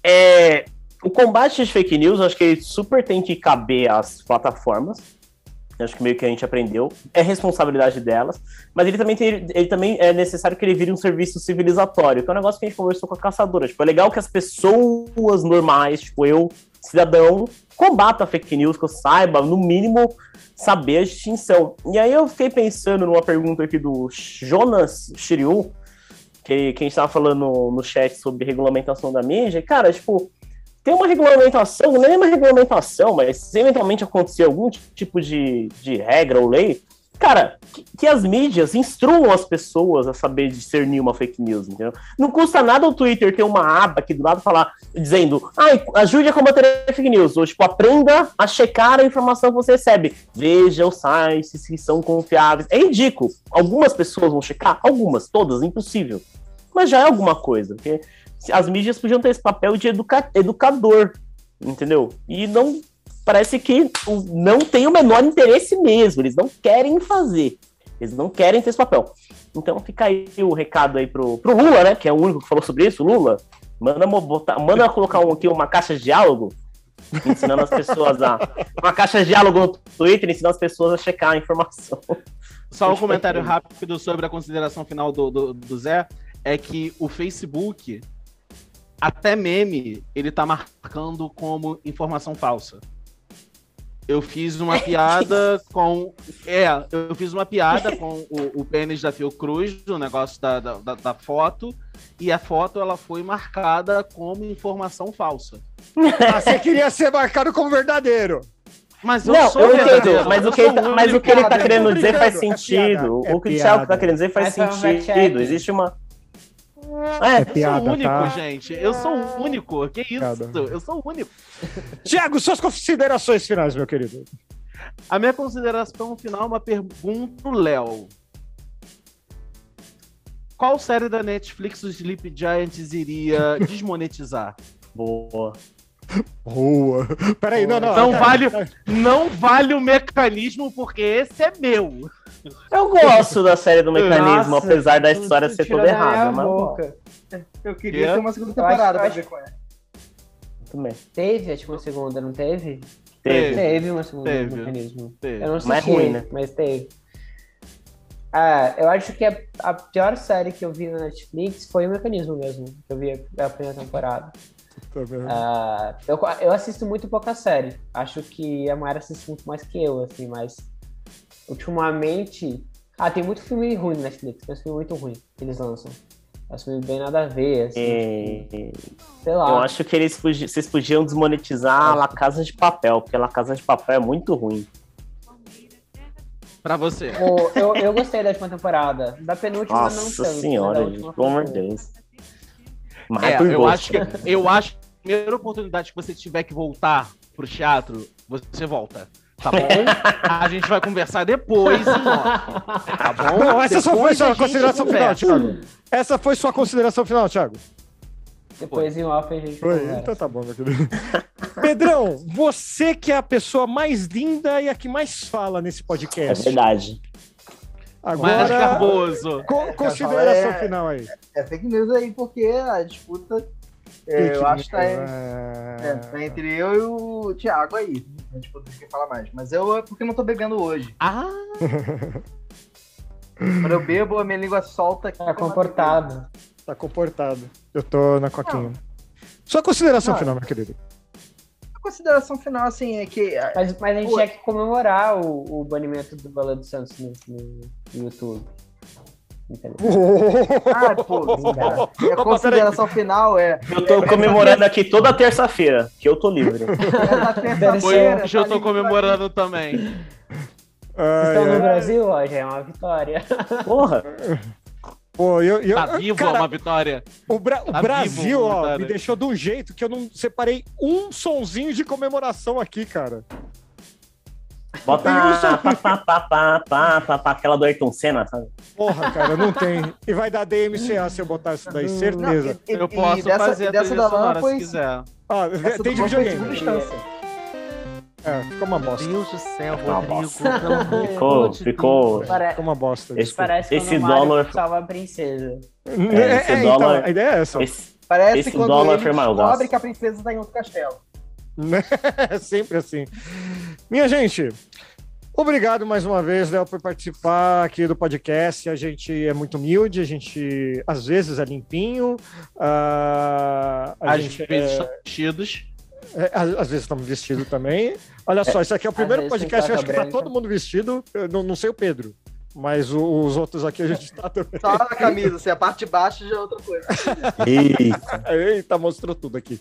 S3: é, o combate de fake news, acho que ele super tem que caber às plataformas, acho que meio que a gente aprendeu, é responsabilidade delas, mas ele também, tem, ele também é necessário que ele vire um serviço civilizatório, que é um negócio que a gente conversou com a caçadora, tipo, é legal que as pessoas normais, tipo eu, cidadão, combata fake news, que eu saiba, no mínimo, saber a distinção. E aí eu fiquei pensando numa pergunta aqui do Jonas Shiryu, que, que a gente tava falando no, chat sobre regulamentação da mídia. Cara, tipo, tem uma regulamentação, nem uma regulamentação, mas se eventualmente acontecer algum tipo de, de regra ou lei, cara, que, que as mídias instruam as pessoas a saber discernir uma fake news, entendeu? Não custa nada o Twitter ter uma aba aqui do lado falar, dizendo, ai, ajude a combater a fake news, ou tipo, aprenda a checar a informação que você recebe. Veja os sites que são confiáveis. É ridículo. Algumas pessoas vão checar, algumas, todas, impossível. Mas já é alguma coisa, porque as mídias podiam ter esse papel de educa educador, entendeu? E não parece que não tem o menor interesse mesmo, eles não querem fazer, eles não querem ter esse papel. Então fica aí o recado aí pro, pro Lula, né, que é o único que falou sobre isso, Lula, manda, botar, manda colocar um, aqui uma caixa de diálogo, ensinando as pessoas a... Uma caixa de diálogo no Twitter, ensinando as pessoas a checar a informação.
S4: Só um comentário rápido sobre a consideração final do, do, do Zé, é que o Facebook, até meme, ele tá marcando como informação falsa. Eu fiz uma piada com. É, eu fiz uma piada com o, o pênis da Fiocruz, do negócio da, da, da- foto, e a foto ela foi marcada como informação falsa.
S1: Ah, você queria ser marcado como verdadeiro.
S4: Mas eu
S3: Não,
S4: sou
S3: eu
S4: verdadeiro,
S3: entendo, mas
S4: eu
S3: o que ele
S4: sou
S3: tá, mas o que ele tá querendo
S1: é
S3: dizer faz
S1: é
S3: sentido.
S1: piada, é
S3: o que o. Thiago tá querendo dizer faz
S5: é
S3: sentido. Existe uma.
S1: É
S3: É,
S4: Eu
S1: piada,
S4: sou único,
S1: tá?
S4: gente. Eu sou único. Que isso? Eu sou único.
S1: Tiago, suas considerações finais, meu querido.
S4: A minha consideração final é uma pergunta pro Léo. Qual série da Netflix os Sleep Giants iria desmonetizar?
S3: boa.
S1: Boa. Peraí, não, não.
S4: Não
S1: cara,
S4: vale, não vale o mecanismo, porque esse é meu.
S3: Eu gosto da série do mecanismo,
S5: Nossa,
S3: apesar da história ser toda errada, mas
S5: boca.
S2: Eu queria ter uma segunda
S5: acho-
S2: temporada
S5: eu
S2: pra
S5: acho-
S2: ver qual é.
S3: também.
S5: Teve, acho que uma segunda, não teve?
S3: Teve.
S5: Teve uma segunda
S4: Teve.
S5: mecanismo.
S4: Teve.
S5: Eu não sei
S3: Mas é ruim, né?
S5: mas teve. Ah, eu acho que a, a pior série que eu vi na Netflix foi o Mecanismo mesmo, que eu vi a, a primeira temporada.
S1: Tá?
S5: Ah, eu, eu assisto muito pouca série. Acho que a Mayra assiste muito mais que eu, assim, mas ultimamente. Ah, tem muito filme ruim na Netflix, tem filme muito ruim que eles lançam. É um filme bem nada a ver, assim,
S3: E...
S5: sei lá.
S3: Eu acho que eles podia- vocês podiam desmonetizar a La Casa de Papel, porque a La Casa de Papel é muito ruim.
S4: Pra você.
S5: Pô, eu, eu gostei da última temporada. Da penúltima não
S3: Nossa
S5: tanto.
S3: senhora,
S5: da
S3: gente,
S5: última
S3: pelo amor de. Deus. Mas
S4: É,
S3: por
S4: eu acho, que, eu acho que a primeira oportunidade que você tiver que voltar pro teatro, você volta. tá bom? A gente vai conversar depois, em off, tá bom?
S1: Não, essa só foi sua consideração final,
S4: conversa.
S1: Thiago. Essa foi sua consideração final, Thiago.
S5: Depois em off a gente
S1: Foi, então tá bom, meu querido. Pedrão, você que é a pessoa mais linda e a que mais fala nesse
S3: É
S1: podcast.
S3: verdade.
S4: Mais
S1: Agora,
S4: garboso.
S1: co- consideração
S2: É-
S1: final aí.
S2: É fake news aí, porque a disputa. é, eu acho que tá, é,
S1: É,
S2: tá entre eu e o Thiago aí. A disputa de quem fala mais. Mas eu é porque não tô bebendo hoje.
S4: Ah,
S2: Quando eu bebo, a minha língua solta aqui.
S5: Tá comportado.
S1: Tá comportado. Eu tô na coquinha. Sua consideração
S2: Não.
S1: final, meu querido.
S2: Consideração final, assim, é que.
S5: Mas, mas a gente tinha que comemorar o, o banimento do Balão dos Santos no, no YouTube.
S2: Ah, pô, cara. E a consideração final é.
S3: Eu tô comemorando aqui toda terça-feira, que eu tô livre.
S2: é terça-feira.
S4: hoje eu
S2: tá
S4: tô
S2: livre
S4: comemorando também.
S1: Ai,
S5: Então no. Brasil, ó, já é uma vitória.
S3: Porra,
S1: Pô, eu, eu,
S4: Tá vivo
S1: cara,
S4: uma vitória.
S1: o, Bra- o
S4: tá
S1: Brasil,
S4: vivo,
S1: ó, me deixou de um jeito que eu não separei um sonzinho de comemoração aqui, cara.
S3: bota
S1: um
S3: pá, pá, pá, pá, pá, pá, pá, aquela do Ayrton Senna, sabe?
S1: Porra, cara, não tem. E vai dar DMCA se eu botar isso daí, certeza.
S2: e- e-
S4: Eu posso
S2: e dessa,
S4: fazer a
S2: dessa da
S4: sonora
S2: Lana
S4: se
S2: foi.
S4: quiser.
S1: Ó,
S2: essa
S1: tem de
S2: Lana foi
S1: videogame. É, ficou uma bosta.
S4: Deus do céu, Rodrigo.
S3: Ficou, ficou.
S5: Pare-
S1: Ficou uma bosta.
S3: Esse-
S5: Parece
S3: esse
S5: quando o Mario
S3: dólar-
S5: salva a princesa.
S1: É,
S3: esse
S1: é,
S3: dólar-
S1: então, a ideia é essa.
S3: Esse-
S2: Parece
S3: Esse
S2: quando
S3: dólar
S2: ele descobre que a princesa tá em outro castelo.
S1: É sempre assim. Minha gente, obrigado mais uma vez, Léo, por participar aqui do podcast. A gente é muito humilde, a gente às vezes é limpinho, ah, a
S4: Às
S1: gente
S4: vezes
S1: é-
S4: são vestidos.
S1: É, às, vezes estamos vestidos também. Olha só, isso aqui é o primeiro podcast que eu
S5: com
S1: acho que tá
S5: branca.
S1: todo mundo vestido. Não, não sei o Pedro, mas o- os outros aqui a gente tá também.
S2: Só a camisa, assim, a parte de baixo já é outra coisa.
S3: Eita.
S1: Eita, mostrou tudo aqui.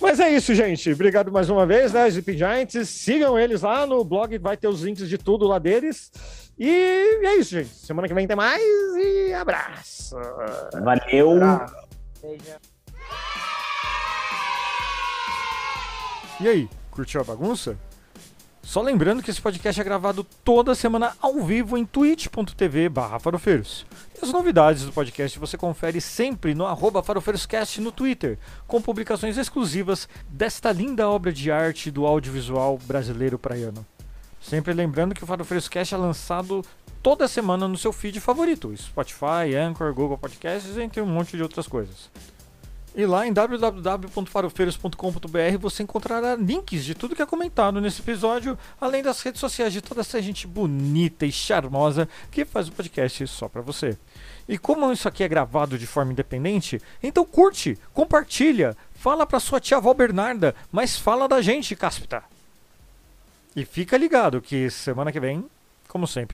S1: Mas é isso, gente. Obrigado mais uma vez, né, Zip Giants. Sigam eles lá no blog, vai ter os links de tudo lá deles. E é isso, gente. Semana que vem tem mais e abraço.
S3: Valeu.
S5: Seja
S7: E aí, curtiu a bagunça? Só lembrando que esse podcast é gravado toda semana ao vivo em twitch.tv farofeiros. E as novidades do podcast você confere sempre no arroba farofeiroscast no Twitter, com publicações exclusivas desta linda obra de arte do audiovisual brasileiro praiano. Sempre lembrando que o Farofeiroscast é lançado toda semana no seu feed favorito, Spotify, Anchor, Google Podcasts, entre um monte de outras coisas. E lá em www.farofeiros.com.br você encontrará links de tudo que é comentado nesse episódio, além das redes sociais de toda essa gente bonita e charmosa que faz o podcast só pra você. E como isso aqui é gravado de forma independente, então curte, compartilha, fala pra sua tia avó Bernarda, mas fala da gente, Cáspita. E fica ligado que semana que vem, como sempre,